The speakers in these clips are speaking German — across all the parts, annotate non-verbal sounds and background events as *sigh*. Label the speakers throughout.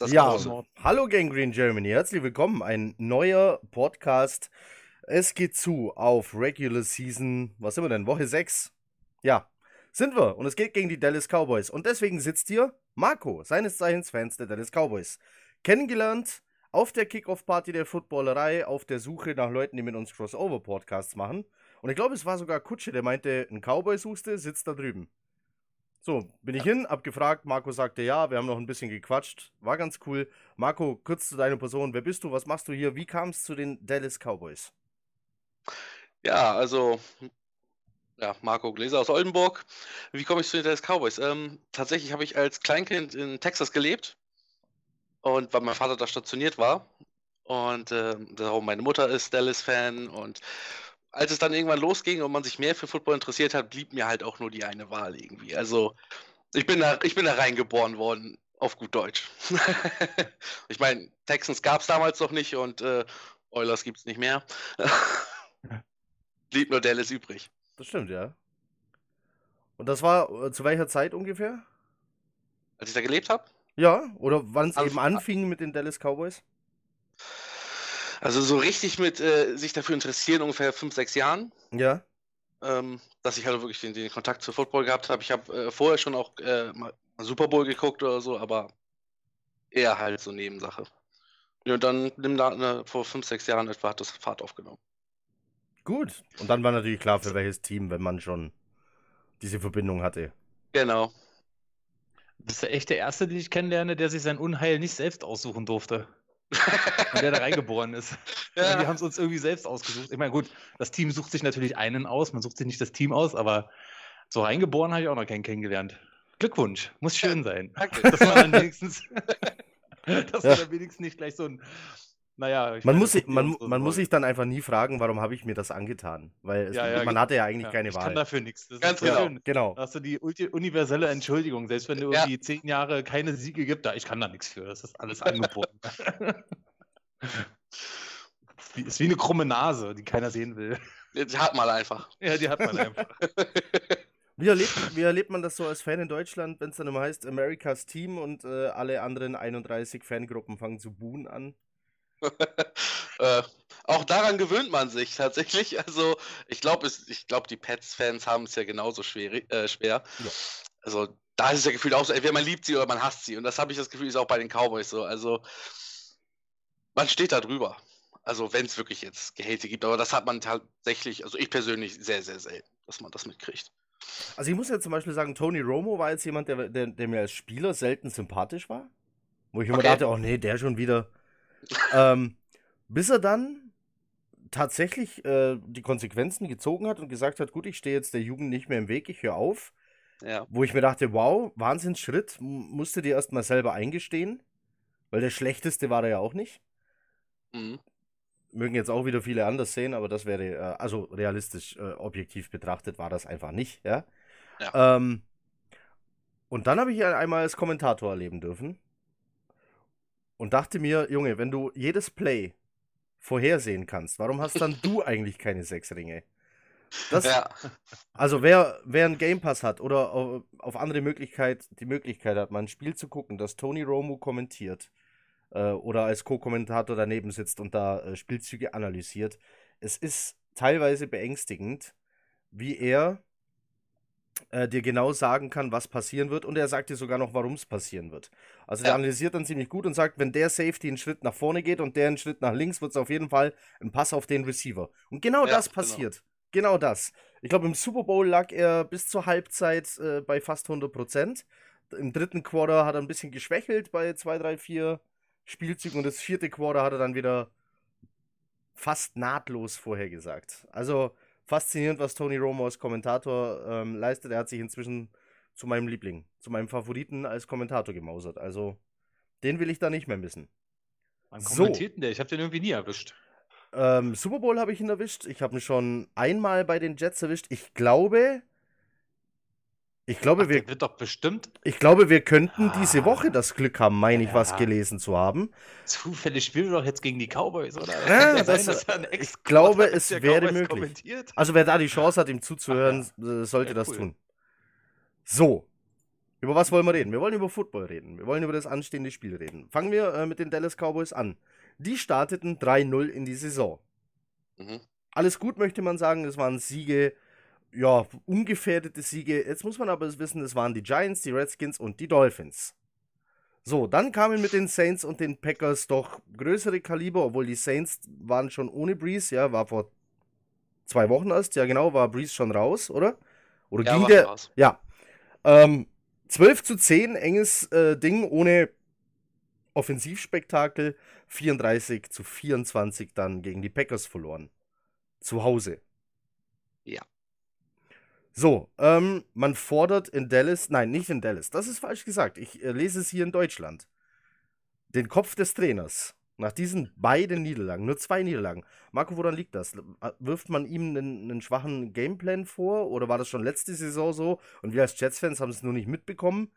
Speaker 1: Das ja, Große. hallo Gang Green Germany, herzlich willkommen. Ein neuer Podcast. Es geht zu auf Regular Season, was sind wir denn, Woche 6? Ja, sind wir. Und es geht gegen die Dallas Cowboys. Und deswegen sitzt hier Marco, seines Zeichens Fans der Dallas Cowboys. Kennengelernt auf der Kickoff-Party der Footballerei, auf der Suche nach Leuten, die mit uns Crossover-Podcasts machen. Und ich glaube, es war sogar Kutsche, der meinte, ein Cowboy suchste, sitzt da drüben. So, bin ich hin, hab gefragt, Marco sagte ja, wir haben noch ein bisschen gequatscht, war ganz cool. Marco, kurz zu deiner Person, wer bist du, was machst du hier, wie kam es zu den Dallas Cowboys?
Speaker 2: Ja, also, ja, Marco Gläser aus Oldenburg. Wie komme ich zu den Dallas Cowboys? Ähm, tatsächlich habe ich als Kleinkind in Texas gelebt und weil mein Vater da stationiert war und äh, meine Mutter ist Dallas-Fan und als es dann irgendwann losging und man sich mehr für Football interessiert hat, blieb mir halt auch nur die eine Wahl irgendwie. Also ich bin da, ich bin da reingeboren worden, auf gut Deutsch. *laughs* ich meine, Texans gab es damals noch nicht und äh, Oilers gibt es nicht mehr. *laughs* blieb nur Dallas übrig.
Speaker 1: Das stimmt, ja. Und das war äh, zu welcher Zeit ungefähr?
Speaker 2: Als ich da gelebt habe?
Speaker 1: Ja, oder wann es also, eben anfing mit den Dallas Cowboys?
Speaker 2: Also so richtig mit äh, sich dafür interessieren, ungefähr fünf, sechs Jahren.
Speaker 1: Ja.
Speaker 2: Ähm, dass ich halt wirklich den, den, Kontakt zu Football gehabt habe. Ich habe äh, vorher schon auch äh, mal Super Bowl geguckt oder so, aber eher halt so Nebensache. Ja, und dann ne, vor fünf, sechs Jahren etwa hat das Fahrt aufgenommen.
Speaker 1: Gut. Und dann war natürlich klar, für welches Team, wenn man schon diese Verbindung hatte.
Speaker 2: Genau.
Speaker 3: Du bist der echt der Erste, den ich kennenlerne, der sich sein Unheil nicht selbst aussuchen durfte. Und der da reingeboren ist. *laughs* Ja. Wir haben es uns irgendwie selbst ausgesucht. Ich meine, gut, das Team sucht sich natürlich einen aus, man sucht sich nicht das Team aus, aber so reingeboren habe ich auch noch keinen kennengelernt. Glückwunsch, muss schön sein. Danke. Das war dann wenigstens, *laughs* *laughs* dass ja. dann wenigstens nicht gleich so ein naja,
Speaker 1: man, muss, sich, man, man muss sich dann einfach nie fragen, warum habe ich mir das angetan? Weil es, ja, ja, man hatte ja eigentlich ja, keine Wahl. Ich kann
Speaker 3: dafür nichts.
Speaker 2: Ganz genau.
Speaker 3: Schön. genau. Da hast du die universelle Entschuldigung, selbst wenn du irgendwie zehn Jahre keine Siege gibt, da ich kann da nichts für. Das ist alles angeboten. *laughs* *laughs* die ist wie eine krumme Nase, die keiner sehen will.
Speaker 2: Die hat man einfach.
Speaker 3: Ja, die hat man einfach. *laughs*
Speaker 1: Wie erlebt, wie erlebt man das so als Fan in Deutschland, wenn es dann immer heißt, Americas Team und äh, alle anderen 31 Fangruppen fangen zu buhen an? *laughs*
Speaker 2: äh, auch daran gewöhnt man sich tatsächlich. Also ich glaube, ich glaube, die Pets-Fans haben es ja genauso schwer. Äh, schwer. Ja. Also da ist es ja gefühlt auch so, entweder man liebt sie oder man hasst sie. Und das habe ich das Gefühl, ist auch bei den Cowboys so. Also man steht da drüber. Also wenn es wirklich jetzt Gehälter gibt, aber das hat man tatsächlich, also ich persönlich sehr, sehr selten, dass man das mitkriegt.
Speaker 1: Also ich muss ja zum Beispiel sagen, Tony Romo war jetzt jemand, der, der, der mir als Spieler selten sympathisch war. Wo ich immer okay. dachte, oh nee, der schon wieder ähm, bis er dann tatsächlich äh, die Konsequenzen gezogen hat und gesagt hat, gut, ich stehe jetzt der Jugend nicht mehr im Weg, ich höre auf. Ja. Wo ich mir dachte, wow, Wahnsinnsschritt, musste dir erstmal selber eingestehen, weil der schlechteste war er ja auch nicht. Mhm. Mögen jetzt auch wieder viele anders sehen, aber das wäre, äh, also realistisch, äh, objektiv betrachtet, war das einfach nicht, ja. ja. Ähm, und dann habe ich ihn einmal als Kommentator erleben dürfen und dachte mir, Junge, wenn du jedes Play vorhersehen kannst, warum hast dann du *laughs* eigentlich keine sechs Ringe? Das, ja. Also wer, wer einen Game Pass hat oder auf, auf andere Möglichkeit, die Möglichkeit hat, mal ein Spiel zu gucken, das Tony Romo kommentiert äh, oder als Co-Kommentator daneben sitzt und da äh, Spielzüge analysiert, es ist teilweise beängstigend, wie er äh, dir genau sagen kann, was passieren wird und er sagt dir sogar noch, warum es passieren wird. Also ja. der analysiert dann ziemlich gut und sagt, wenn der Safety einen Schritt nach vorne geht und der einen Schritt nach links, wird es auf jeden Fall ein Pass auf den Receiver. Und genau ja, das genau. passiert. Genau. genau. das. Ich glaube, im Super Bowl lag er bis zur Halbzeit äh, bei fast 100 Prozent. Im dritten Quarter hat er ein bisschen geschwächelt bei 2, 3, 4 Spielzügen und das vierte Quarter hat er dann wieder fast nahtlos vorhergesagt. Also faszinierend, was Tony Romo als Kommentator ähm, leistet. Er hat sich inzwischen zu meinem Liebling, zu meinem Favoriten als Kommentator gemausert. Also, den will ich da nicht mehr missen.
Speaker 3: Wann kommentiert so. der? Ich habe den irgendwie nie erwischt.
Speaker 1: Ähm, Super Bowl habe ich ihn erwischt. Ich habe ihn schon einmal bei den Jets erwischt. Ich glaube, ich glaube, Ach, wir.
Speaker 3: wird doch bestimmt.
Speaker 1: Ich glaube, wir könnten ah. diese Woche das Glück haben, meine ich, was gelesen zu haben.
Speaker 3: Zufällig spielen wir doch jetzt gegen die Cowboys, oder?
Speaker 1: Ja, das, sein, ich glaube, es wäre möglich. Also, wer da die Chance hat, ihm zuzuhören, Ach, ja. Äh, sollte ja, das tun. So. Über was wollen wir reden? Wir wollen über Football reden. Wir wollen über das anstehende Spiel reden. Fangen wir äh, mit den Dallas Cowboys an. Die starteten 3-0 in die Saison. Mhm. Alles gut, möchte man sagen. Es waren Siege ja, ungefährdete Siege. Jetzt muss man aber wissen, es waren die Giants, die Redskins und die Dolphins. So, dann kamen mit den Saints und den Packers doch größere Kaliber, obwohl die Saints waren schon ohne Breeze, ja, war vor zwei Wochen erst, ja genau, war Breeze schon raus, oder? Oder ja, ging der? Raus. Ja. Ähm, 12 zu 10, enges äh, Ding ohne Offensivspektakel, 34 zu 24 dann gegen die Packers verloren. Zu Hause.
Speaker 2: Ja.
Speaker 1: So, ähm, man fordert in Dallas, nein, nicht in Dallas, das ist falsch gesagt. Ich äh, lese es hier in Deutschland. Den Kopf des Trainers. Nach diesen beiden Niederlagen, nur zwei Niederlagen. Marco, woran liegt das? Äh, wirft man ihm einen, einen schwachen Gameplan vor oder war das schon letzte Saison so und wir als Jets-Fans haben es nur nicht mitbekommen?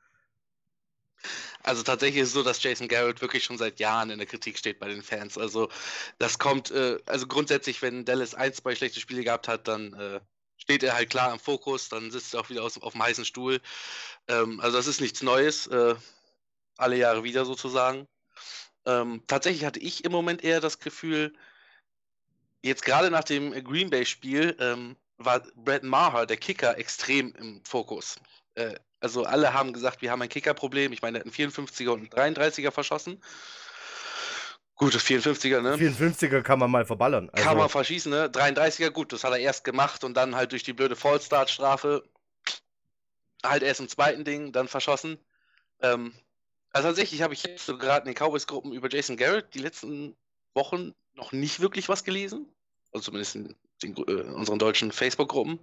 Speaker 2: Also tatsächlich ist es so, dass Jason Garrett wirklich schon seit Jahren in der Kritik steht bei den Fans. Also das kommt, äh, also grundsätzlich, wenn Dallas ein, zwei schlechte Spiele gehabt hat, dann äh, steht er halt klar im Fokus, dann sitzt er auch wieder aus, auf dem heißen Stuhl. Ähm, also das ist nichts Neues, äh, alle Jahre wieder sozusagen. Ähm, tatsächlich hatte ich im Moment eher das Gefühl, jetzt gerade nach dem Green Bay-Spiel ähm, war Brad Maher, der Kicker, extrem im Fokus. Äh, also alle haben gesagt, wir haben ein Kicker-Problem. Ich meine, er hat einen 54er und einen 33er verschossen. Gut, 54er, ne?
Speaker 1: 54er kann man mal verballern.
Speaker 2: Also kann man verschießen, ne? 33er, gut, das hat er erst gemacht und dann halt durch die blöde Fallstart-Strafe halt erst im zweiten Ding dann verschossen. Ähm, also tatsächlich habe ich jetzt so gerade in den Cowboys-Gruppen über Jason Garrett die letzten Wochen noch nicht wirklich was gelesen. Also zumindest in, den, äh, in unseren deutschen Facebook-Gruppen.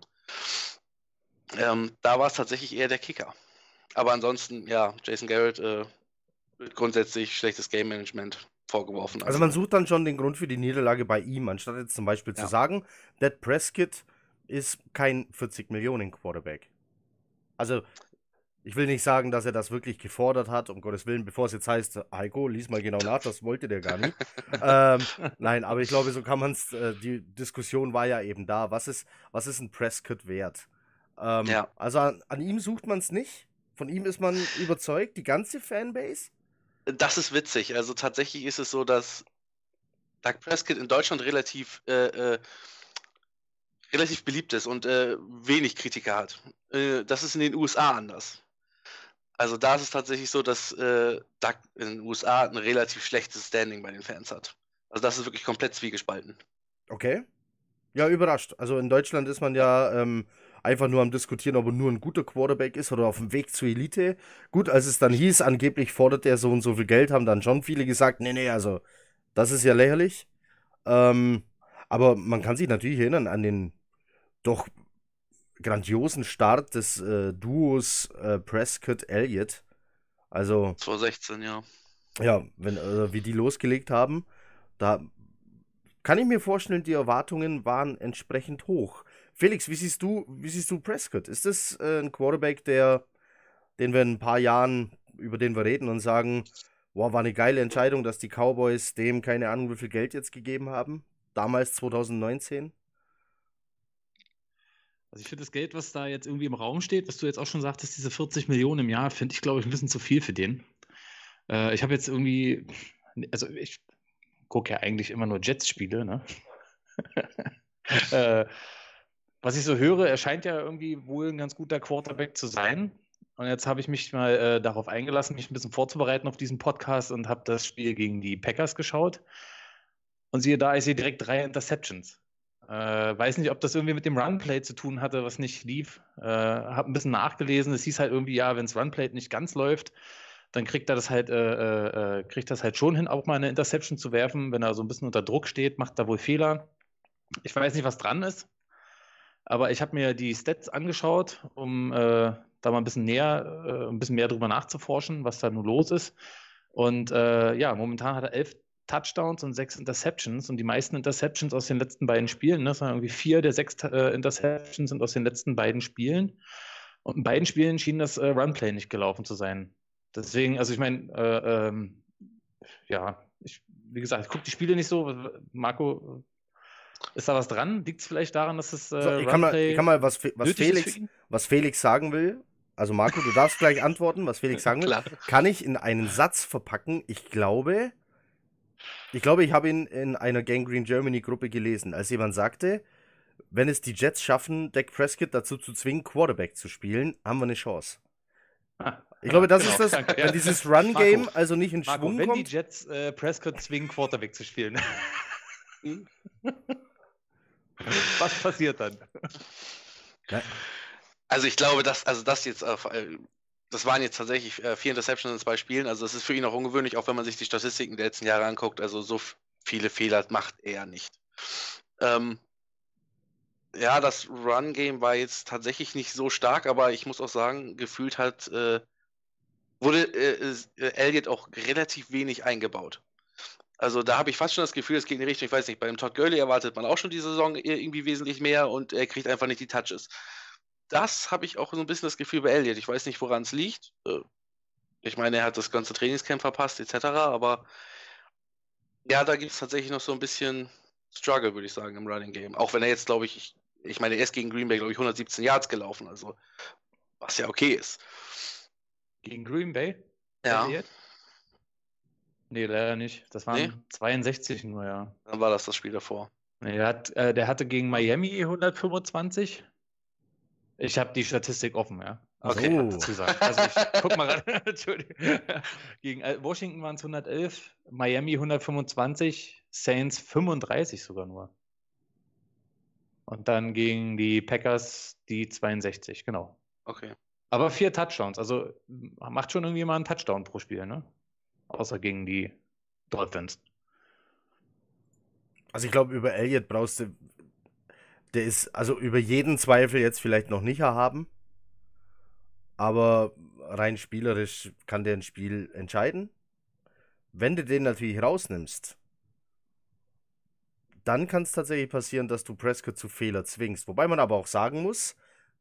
Speaker 2: Ähm, da war es tatsächlich eher der Kicker. Aber ansonsten, ja, Jason Garrett äh, grundsätzlich schlechtes Game-Management vorgeworfen.
Speaker 1: Also man sucht dann schon den Grund für die Niederlage bei ihm, anstatt jetzt zum Beispiel ja. zu sagen, That Prescott ist kein 40 Millionen Quarterback. Also ich will nicht sagen, dass er das wirklich gefordert hat, um Gottes Willen, bevor es jetzt heißt, Heiko, lies mal genau nach, das wollte der gar nicht. *laughs* ähm, nein, aber ich glaube, so kann man es, äh, die Diskussion war ja eben da, was ist, was ist ein Prescott wert? Ähm, ja. Also an, an ihm sucht man es nicht, von ihm ist man überzeugt, die ganze Fanbase.
Speaker 2: Das ist witzig. Also tatsächlich ist es so, dass Doug Prescott in Deutschland relativ, äh, äh, relativ beliebt ist und äh, wenig Kritiker hat. Äh, das ist in den USA anders. Also da ist es tatsächlich so, dass äh, Doug in den USA ein relativ schlechtes Standing bei den Fans hat. Also das ist wirklich komplett zwiegespalten.
Speaker 1: Okay. Ja, überrascht. Also in Deutschland ist man ja ähm, einfach nur am Diskutieren, ob er nur ein guter Quarterback ist oder auf dem Weg zur Elite. Gut, als es dann hieß, angeblich fordert er so und so viel Geld, haben dann schon viele gesagt, nee, nee, also das ist ja lächerlich. Ähm, aber man kann sich natürlich erinnern an den doch grandiosen Start des äh, Duos äh, Prescott-Elliott. Also.
Speaker 2: 2016, ja.
Speaker 1: Ja, wenn, äh, wie die losgelegt haben, da kann ich mir vorstellen, die Erwartungen waren entsprechend hoch. Felix, wie siehst du, wie siehst du Prescott? Ist das äh, ein Quarterback, der, den wir in ein paar Jahren, über den wir reden und sagen, wow, war eine geile Entscheidung, dass die Cowboys dem keine Ahnung, wie viel Geld jetzt gegeben haben? Damals 2019?
Speaker 3: Also ich finde das Geld, was da jetzt irgendwie im Raum steht, was du jetzt auch schon sagtest, diese 40 Millionen im Jahr, finde ich, glaube ich, ein bisschen zu viel für den. Äh, ich habe jetzt irgendwie, also ich gucke ja eigentlich immer nur Jets-Spiele, ne? *laughs* äh, was ich so höre, er scheint ja irgendwie wohl ein ganz guter Quarterback zu sein. Und jetzt habe ich mich mal äh, darauf eingelassen, mich ein bisschen vorzubereiten auf diesen Podcast und habe das Spiel gegen die Packers geschaut. Und siehe da, ich sehe direkt drei Interceptions. Äh, weiß nicht, ob das irgendwie mit dem Runplay zu tun hatte, was nicht lief. Äh, habe ein bisschen nachgelesen. Es hieß halt irgendwie, ja, wenn das Runplay nicht ganz läuft, dann kriegt er das halt, äh, äh, äh, kriegt das halt schon hin, auch mal eine Interception zu werfen. Wenn er so ein bisschen unter Druck steht, macht er wohl Fehler. Ich weiß nicht, was dran ist. Aber ich habe mir die Stats angeschaut, um äh, da mal ein bisschen näher, äh, ein bisschen mehr drüber nachzuforschen, was da nun los ist. Und äh, ja, momentan hat er elf Touchdowns und sechs Interceptions und die meisten Interceptions aus den letzten beiden Spielen. Ne? Das waren irgendwie vier der sechs äh, Interceptions sind aus den letzten beiden Spielen. Und in beiden Spielen schien das äh, Runplay nicht gelaufen zu sein. Deswegen, also ich meine, äh, ähm, ja, ich, wie gesagt, ich gucke die Spiele nicht so. Marco, ist da was dran? Liegt es vielleicht daran, dass es
Speaker 1: äh, so, ich, kann mal, ich kann mal was, was, Felix, was Felix sagen will. Also Marco, du darfst gleich antworten, was Felix *laughs* sagen will. Kann ich in einen Satz verpacken? Ich glaube, ich glaube, ich habe ihn in einer Gang Green Germany Gruppe gelesen, als jemand sagte, wenn es die Jets schaffen, Dak Prescott dazu zu zwingen, Quarterback zu spielen, haben wir eine Chance. Ah, ich glaube, das genau, ist das, danke, wenn ja. dieses Run-Game also nicht in Marco, Schwung
Speaker 3: wenn
Speaker 1: kommt.
Speaker 3: Wenn die Jets äh, Prescott zwingen, Quarterback zu spielen. *laughs* *laughs* Was passiert dann?
Speaker 2: Also ich glaube, dass, also das jetzt, äh, das waren jetzt tatsächlich äh, vier Interceptions in zwei Spielen. Also das ist für ihn auch ungewöhnlich, auch wenn man sich die Statistiken der letzten Jahre anguckt. Also so viele Fehler macht er nicht. Ähm, ja, das Run-Game war jetzt tatsächlich nicht so stark, aber ich muss auch sagen, gefühlt hat, äh, wurde äh, äh, Elliott auch relativ wenig eingebaut. Also da habe ich fast schon das Gefühl, es geht in die Richtung, ich weiß nicht, beim Todd Gurley erwartet man auch schon die Saison irgendwie wesentlich mehr und er kriegt einfach nicht die Touches. Das habe ich auch so ein bisschen das Gefühl bei Elliott. Ich weiß nicht, woran es liegt. Äh, ich meine, er hat das ganze Trainingscamp verpasst, etc., aber ja, da gibt es tatsächlich noch so ein bisschen Struggle, würde ich sagen, im Running Game. Auch wenn er jetzt, glaube ich, ich, ich meine, er ist gegen Green Bay, glaube ich, 117 Yards gelaufen, also was ja okay ist.
Speaker 3: Gegen Green Bay?
Speaker 2: Ja.
Speaker 3: Nee, leider nicht. Das waren nee? 62 nur, ja.
Speaker 2: Dann war das das Spiel davor.
Speaker 3: Nee, der, hat, äh, der hatte gegen Miami 125. Ich habe die Statistik offen, ja.
Speaker 2: Also, okay.
Speaker 3: Dazu sagen. Also ich *laughs* guck mal ran. *laughs* Entschuldigung. Gegen äh, Washington waren es 111, Miami 125, Saints 35 sogar nur. Und dann gegen die Packers die 62, genau.
Speaker 2: Okay.
Speaker 3: Aber vier Touchdowns, also macht schon irgendwie mal einen Touchdown pro Spiel, ne? Außer gegen die Dolphins.
Speaker 1: Also ich glaube, über Elliott brauchst du. Der ist also über jeden Zweifel jetzt vielleicht noch nicht erhaben. Aber rein spielerisch kann der ein Spiel entscheiden. Wenn du den natürlich rausnimmst, dann kann es tatsächlich passieren, dass du Prescott zu Fehler zwingst. Wobei man aber auch sagen muss,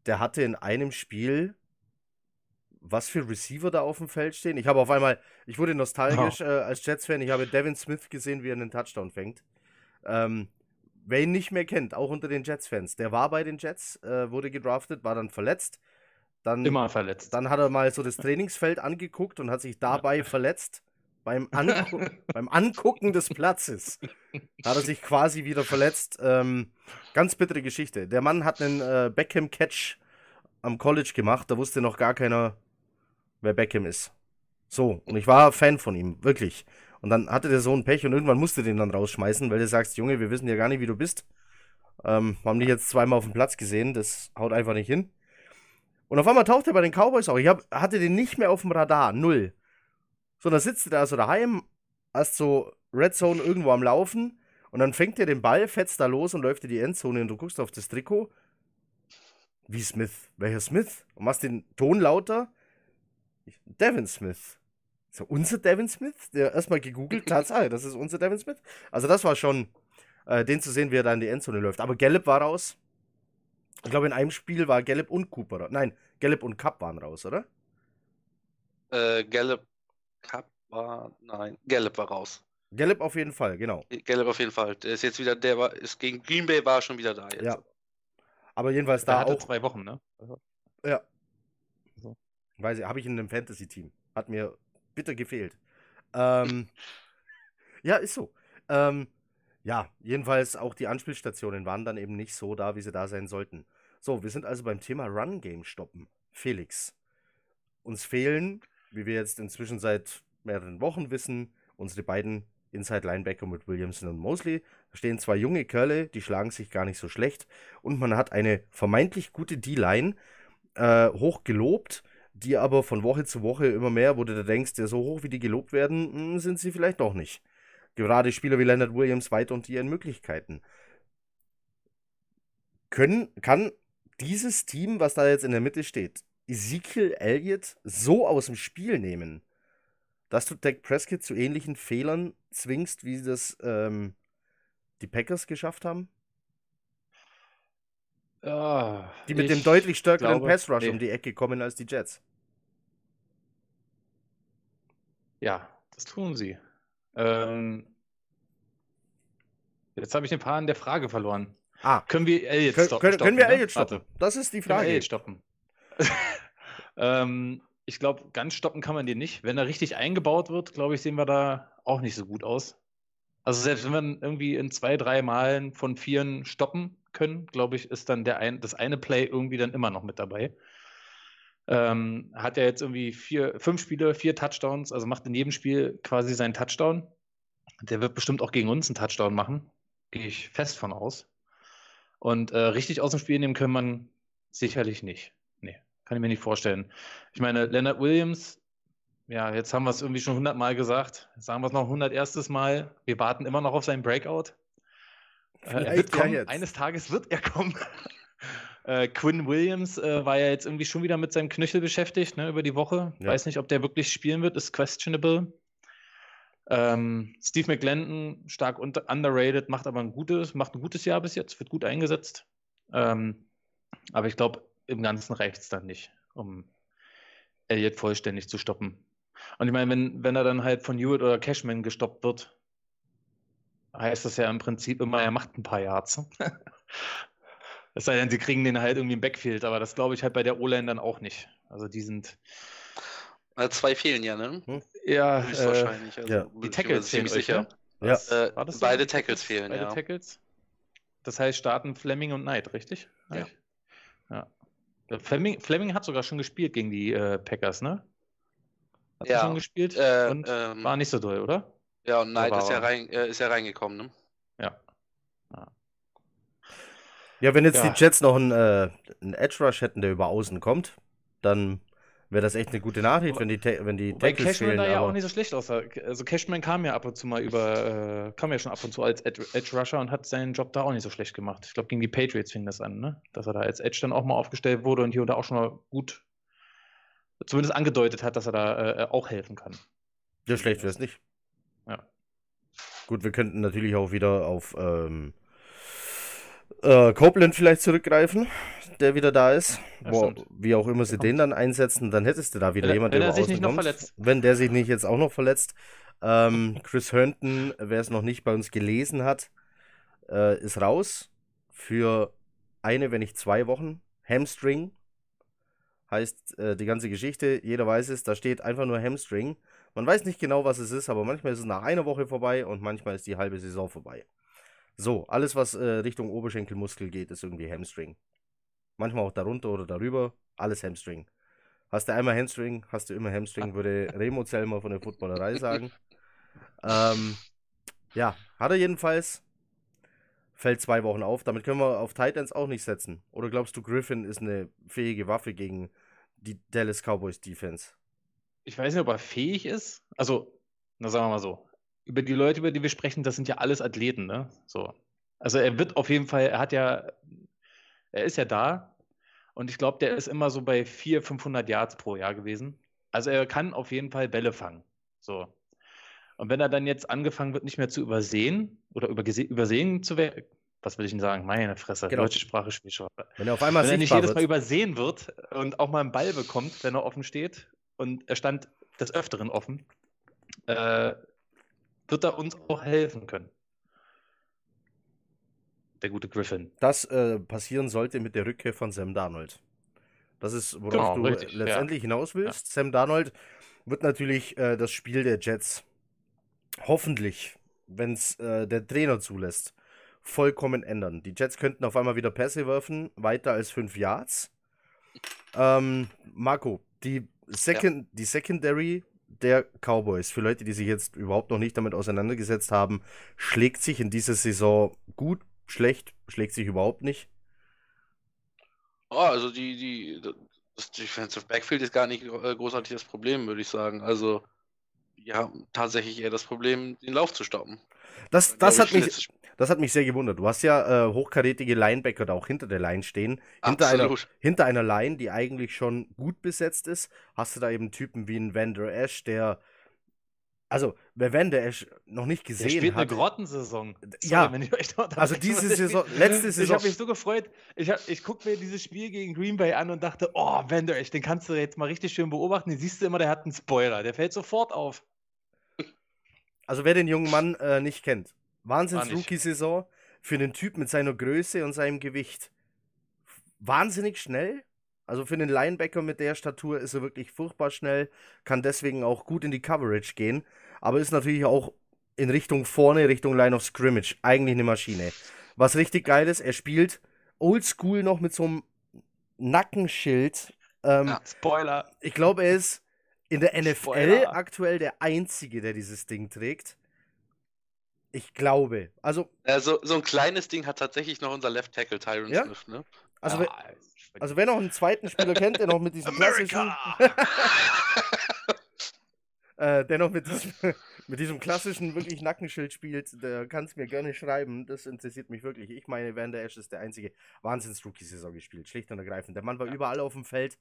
Speaker 1: der hatte in einem Spiel was für Receiver da auf dem Feld stehen. Ich habe auf einmal, ich wurde nostalgisch oh. äh, als Jets-Fan. Ich habe Devin Smith gesehen, wie er einen Touchdown fängt. Ähm, wer ihn nicht mehr kennt, auch unter den Jets-Fans, der war bei den Jets, äh, wurde gedraftet, war dann verletzt. Dann,
Speaker 3: Immer verletzt.
Speaker 1: Dann hat er mal so das Trainingsfeld angeguckt und hat sich dabei verletzt. Beim, *laughs* Angu beim Angucken des Platzes hat er sich quasi wieder verletzt. Ähm, ganz bittere Geschichte. Der Mann hat einen äh, Beckham-Catch am College gemacht. Da wusste noch gar keiner, wer Beckham ist. So, und ich war Fan von ihm, wirklich. Und dann hatte der so ein Pech und irgendwann musste den dann rausschmeißen, weil du sagst, Junge, wir wissen ja gar nicht, wie du bist. Ähm, haben dich jetzt zweimal auf dem Platz gesehen, das haut einfach nicht hin. Und auf einmal taucht er bei den Cowboys auch. Ich hab, hatte den nicht mehr auf dem Radar, null. So, dann sitzt er da so daheim, hast so Red Zone irgendwo am Laufen und dann fängt er den Ball, fetzt da los und läuft in die Endzone und du guckst auf das Trikot. Wie Smith? Welcher Smith? Und machst den Ton lauter Devin Smith. So, unser Devin Smith, der erstmal gegoogelt, *laughs* Tatsache, das ist unser Devin Smith. Also das war schon, äh, den zu sehen, wie er da in die Endzone läuft. Aber Gallup war raus. Ich glaube, in einem Spiel war Gallup und Cooper. Nein, Gallup und Cup waren raus, oder?
Speaker 2: Äh, Gallup, Cup war, nein, Gallup war raus.
Speaker 1: Gallup auf jeden Fall, genau.
Speaker 2: Gallup auf jeden Fall. Der ist jetzt wieder, der war, ist gegen Green Bay war schon wieder da jetzt.
Speaker 1: Ja. Aber jedenfalls da auch.
Speaker 3: zwei Wochen, ne?
Speaker 1: Ja, Weiß ich, habe ich in einem Fantasy-Team. Hat mir bitter gefehlt. Ähm, *laughs* ja, ist so. Ähm, ja, jedenfalls auch die Anspielstationen waren dann eben nicht so da, wie sie da sein sollten. So, wir sind also beim Thema Run-Game stoppen. Felix. Uns fehlen, wie wir jetzt inzwischen seit mehreren Wochen wissen, unsere beiden Inside-Linebacker mit Williamson und Mosley. Da stehen zwei junge Kerle, die schlagen sich gar nicht so schlecht. Und man hat eine vermeintlich gute D-Line äh, hoch gelobt die aber von Woche zu Woche immer mehr, wo du da denkst, ja, so hoch wie die gelobt werden, hm, sind sie vielleicht doch nicht. Gerade Spieler wie Leonard Williams weit unter ihren Möglichkeiten. können, kann dieses Team, was da jetzt in der Mitte steht, Ezekiel Elliott so aus dem Spiel nehmen, dass du Dak Prescott zu ähnlichen Fehlern zwingst, wie das ähm, die Packers geschafft haben?
Speaker 3: Ja,
Speaker 1: die mit dem deutlich stärkeren Pass Rush
Speaker 3: nee.
Speaker 1: um die Ecke kommen als die Jets.
Speaker 3: Ja, das tun sie. Ähm, jetzt habe ich den Faden der Frage verloren.
Speaker 1: Ah.
Speaker 3: Können wir Elliot stoppen?
Speaker 1: können, können wir
Speaker 3: ne?
Speaker 1: Elliot stoppen?
Speaker 3: Warte.
Speaker 1: Das ist die
Speaker 3: Können wir
Speaker 1: Frage.
Speaker 3: Elliot stoppen? *laughs* ähm, ich glaube, ganz stoppen kann man den nicht. Wenn er richtig eingebaut wird, glaube ich, sehen wir da auch nicht so gut aus. Also selbst wenn wir irgendwie in zwei, drei Malen von vieren stoppen können, glaube ich, ist dann der ein, das eine Play irgendwie dann immer noch mit dabei. Ähm, hat er jetzt irgendwie vier, fünf Spiele, vier Touchdowns, also macht in jedem Spiel quasi seinen Touchdown. Der wird bestimmt auch gegen uns einen Touchdown machen. Gehe ich fest von aus. Und äh, richtig aus dem Spiel nehmen können man sicherlich nicht. Nee, kann ich mir nicht vorstellen. Ich meine, Leonard Williams, ja, jetzt haben wir es irgendwie schon hundertmal gesagt. Jetzt sagen wir es noch hundert erstes Mal. Wir warten immer noch auf seinen Breakout. Äh, er wird
Speaker 1: ja
Speaker 3: kommen.
Speaker 1: jetzt.
Speaker 3: Eines Tages wird er kommen. *laughs* äh, Quinn Williams äh, war ja jetzt irgendwie schon wieder mit seinem Knöchel beschäftigt, ne, über die Woche.
Speaker 1: Ja.
Speaker 3: Weiß nicht, ob der wirklich spielen wird, ist questionable. Ähm, Steve McGlandon, stark underrated, macht aber ein gutes, macht ein gutes Jahr bis jetzt, wird gut eingesetzt. Ähm, aber ich glaube, im Ganzen reicht es dann nicht, um Elliott vollständig zu stoppen. Und ich meine, wenn, wenn er dann halt von Hewitt oder Cashman gestoppt wird, heißt das ja im Prinzip immer, er macht ein paar Yards. *laughs* Es sei denn, sie kriegen den halt irgendwie im Backfield, aber das glaube ich halt bei der O-Line dann auch nicht. Also die sind
Speaker 2: Also zwei fehlen ja, ne?
Speaker 3: ja äh,
Speaker 2: Höchstwahrscheinlich. Also
Speaker 1: ja.
Speaker 3: die
Speaker 2: ich
Speaker 3: Tackles fehlen
Speaker 2: sicher.
Speaker 3: ne?
Speaker 1: Ja.
Speaker 3: Was-
Speaker 2: Äh,
Speaker 3: das so?
Speaker 2: beide Tackles fehlen,
Speaker 3: Beide
Speaker 2: ja.
Speaker 3: Tackles. Das heißt, starten Fleming und Knight, richtig?
Speaker 2: Ja.
Speaker 3: ja. Der Fleming, Fleming hat sogar schon gespielt gegen die äh, Packers, ne? Hat er
Speaker 2: Ja.
Speaker 3: schon gespielt
Speaker 2: Äh,
Speaker 3: und
Speaker 2: ähm,
Speaker 3: war nicht so doll, oder?
Speaker 2: Ja, und Knight ist ja, rein, äh, ist ja reingekommen, ne?
Speaker 3: Ja.
Speaker 1: Ja, wenn jetzt
Speaker 3: Ja.
Speaker 1: die Jets noch einen, äh, einen Edge Rush hätten, der über außen kommt, dann wäre das echt eine gute Nachricht, wenn die, wenn die
Speaker 3: Wobei
Speaker 1: Tackles
Speaker 3: Cashman
Speaker 1: fehlen.
Speaker 3: da ja auch nicht so schlecht aussah. Also Cashman kam ja ab und zu mal über, äh, kam ja schon ab und zu als Ed Edge Rusher und hat seinen Job da auch nicht so schlecht gemacht. Ich glaube, gegen die Patriots fing das an, ne? Dass er da als Edge dann auch mal aufgestellt wurde und hier und da auch schon mal gut, zumindest angedeutet hat, dass er da äh, auch helfen kann.
Speaker 1: Ja, schlecht wäre es nicht.
Speaker 3: Ja.
Speaker 1: Gut, wir könnten natürlich auch wieder auf ähm, äh, Copeland vielleicht zurückgreifen, der wieder da ist.
Speaker 3: Ja, stimmt.
Speaker 1: wie auch immer sie den dann einsetzen, dann hättest du da wieder
Speaker 3: Wenn er-
Speaker 1: jemand,
Speaker 3: wenn
Speaker 1: der
Speaker 3: er sich nicht noch verletzt.
Speaker 1: Wenn der sich nicht jetzt auch noch verletzt. Ähm, Chris Herndon, wer es noch nicht bei uns gelesen hat, äh, ist raus für eine, wenn nicht zwei Wochen. Hamstring heißt äh, die ganze Geschichte. Jeder weiß es, da steht einfach nur Hamstring. Man weiß nicht genau, was es ist, aber manchmal ist es nach einer Woche vorbei und manchmal ist die halbe Saison vorbei. So, alles, was äh, Richtung Oberschenkelmuskel geht, ist irgendwie Hamstring. Manchmal auch darunter oder darüber, alles Hamstring. Hast du einmal Hamstring, hast du immer Hamstring, würde *laughs* Remo Zellmer von der Footballerei sagen. Ähm, ja, hat er jedenfalls. Fällt zwei Wochen auf. Damit können wir auf Titans auch nicht setzen. Oder glaubst du, Griffin ist eine fähige Waffe gegen die Dallas Cowboys Defense?
Speaker 3: Ich weiß nicht, ob er fähig ist. Also, na sagen wir mal so. Über die Leute, über die wir sprechen, das sind ja alles Athleten, ne? So. Also er wird auf jeden Fall, er hat ja, er ist ja da und ich glaube, der ist immer so bei 400, 500 Yards pro Jahr gewesen. Also er kann auf jeden Fall Bälle fangen. So. Und wenn er dann jetzt angefangen wird, nicht mehr zu übersehen oder übergese- übersehen zu werden, was will ich denn sagen? Meine Fresse,
Speaker 1: Genau.
Speaker 3: deutsche Sprache spielt schon.
Speaker 1: Wenn er auf einmal
Speaker 3: Wenn er nicht jedes Mal
Speaker 1: wird.
Speaker 3: übersehen wird und auch mal einen Ball bekommt, wenn er offen steht und er stand des Öfteren offen, äh, wird er uns auch helfen können. Der gute Griffin.
Speaker 1: Das äh, passieren sollte mit der Rückkehr von Sam Darnold. Das ist, worauf
Speaker 3: Genau,
Speaker 1: du
Speaker 3: richtig, ja.
Speaker 1: letztendlich hinaus willst. Sam Darnold wird natürlich äh, das Spiel der Jets hoffentlich, wenn es äh, der Trainer zulässt, vollkommen ändern. Die Jets könnten auf einmal wieder Pässe werfen, weiter als 5 Yards. Ähm, Marco, die, Second, die Secondary der Cowboys, für Leute, die sich jetzt überhaupt noch nicht damit auseinandergesetzt haben, schlägt sich in dieser Saison gut, schlecht, schlägt sich überhaupt nicht.
Speaker 2: Oh, also die, die, das Defensive Backfield ist gar nicht äh, großartig das Problem, würde ich sagen. Also, die haben tatsächlich eher das Problem, den Lauf zu stoppen.
Speaker 1: Das, das, hat mich, das hat mich sehr gewundert. Du hast ja äh, hochkarätige Linebacker da auch hinter der Line stehen. Hinter einer, hinter einer Line, die eigentlich schon gut besetzt ist, hast du da eben Typen wie ein Vander Ash, der also, wer Wende noch nicht gesehen hat. Der spielt
Speaker 3: hat, eine Grottensaison.
Speaker 1: ja, also diese Saison, letzte Saison.
Speaker 3: Ich habe mich so gefreut. Ich, ich gucke mir dieses Spiel gegen Green Bay an und dachte, oh, Wende den kannst du jetzt mal richtig schön beobachten. Den siehst du immer, der hat einen Spoiler. Der fällt sofort auf.
Speaker 1: Also, wer den jungen Mann äh, nicht kennt, Wahnsinns-Rookie-Saison für den Typ mit seiner Größe und seinem Gewicht. Wahnsinnig schnell, also für einen Linebacker mit der Statur ist er wirklich furchtbar schnell, kann deswegen auch gut in die Coverage gehen, aber ist natürlich auch in Richtung vorne, Richtung Line of Scrimmage eigentlich eine Maschine. Was richtig geil ist, er spielt oldschool noch mit so einem Nackenschild. Ähm, ja,
Speaker 3: Spoiler.
Speaker 1: Ich glaube, er ist in der NFL Spoiler. aktuell der Einzige, der dieses Ding trägt. Ich glaube. Also,
Speaker 2: also so ein kleines Ding hat tatsächlich noch unser Left Tackle Tyron ja? Smith, ne?
Speaker 1: Also, ja, also wer noch einen zweiten Spieler kennt, der noch mit diesem klassischen. *laughs* äh, der noch mit diesem, mit diesem klassischen wirklich Nackenschild spielt, der kann es mir gerne schreiben. Das interessiert mich wirklich. Ich meine, Van der Ash ist der einzige Wahnsinns-Rookie-Saison gespielt, schlicht und ergreifend. Der Mann war ja. überall auf dem Feld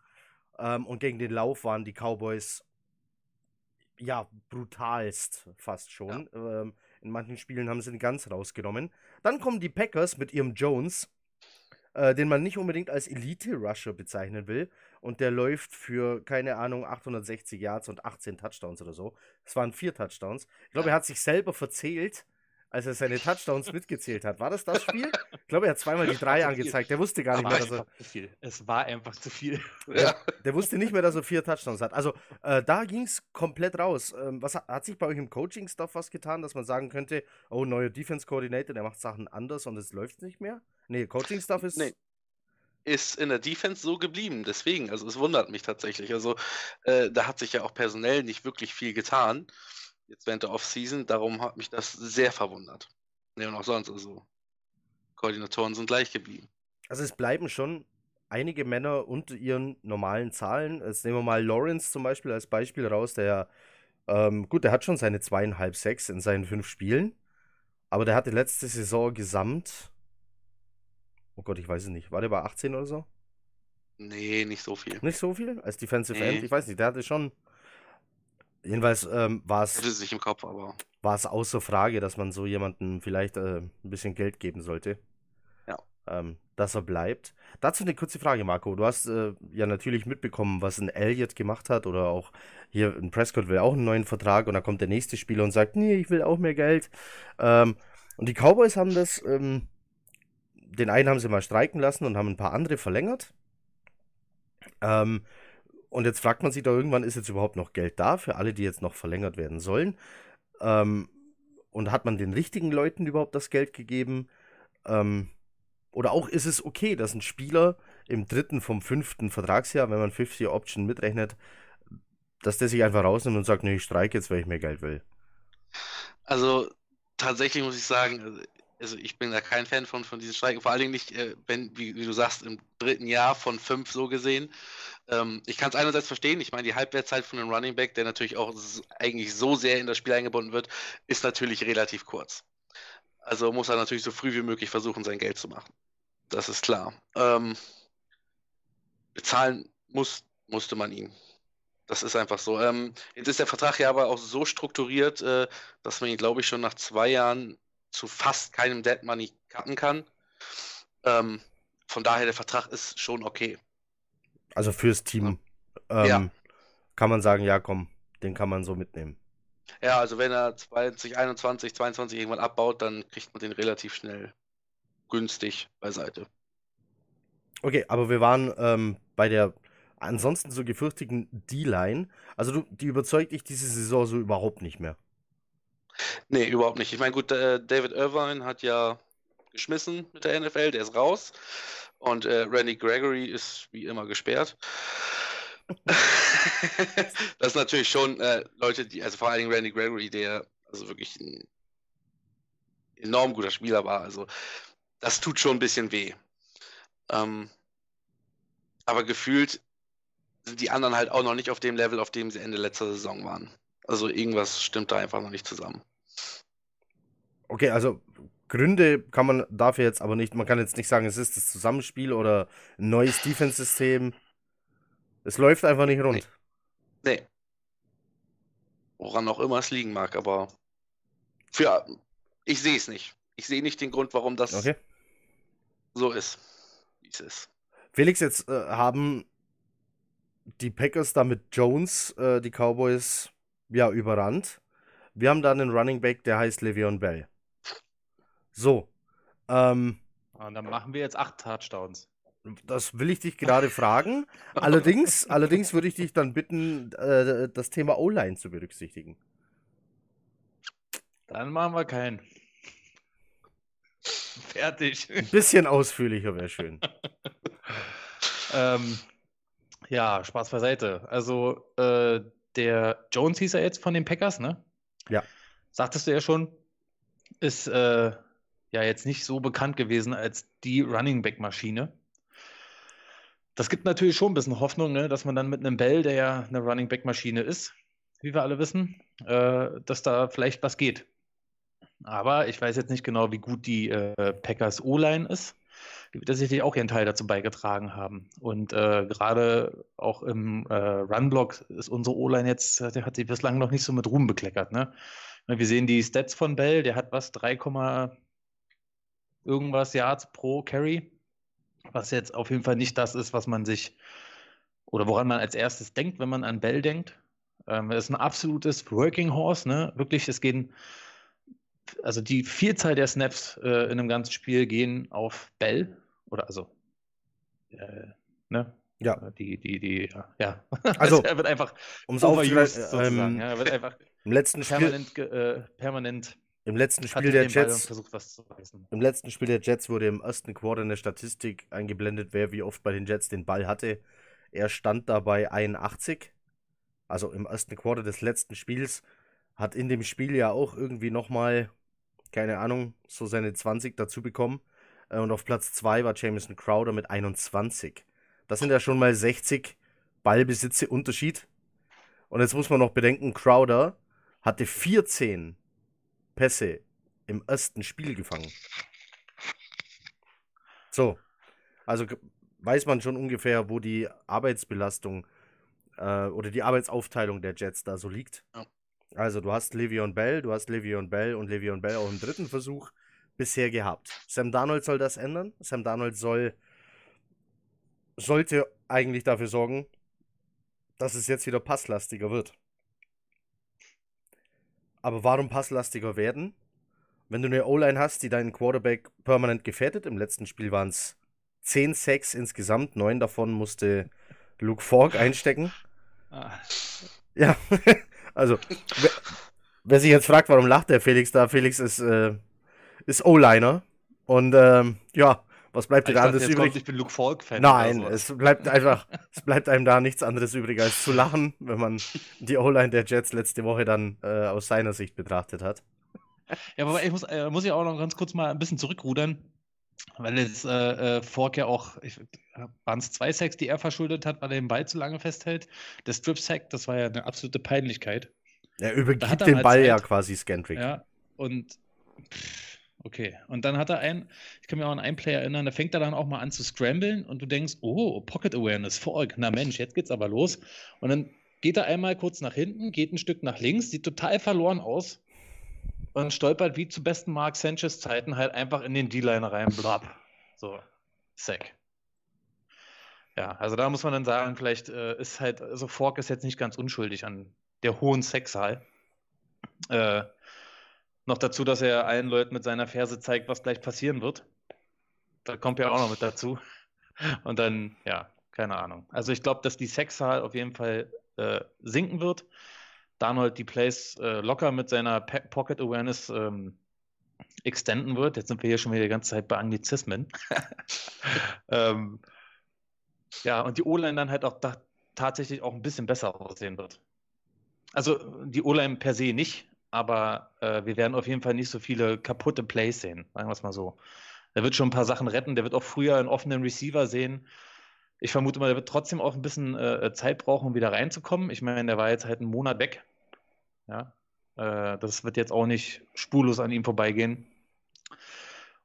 Speaker 1: ähm, und gegen den Lauf waren die Cowboys ja brutalst fast schon. Ja. Ähm, in manchen Spielen haben sie ihn ganz rausgenommen. Dann kommen die Packers mit ihrem Jones äh, den man nicht unbedingt als Elite-Rusher bezeichnen will. Und der läuft für, keine Ahnung, 860 Yards und 18 Touchdowns oder so. Es waren vier Touchdowns. Ich glaube, er hat sich selber verzählt, als er seine Touchdowns *laughs* mitgezählt hat. War das das Spiel? Ich glaube, er hat zweimal die *laughs* drei angezeigt. Der wusste gar nicht mehr, dass er.
Speaker 3: Zu viel. Es war einfach zu viel.
Speaker 1: Ja. *laughs* Der wusste nicht mehr, dass er vier Touchdowns hat. Also äh, da ging es komplett raus. Ähm, was hat, sich bei euch im Coaching-Stuff was getan, dass man sagen könnte, oh, neuer Defense-Coordinator, der macht Sachen anders und es läuft nicht mehr? Nee, Coaching-Stuff ist. Nee
Speaker 2: ist in der Defense so geblieben. Deswegen, also es wundert mich tatsächlich. Also äh, da hat sich ja auch personell nicht wirklich viel getan, jetzt während der Offseason. Darum hat mich das sehr verwundert. Ne, und auch sonst, also Koordinatoren sind gleich geblieben.
Speaker 1: Also es bleiben schon einige Männer unter ihren normalen Zahlen. Jetzt nehmen wir mal Lawrence zum Beispiel als Beispiel raus, der ähm, gut, der hat schon seine zweieinhalb, sechs in seinen fünf Spielen, aber der hatte letzte Saison gesamt Oh Gott, ich weiß es nicht. War der bei 18 oder so?
Speaker 2: Nee, nicht so viel.
Speaker 1: Nicht so viel? Als Defensive nee. End? Ich weiß nicht, der hatte schon. Jedenfalls ähm, war es.
Speaker 2: Hatte sich im Kopf, aber.
Speaker 1: War es außer Frage, dass man so jemandem vielleicht äh, ein bisschen Geld geben sollte.
Speaker 2: Ja.
Speaker 1: Ähm, dass er bleibt. Dazu eine kurze Frage, Marco. Du hast äh, ja natürlich mitbekommen, was ein Elliott gemacht hat oder auch hier ein Prescott will auch einen neuen Vertrag und dann kommt der nächste Spieler und sagt, nee, ich will auch mehr Geld. Ähm, und die Cowboys haben das ähm, den einen haben sie mal streiken lassen und haben ein paar andere verlängert. Ähm, und jetzt fragt man sich da irgendwann, ist jetzt überhaupt noch Geld da für alle, die jetzt noch verlängert werden sollen? Ähm, und hat man den richtigen Leuten überhaupt das Geld gegeben? Ähm, oder auch ist es okay, dass ein Spieler im dritten vom fünften Vertragsjahr, wenn man 50 Option mitrechnet, dass der sich einfach rausnimmt und sagt, nee, ich streike jetzt, weil ich mehr Geld will?
Speaker 2: Also tatsächlich muss ich sagen, also ich bin da kein Fan von, von diesen Streiken, vor allen Dingen nicht, äh, wenn, wie, wie, du sagst, im dritten Jahr von fünf so gesehen. Ähm, ich kann es einerseits verstehen, ich meine, die Halbwertzeit von einem Running Back, der natürlich auch eigentlich so sehr in das Spiel eingebunden wird, ist natürlich relativ kurz. Also muss er natürlich so früh wie möglich versuchen, sein Geld zu machen. Das ist klar. Ähm, bezahlen muss, musste man ihn. Das ist einfach so. Ähm, jetzt ist der Vertrag ja aber auch so strukturiert, äh, dass man ihn, glaube ich, schon nach zwei Jahren zu fast keinem Dead Money cutten kann. Ähm, von daher, der Vertrag ist schon okay.
Speaker 1: Also fürs Team ähm, ja. kann man sagen, ja komm, den kann man so mitnehmen.
Speaker 2: Ja, also wenn er 2021, 22 irgendwann abbaut, dann kriegt man den relativ schnell günstig beiseite.
Speaker 1: Okay, aber wir waren ähm, bei der ansonsten so gefürchteten D-Line. Also du, die überzeugt dich diese Saison so überhaupt nicht mehr.
Speaker 2: Nee, überhaupt nicht. Ich meine, gut, äh, David Irvine hat ja geschmissen mit der NFL, der ist raus. Und äh, Randy Gregory ist wie immer gesperrt. *laughs* das ist natürlich schon äh, Leute, die, also vor allen Dingen Randy Gregory, der also wirklich ein enorm guter Spieler war. Also das tut schon ein bisschen weh. Ähm, aber gefühlt sind die anderen halt auch noch nicht auf dem Level, auf dem sie Ende letzter Saison waren. Also irgendwas stimmt da einfach noch nicht zusammen.
Speaker 1: Okay, also Gründe kann man dafür jetzt aber nicht, man kann jetzt nicht sagen, es ist das Zusammenspiel oder ein neues Defense-System. Es läuft einfach nicht rund.
Speaker 2: Nee. nee. Woran auch immer es liegen mag, aber für, ich sehe es nicht. Ich sehe nicht den Grund, warum das okay. so ist, wie es ist.
Speaker 1: Felix, jetzt äh, haben die Packers da mit Jones äh, die Cowboys ja überrannt. Wir haben da einen Running Back, der heißt Le'Veon Bell. So. Ähm,
Speaker 3: Und dann machen wir jetzt acht Touchdowns.
Speaker 1: Das will ich dich gerade fragen. allerdings, *laughs* allerdings würde ich dich dann bitten, äh, das Thema O-Line zu berücksichtigen.
Speaker 3: Dann machen wir keinen. Fertig.
Speaker 1: Ein bisschen ausführlicher wäre schön. *laughs*
Speaker 3: ähm, ja, Spaß beiseite. Also, äh, der Jones hieß er jetzt von den Packers, ne?
Speaker 1: Ja.
Speaker 3: Sagtest du ja schon, ist äh, ja jetzt nicht so bekannt gewesen als die Running Back Maschine. Das gibt natürlich schon ein bisschen Hoffnung, ne, dass man dann mit einem Bell, der ja eine Running Back Maschine ist, wie wir alle wissen, äh, dass da vielleicht was geht. Aber ich weiß jetzt nicht genau, wie gut die äh, Packers O-Line ist. Die wird sicherlich auch ihren Teil dazu beigetragen haben. Und äh, gerade auch im äh, Run-Block ist unsere O-Line jetzt, der hat sie bislang noch nicht so mit Ruhm bekleckert. Ne? Wir sehen die Stats von Bell, der hat was, 3, irgendwas Yards pro Carry, was jetzt auf jeden Fall nicht das ist, was man sich oder woran man als erstes denkt, wenn man an Bell denkt. Ähm, er ist ein absolutes Working Horse, ne? Wirklich, es gehen also die Vielzahl der Snaps äh, in einem ganzen Spiel gehen auf Bell oder also äh, ne?
Speaker 1: Ja.
Speaker 3: Äh, die, die, die,
Speaker 1: ja. *laughs*
Speaker 3: Also, er wird einfach
Speaker 1: um es overused ähm,
Speaker 3: ja, er wird einfach
Speaker 1: im letzten
Speaker 3: permanent, Spiel, äh, permanent
Speaker 1: im letzten Spiel der Jets versucht, im letzten Spiel der Jets wurde im ersten Quarter eine Statistik eingeblendet, wer wie oft bei den Jets den Ball hatte. Er stand dabei 81, also im ersten Quarter des letzten Spiels, hat in dem Spiel ja auch irgendwie nochmal keine Ahnung, so seine 20 dazu bekommen. Äh, und auf Platz 2 war Jameson Crowder mit 21. Das sind ja schon mal 60 Ballbesitze Unterschied. Und jetzt muss man noch bedenken, Crowder hatte 14 Pässe im ersten Spiel gefangen. So, also weiß man schon ungefähr, wo die Arbeitsbelastung äh, oder die Arbeitsaufteilung der Jets da so liegt. Ja. Also du hast Le'Veon Bell, du hast Le'Veon Bell und Le'Veon Bell auch im dritten Versuch bisher gehabt. Sam Darnold soll das ändern. Sam Darnold soll sollte eigentlich dafür sorgen, dass es jetzt wieder passlastiger wird. Aber warum passlastiger werden? Wenn du eine O-Line hast, die deinen Quarterback permanent gefährdet, im letzten Spiel waren es 10 Sacks insgesamt, neun davon musste Luke Falk einstecken. Ah. Ja, *laughs* Also, wer, wer, sich jetzt fragt, warum lacht der Felix da? Felix ist, äh, ist O-Liner. Und ähm, ja, was bleibt dir da anderes übrig? Kommt,
Speaker 3: ich bin Luke Falk-Fan.
Speaker 1: Nein, es bleibt einfach, *laughs* es bleibt einem da nichts anderes übrig, als zu lachen, wenn man die O-Line der Jets letzte Woche dann äh, aus seiner Sicht betrachtet hat.
Speaker 3: Ja, aber ich muss, äh, muss ich auch noch ganz kurz mal ein bisschen zurückrudern. Weil jetzt äh, äh, Fork ja auch, waren es zwei Sacks, die er verschuldet hat, weil er den Ball zu lange festhält. Der Strip-Sack, das war ja eine absolute Peinlichkeit.
Speaker 1: Er übergibt den Ball Zeit. ja quasi Scandrick.
Speaker 3: Ja, und okay. Und dann hat er einen, ich kann mich auch an einen Player erinnern, da fängt er dann auch mal an zu scramblen und du denkst, oh, Pocket Awareness, Fork, na Mensch, jetzt geht's aber los. Und dann geht er einmal kurz nach hinten, geht ein Stück nach links, sieht total verloren aus und stolpert wie zu besten Mark Sanchez Zeiten halt einfach in den D-Line rein, blab. So, Sack. Ja, also da muss man dann sagen, vielleicht äh, ist halt, also Fork ist jetzt nicht ganz unschuldig an der hohen Sexzahl. Äh, noch dazu, dass er allen Leuten mit seiner Ferse zeigt, was gleich passieren wird. Da kommt ja auch noch mit dazu. Und dann, ja, keine Ahnung. Also ich glaube, dass die Sexzahl auf jeden Fall äh, sinken wird. Darnold die Plays äh, locker mit seiner P Pocket Awareness ähm, extenden wird. Jetzt sind wir hier schon wieder die ganze Zeit bei Anglizismen. *laughs* ähm, ja, und die O-Line dann halt auch tatsächlich auch ein bisschen besser aussehen wird. Also die O-Line per se nicht, aber äh, wir werden auf jeden Fall nicht so viele kaputte Plays sehen, sagen wir es mal so. Der wird schon ein paar Sachen retten, der wird auch früher einen offenen Receiver sehen. Ich vermute mal, der wird trotzdem auch ein bisschen äh, Zeit brauchen, um wieder reinzukommen. Ich meine, der war jetzt halt einen Monat weg. Ja, äh, das wird jetzt auch nicht spurlos an ihm vorbeigehen.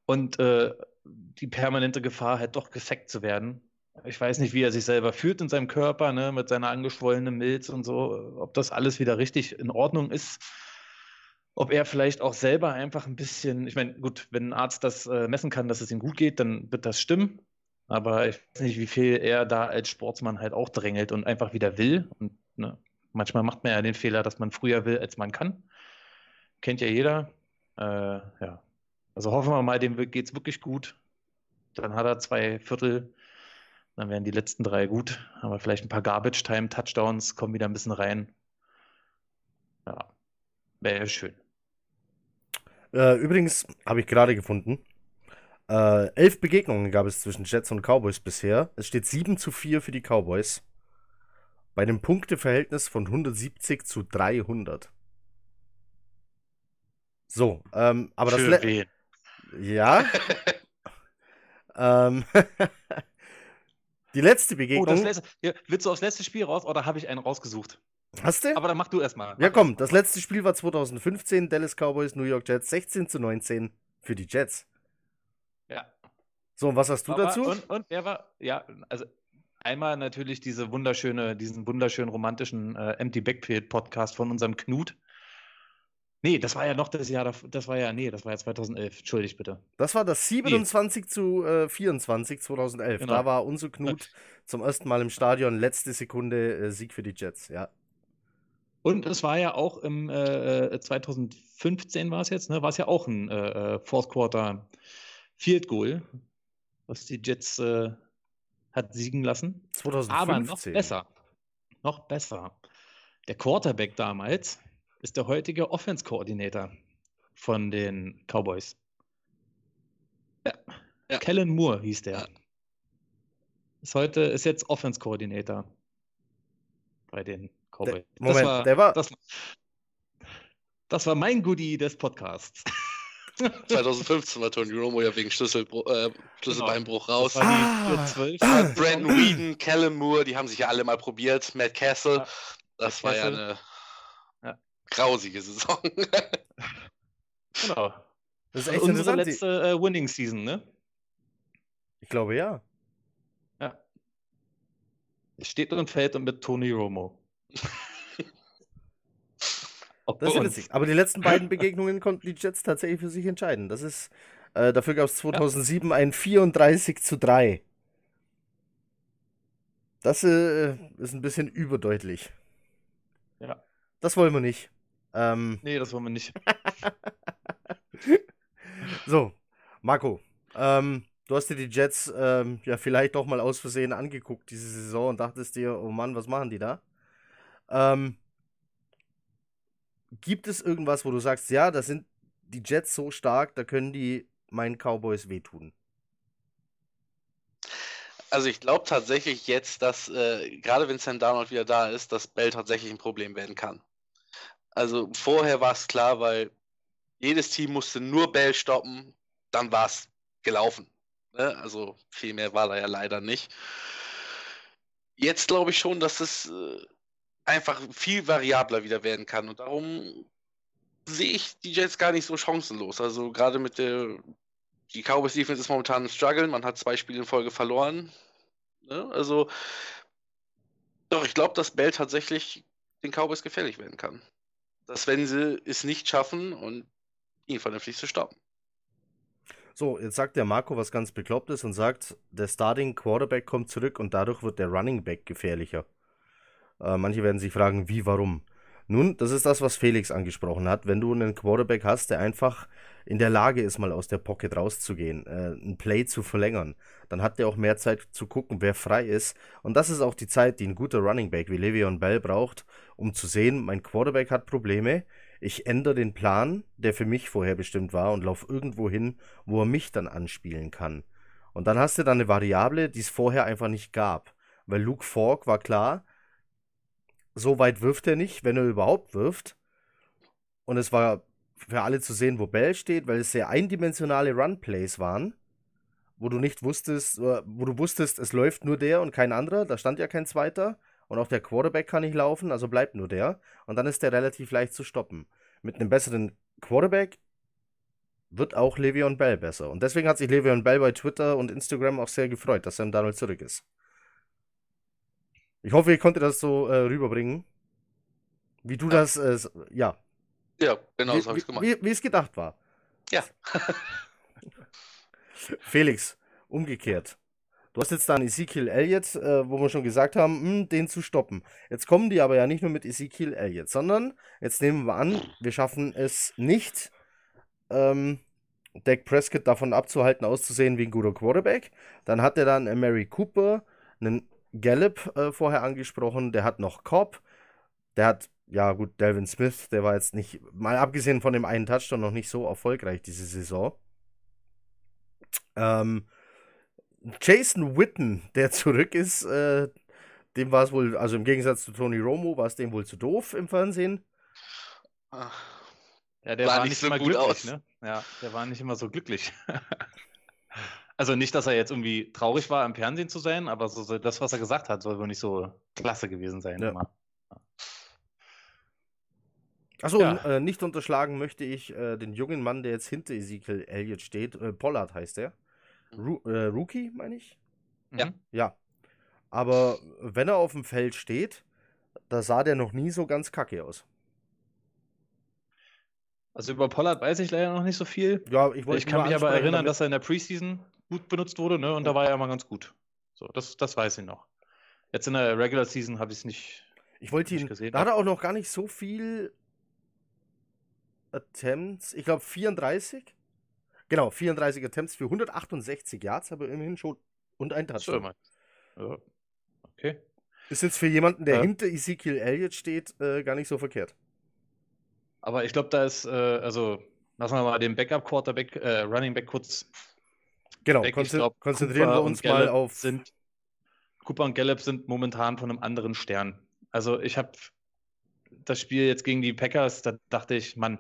Speaker 3: und äh, die permanente Gefahr halt doch gesackt zu werden. Ich weiß nicht, wie er sich selber fühlt in seinem Körper, ne, mit seiner angeschwollenen Milz und so, ob das alles wieder richtig in Ordnung ist. Ob er vielleicht auch selber einfach ein bisschen, ich meine, gut, wenn ein Arzt das äh, messen kann, dass es ihm gut geht, dann wird das stimmen. Aber ich weiß nicht, wie viel er da als Sportsmann halt auch drängelt und einfach wieder will. Und ne, manchmal macht man ja den Fehler, dass man früher will, als man kann. Kennt ja jeder. Äh, ja. Also hoffen wir mal, dem geht es wirklich gut. Dann hat er zwei Viertel dann wären die letzten drei gut. Aber vielleicht ein paar Garbage-Time-Touchdowns kommen wieder ein bisschen rein. Ja, wäre schön.
Speaker 1: Äh, übrigens habe ich gerade gefunden. Äh, elf Begegnungen gab es zwischen Jets und Cowboys bisher. Es steht 7 zu 4 für die Cowboys. Bei einem Punkteverhältnis von 170 zu 300. So, ähm, aber
Speaker 3: Für
Speaker 1: das.
Speaker 3: wen?
Speaker 1: Ja. *laughs* ähm, *laughs* Die letzte Begegnung.
Speaker 3: Oh, das letzte, ja, willst du aufs letzte Spiel raus oder habe ich einen rausgesucht?
Speaker 1: Hast du?
Speaker 3: Aber dann mach du erstmal.
Speaker 1: Ja, komm, das letzte Spiel war 2015, Dallas Cowboys, New York Jets, 16 zu 19 für die Jets.
Speaker 3: Ja.
Speaker 1: So, und was hast du
Speaker 3: Aber,
Speaker 1: dazu?
Speaker 3: Und, und wer war, ja, also einmal natürlich diese wunderschöne, diesen wunderschönen romantischen äh, Empty Backfield Podcast von unserem Knut. Nee, das war ja noch das Jahr, das war ja, nee, das war ja 2011, entschuldigt bitte.
Speaker 1: Das war das 27 zu äh, 24 2011.
Speaker 3: Genau.
Speaker 1: Da war unser Knut zum ersten Mal im Stadion, letzte Sekunde äh, Sieg für die Jets, ja.
Speaker 3: Und es war ja auch im äh, äh, 2015 war es jetzt, ne, war es ja auch ein äh, äh, Fourth Quarter Field Goal, was die Jets äh, hat siegen lassen.
Speaker 1: 2015.
Speaker 3: Aber noch besser, noch besser. Der Quarterback damals ist der heutige Offense-Koordinator von den Cowboys. Ja.
Speaker 2: Ja.
Speaker 3: Kellen Moore hieß der.
Speaker 2: Ja.
Speaker 3: Ist heute, ist jetzt Offense-Koordinator bei den Cowboys.
Speaker 1: Moment, der war-
Speaker 3: Das, das war mein Goodie des Podcasts.
Speaker 2: 2015 war Tony Romo ja wegen Schlüsselbruch, äh, Schlüsselbeinbruch
Speaker 3: Das
Speaker 2: raus.
Speaker 3: die
Speaker 1: Ah.
Speaker 3: 412.
Speaker 2: Brandon Whedon, Callum Moore, die haben sich ja alle mal probiert. Matt Castle,
Speaker 3: Ja.
Speaker 2: das
Speaker 3: Matt
Speaker 2: war ja
Speaker 3: Castle.
Speaker 2: eine
Speaker 3: Ja.
Speaker 2: grausige Saison. *laughs*
Speaker 3: Genau.
Speaker 1: Das ist echt
Speaker 3: Unsere
Speaker 1: interessant.
Speaker 3: letzte äh, Winning Season, ne?
Speaker 1: Ich glaube ja.
Speaker 3: Ja. Es steht und fällt mit Tony Romo. *laughs* Auch
Speaker 1: Das ist ja witzig. Aber die letzten *laughs* beiden Begegnungen konnten die Jets tatsächlich für sich entscheiden. Das ist, äh, dafür gab es 2007 ein 34 zu 3. Das äh, ist ein bisschen überdeutlich.
Speaker 3: Ja.
Speaker 1: Das wollen wir nicht. Ähm,
Speaker 3: Nee, das wollen wir nicht. *laughs*
Speaker 1: so, Marco, ähm, du hast dir die Jets ähm, ja vielleicht doch mal aus Versehen angeguckt diese Saison und dachtest dir, oh Mann, was machen die da? Ähm, gibt es irgendwas, wo du sagst, ja, da sind die Jets so stark, da können die meinen Cowboys wehtun?
Speaker 2: Also ich glaube tatsächlich jetzt, dass äh, gerade wenn Sam Darnold wieder da ist, dass Bell tatsächlich ein Problem werden kann. Also vorher war es klar, weil jedes Team musste nur Bell stoppen, dann war es gelaufen. Ne? Also viel mehr war da ja leider nicht. Jetzt glaube ich schon, dass es äh, einfach viel variabler wieder werden kann und darum sehe ich die Jets gar nicht so chancenlos. Also gerade mit der die Cowboys Defense ist momentan ein Struggle. Man hat zwei Spiele in Folge verloren. Ne? Also, doch, ich glaube, dass Bell tatsächlich den Cowboys gefährlich werden kann. Dass, wenn sie es nicht schaffen und ihn vernünftig zu stoppen.
Speaker 1: So, jetzt sagt der Marco was ganz Beklopptes und sagt, der Starting Quarterback kommt zurück und dadurch wird der Running Back gefährlicher. Äh, manche werden sich fragen, wie, warum? Nun, das ist das, was Felix angesprochen hat. Wenn du einen Quarterback hast, der einfach in der Lage ist, mal aus der Pocket rauszugehen, äh, ein Play zu verlängern, dann hat der auch mehr Zeit zu gucken, wer frei ist. Und das ist auch die Zeit, die ein guter Running Back wie Le'Veon Bell braucht, um zu sehen, mein Quarterback hat Probleme. Ich ändere den Plan, der für mich vorher bestimmt war, und laufe irgendwo hin, wo er mich dann anspielen kann. Und dann hast du dann eine Variable, die es vorher einfach nicht gab. Weil Luke Falk war klar, so weit wirft er nicht, wenn er überhaupt wirft. Und es war für alle zu sehen, wo Bell steht, weil es sehr eindimensionale Run-Plays waren, wo du nicht wusstest, äh, wo du wusstest, es läuft nur der und kein anderer, da stand ja kein zweiter. Und auch der Quarterback kann nicht laufen, also bleibt nur der. Und dann ist der relativ leicht zu stoppen. Mit einem besseren Quarterback wird auch Le'Veon Bell besser. Und deswegen hat sich Le'Veon Bell bei Twitter und Instagram auch sehr gefreut, dass Sam Darnold zurück ist. Ich hoffe, ich konnte das so äh, rüberbringen, wie du ja. das, äh, ja.
Speaker 2: Ja, genau so habe ich gemacht.
Speaker 1: Wie, wie es gedacht war.
Speaker 2: Ja. *laughs*
Speaker 1: Felix, umgekehrt. Du hast jetzt dann Ezekiel Elliott, äh, wo wir schon gesagt haben, mh, hm, den zu stoppen. Jetzt kommen die aber ja nicht nur mit Ezekiel Elliott, sondern jetzt nehmen wir an, wir schaffen es nicht, ähm, Dak Prescott davon abzuhalten, auszusehen wie ein guter Quarterback. Dann hat er dann Mary Cooper, einen Gallup äh, vorher angesprochen, der hat noch Cobb, der hat, ja gut, Delvin Smith, der war jetzt nicht, mal abgesehen von dem einen Touchdown, noch nicht so erfolgreich diese Saison. Ähm, Jason Witten, der zurück ist, äh, dem war es wohl, also im Gegensatz zu Tony Romo, war es dem wohl zu doof im Fernsehen.
Speaker 3: Ja, der war, war nicht, so immer gut glücklich, aus. ne? Ja, der war nicht immer so glücklich. *laughs* also nicht, dass er jetzt irgendwie traurig war, im Fernsehen zu sein, aber so, das, was er gesagt hat, soll wohl nicht so klasse gewesen sein. Ja.
Speaker 1: Achso, ja. äh, nicht unterschlagen möchte ich äh, den jungen Mann, der jetzt hinter Ezekiel Elliott steht. Äh, Pollard heißt er. Ru äh, Rookie, meine ich?
Speaker 2: Ja.
Speaker 1: Ja. Aber wenn er auf dem Feld steht, da sah der noch nie so ganz kacke aus.
Speaker 3: Also über Pollard weiß ich leider noch nicht so viel.
Speaker 1: Ja, ich,
Speaker 3: ich kann mich aber erinnern, damit... dass er in der Preseason gut benutzt wurde, ne? Und da war er immer ganz gut. So, das, das weiß ich noch. Jetzt in der Regular Season habe ich es nicht.
Speaker 1: Ich wollte ihn. Gesehen, da hat er auch noch gar nicht so viel Attempts. Ich glaube 34. Genau, 34 Attempts für 168 Yards, aber immerhin schon und ein Touchdown.
Speaker 3: Ja. Okay.
Speaker 1: Ist jetzt für jemanden, der ja. hinter Ezekiel Elliott steht, äh, gar nicht so verkehrt.
Speaker 3: Aber ich glaube, da ist, äh, also lassen wir mal den Backup-Quarterback, äh, Running Back kurz.
Speaker 1: Genau, konzentri glaub, konzentrieren Cooper wir uns mal auf.
Speaker 3: Sind, Cooper und Gallup sind momentan von einem anderen Stern. Also ich habe das Spiel jetzt gegen die Packers, da dachte ich, Mann,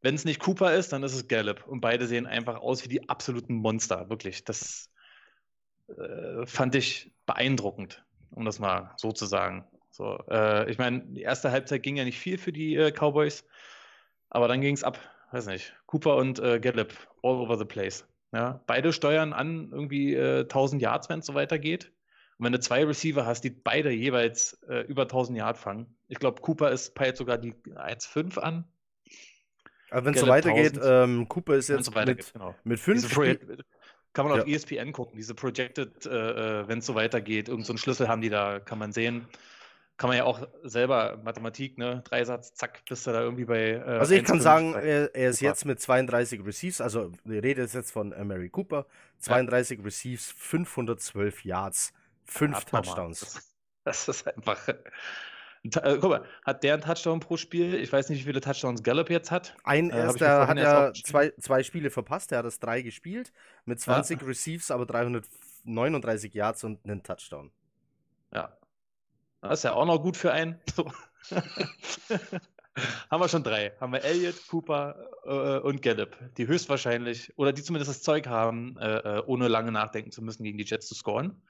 Speaker 3: wenn es nicht Cooper ist, dann ist es Gallup. Und beide sehen einfach aus wie die absoluten Monster. Wirklich. Das äh, fand ich beeindruckend, um das mal so zu sagen. So, äh, ich meine, die erste Halbzeit ging ja nicht viel für die äh, Cowboys, aber dann ging es ab. Weiß nicht. Cooper und äh, Gallup, all over the place. Ja, beide steuern an irgendwie 1000 äh, Yards, wenn es so weitergeht. Und wenn du zwei Receiver hast, die beide jeweils äh, über 1000 Yards fangen, ich glaube, Cooper ist peilt sogar die 1,5 an.
Speaker 1: Aber wenn es so weitergeht, ähm, Cooper ist jetzt so mit, genau. mit fünf
Speaker 3: Kann man auf ja. ESPN gucken, diese Projected, äh, äh wenn es so weitergeht, irgendeinen so Schlüssel haben die da, kann man sehen. Kann man ja auch selber Mathematik, ne? Dreisatz, zack, bist du da irgendwie bei. Äh,
Speaker 1: also ich kann sagen, er, er, ist jetzt mit 32 Receives, also die Rede ist jetzt von äh, Mary Cooper, 32 ja. Receives, 512 Yards, 5 Touchdowns.
Speaker 3: Das, das ist einfach äh, guck mal, hat der einen Touchdown pro Spiel? Ich weiß nicht, wie viele Touchdowns Gallup jetzt hat.
Speaker 1: Ein äh, erster hat ja zwei, zwei Spiele verpasst. Der hat das drei gespielt mit 20 ja. Receives, aber 339 Yards und einen Touchdown.
Speaker 3: Ja. Das ist ja auch noch gut für einen. *laughs* So. *laughs* haben wir schon drei. Haben wir Elliott, Cooper äh, und Gallup, die höchstwahrscheinlich oder die zumindest das Zeug haben, äh, äh ohne lange nachdenken zu müssen, gegen die Jets zu scoren.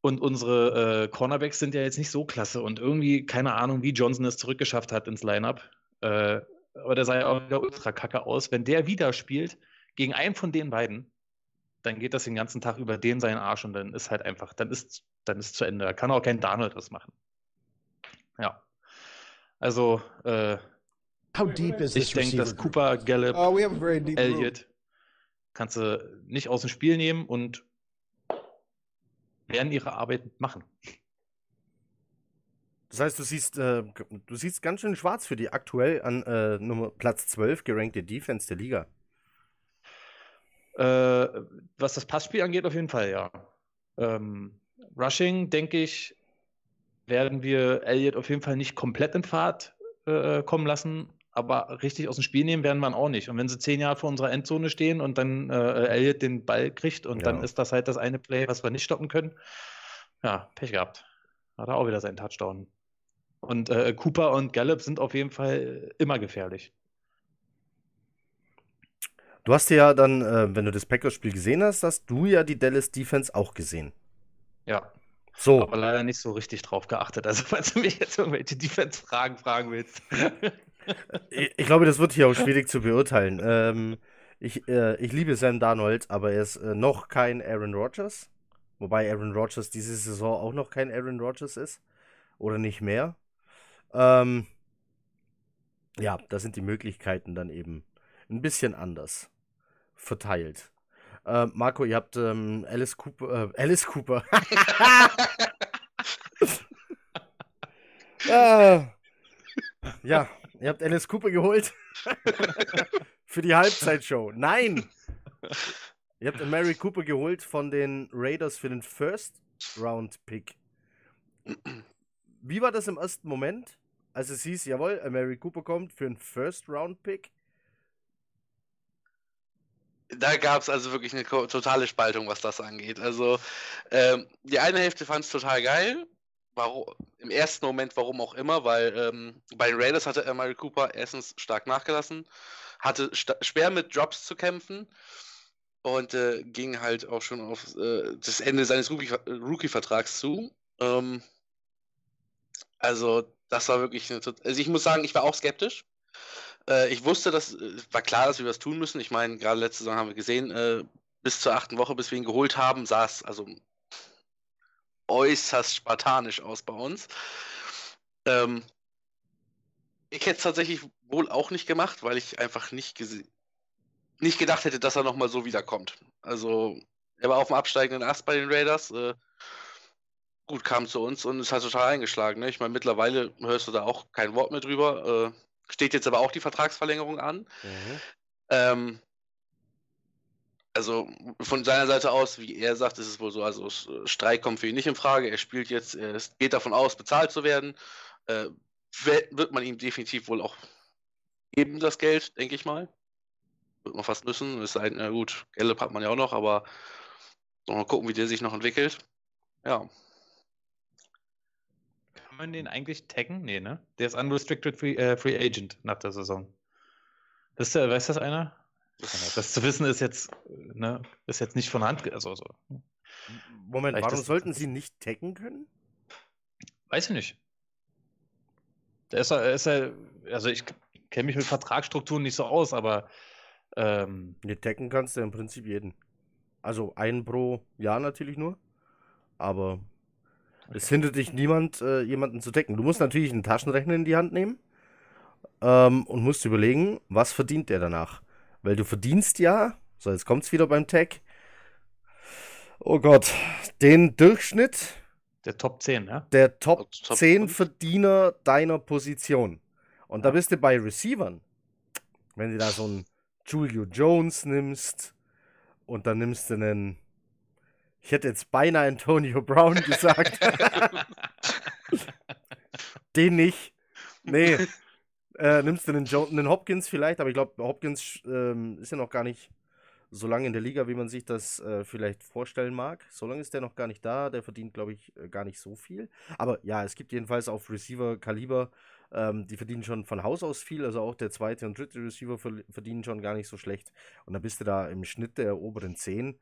Speaker 3: Und unsere äh, Cornerbacks sind ja jetzt nicht so klasse und irgendwie, keine Ahnung, wie Johnson es zurückgeschafft hat ins Lineup. Äh, aber der sah ja auch wieder ultra kacke aus. Wenn der wieder spielt gegen einen von den beiden, dann geht das den ganzen Tag über den seinen Arsch und dann ist halt einfach, dann ist, dann ist zu Ende. Da kann auch kein Donald das machen. Ja. Also, äh, ich denke, dass Cooper, Gallup, oh, Elliott kannst du nicht aus dem Spiel nehmen und werden ihre Arbeit machen.
Speaker 1: Das heißt, du siehst, äh, du siehst ganz schön schwarz für die aktuell an äh, Nummer Platz 12 gerankte Defense der Liga.
Speaker 3: Äh, was das Passspiel angeht, auf jeden Fall, ja. Ähm, Rushing, denke ich, werden wir Elliott auf jeden Fall nicht komplett in Fahrt äh, kommen lassen aber richtig aus dem Spiel nehmen werden wir auch nicht. Und wenn sie zehn Jahre vor unserer Endzone stehen und dann äh, Elliot den Ball kriegt und ja. dann ist das halt das eine Play, was wir nicht stoppen können, ja, Pech gehabt. Hat er auch wieder seinen Touchdown. Und äh, Cooper und Gallup sind auf jeden Fall immer gefährlich.
Speaker 1: Du hast ja dann, äh, wenn du das Packers-Spiel gesehen hast, hast du ja die Dallas Defense auch gesehen.
Speaker 3: Ja. So. Aber leider nicht so richtig drauf geachtet. Also, *laughs* falls du mich jetzt irgendwelche Defense-Fragen fragen willst. *laughs*
Speaker 1: ich, ich, glaube, das wird hier auch schwierig zu beurteilen. Ähm, ich, äh, ich liebe Sam Darnold, aber er ist äh, noch kein Aaron Rodgers. Wobei Aaron Rodgers diese Saison auch noch kein Aaron Rodgers ist. Oder nicht mehr. Ähm, ja, da sind die Möglichkeiten dann eben ein bisschen anders verteilt. Äh, Marco, ihr habt ähm, Alice Cooper. Äh, Alice Cooper. äh, *laughs* ja, ihr habt Alice Cooper geholt. *laughs* Für die Halbzeitshow. Nein! Ihr habt Mary Cooper geholt von den Raiders für den First Round Pick. Wie war das im ersten Moment, als es hieß, jawohl, Mary Cooper kommt für einen First Round Pick?
Speaker 2: Da gab es also wirklich eine totale Spaltung, was das angeht. Also ähm, die eine Hälfte fand es total geil. Warum, Im ersten Moment, warum auch immer, weil ähm, bei den Raiders hatte Mary Cooper erstens stark nachgelassen, hatte schwer mit Drops zu kämpfen und äh, ging halt auch schon auf äh, das Ende seines Rookie-Vertrags zu. Ähm, also, das war wirklich eine. Also, ich muss sagen, ich war auch skeptisch. Äh, ich wusste, dass äh, war klar, dass wir was tun müssen. Ich meine, gerade letzte Saison haben wir gesehen, äh, bis zur achten Woche, bis wir ihn geholt haben, sah es also äußerst spartanisch aus bei uns. Ähm, ich hätte es tatsächlich wohl auch nicht gemacht, weil ich einfach nicht, nicht gedacht hätte, dass er nochmal so wiederkommt. Also, er war auf dem absteigenden Ast bei den Raiders. Äh, gut, kam zu uns und ist halt total eingeschlagen. Ne? Ich meine, mittlerweile hörst du da auch kein Wort mehr drüber. Äh, steht jetzt aber auch die Vertragsverlängerung an. Mhm. Ähm, also von seiner Seite aus, wie er sagt, ist es wohl so, also Streik kommt für ihn nicht in Frage. Er spielt jetzt, er geht davon aus, bezahlt zu werden. Äh, wird man ihm definitiv wohl auch geben, das Geld, denke ich mal. Wird man fast müssen. Es sei denn, na gut, Gallup hat man ja auch noch, aber mal gucken, wie der sich noch entwickelt. Ja.
Speaker 3: Man den eigentlich taggen? Nee, ne? Der ist unrestricted free, äh, free agent nach der Saison. Das, äh, weiß das einer? Das zu wissen ist jetzt, ne, ist jetzt nicht von Hand. Also, so.
Speaker 1: Moment, Vielleicht warum sollten sie nicht taggen können?
Speaker 3: Weiß ich nicht. Der ist, ist ja, also ich kenne mich mit Vertragsstrukturen nicht so aus, aber. Ähm,
Speaker 1: nee, taggen kannst du im Prinzip jeden. Also einen pro Jahr natürlich nur. Aber okay. es hindert dich niemand, äh, jemanden zu decken. Du musst natürlich einen Taschenrechner in die Hand nehmen ähm, und musst überlegen, was verdient der danach. Weil du verdienst ja, so jetzt kommt es wieder beim Tag. Oh Gott, den Durchschnitt
Speaker 3: der Top 10, ja?
Speaker 1: Der Top, Top 10 Verdiener deiner Position. Und da bist du bei Receivern. Wenn du da so einen Julio Jones nimmst und dann nimmst du einen. Ich hätte jetzt beinahe Antonio Brown gesagt. *laughs* Den nicht. Nee. *laughs* Äh, nimmst du einen, jo einen Hopkins vielleicht, aber ich glaube, Hopkins ähm, ist ja noch gar nicht so lange in der Liga, wie man sich das äh, vielleicht vorstellen mag. So lange ist der noch gar nicht da. Der verdient, glaube ich, äh, gar nicht so viel. Aber ja, es gibt jedenfalls auf Receiver-Kaliber, ähm, die verdienen schon von Haus aus viel. Also auch der zweite und dritte Receiver verdienen schon gar nicht so schlecht. Und dann bist du da im Schnitt der oberen 10.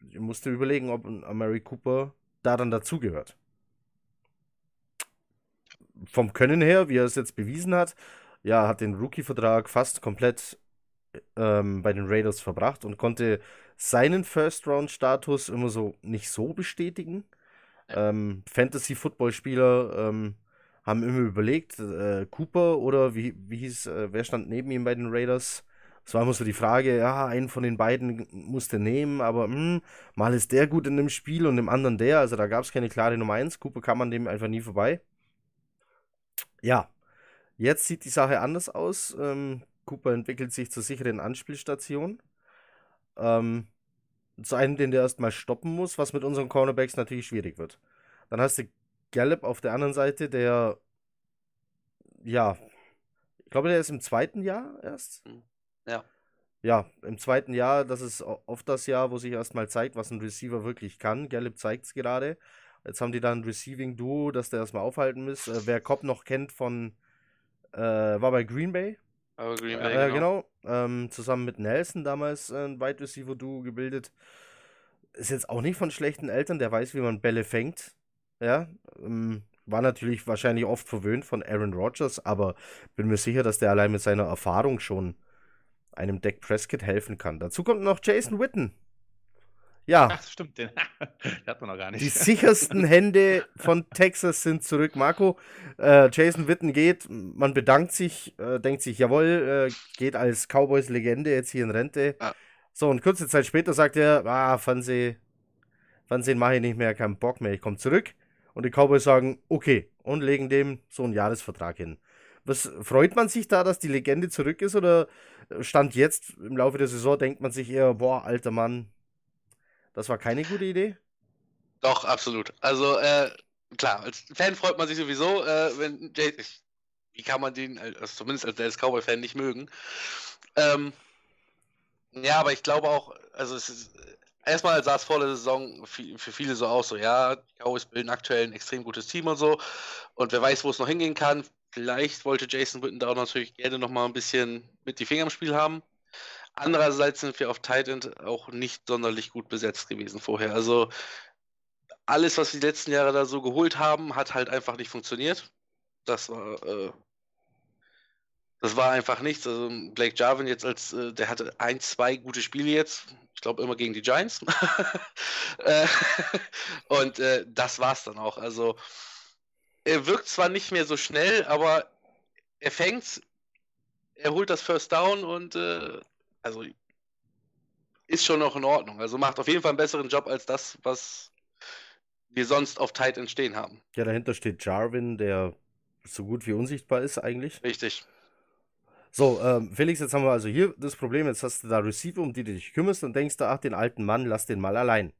Speaker 1: Du musst dir überlegen, ob ein Mary Cooper da dann dazugehört. Vom Können her, wie er es jetzt bewiesen hat, ja, hat den Rookie-Vertrag fast komplett ähm, bei den Raiders verbracht und konnte seinen First-Round-Status immer so nicht so bestätigen. Ähm, Fantasy-Football-Spieler ähm, haben immer überlegt, äh, Cooper oder wie, wie hieß, äh, wer stand neben ihm bei den Raiders? Es war immer so die Frage, ja, einen von den beiden musste nehmen, aber mh, hm, mal ist der gut in dem Spiel und im anderen der. Also da gab es keine klare Nummer 1. Cooper kam an dem einfach nie vorbei. Ja, jetzt sieht die Sache anders aus. Ähm, Cooper entwickelt sich zur sicheren Anspielstation. Ähm, zu einem, den der erstmal stoppen muss, was mit unseren Cornerbacks natürlich schwierig wird. Dann hast du Gallup auf der anderen Seite, der ja, ich glaube, der ist im zweiten Jahr erst.
Speaker 2: Ja.
Speaker 1: Ja, im zweiten Jahr, das ist oft das Jahr, wo sich erstmal zeigt, was ein Receiver wirklich kann. Gallup zeigt es gerade. Jetzt haben die dann ein Receiving-Duo, das der erstmal aufhalten muss. Äh, wer Cobb noch kennt von, äh, war bei Green Bay,
Speaker 2: aber Green Bay,
Speaker 1: äh, genau. genau ähm, zusammen mit Nelson damals ein Wide Receiver Duo gebildet. Ist jetzt auch nicht von schlechten Eltern, der weiß, wie man Bälle fängt. Ja, ähm, war natürlich wahrscheinlich oft verwöhnt von Aaron Rodgers, aber bin mir sicher, dass der allein mit seiner Erfahrung schon einem Deck Prescott helfen kann. Dazu kommt noch Jason Witten. Ja.
Speaker 3: Ach, stimmt, den, *laughs* den hat man noch gar nicht.
Speaker 1: Die sichersten Hände von Texas sind zurück. Marco, äh, Jason Witten geht, man bedankt sich, äh, denkt sich, jawohl, äh, geht als Cowboys-Legende jetzt hier in Rente. Ah. So, und kurze Zeit später sagt er, ah, Fernseh, Fernsehen mache ich nicht mehr, keinen Bock mehr, ich komme zurück. Und die Cowboys sagen, okay, und legen dem so einen Jahresvertrag hin. Was freut man sich da, dass die Legende zurück ist? Oder stand jetzt im Laufe der Saison, denkt man sich eher, boah, alter Mann, das war keine gute Idee?
Speaker 2: Doch, absolut. Also, äh, klar, als Fan freut man sich sowieso, äh, wenn Jay, wie kann man den, also zumindest als Dallas Cowboy-Fan, nicht mögen. Ähm, ja, aber ich glaube auch, also es ist, erstmal sah es vor der Saison für viele so aus, so ja, die Cowboys bilden aktuell ein extrem gutes Team und so. Und wer weiß, wo es noch hingehen kann. Vielleicht wollte Jason Witten da auch natürlich gerne noch mal ein bisschen mit die Finger im Spiel haben. Andererseits sind wir auf Tight End auch nicht sonderlich gut besetzt gewesen vorher. Also alles, was wir die letzten Jahre da so geholt haben, hat halt einfach nicht funktioniert. Das war, äh, das war einfach nichts. Also Blake Jarvin jetzt als, äh, der hatte ein, zwei gute Spiele jetzt. Ich glaube immer gegen die Giants. *laughs* Äh, und äh, das war's dann auch. Also er wirkt zwar nicht mehr so schnell, aber er fängt, er holt das First Down und äh, also ist schon noch in Ordnung. Also macht auf jeden Fall einen besseren Job als das, was wir sonst auf Tight entstehen haben.
Speaker 1: Ja, dahinter steht Jarvin, der so gut wie unsichtbar ist eigentlich.
Speaker 2: Richtig.
Speaker 1: So, ähm, Felix, jetzt haben wir also hier das Problem, jetzt hast du da Receiver, um die du dich kümmerst und denkst da, ach, den alten Mann, lass den mal allein.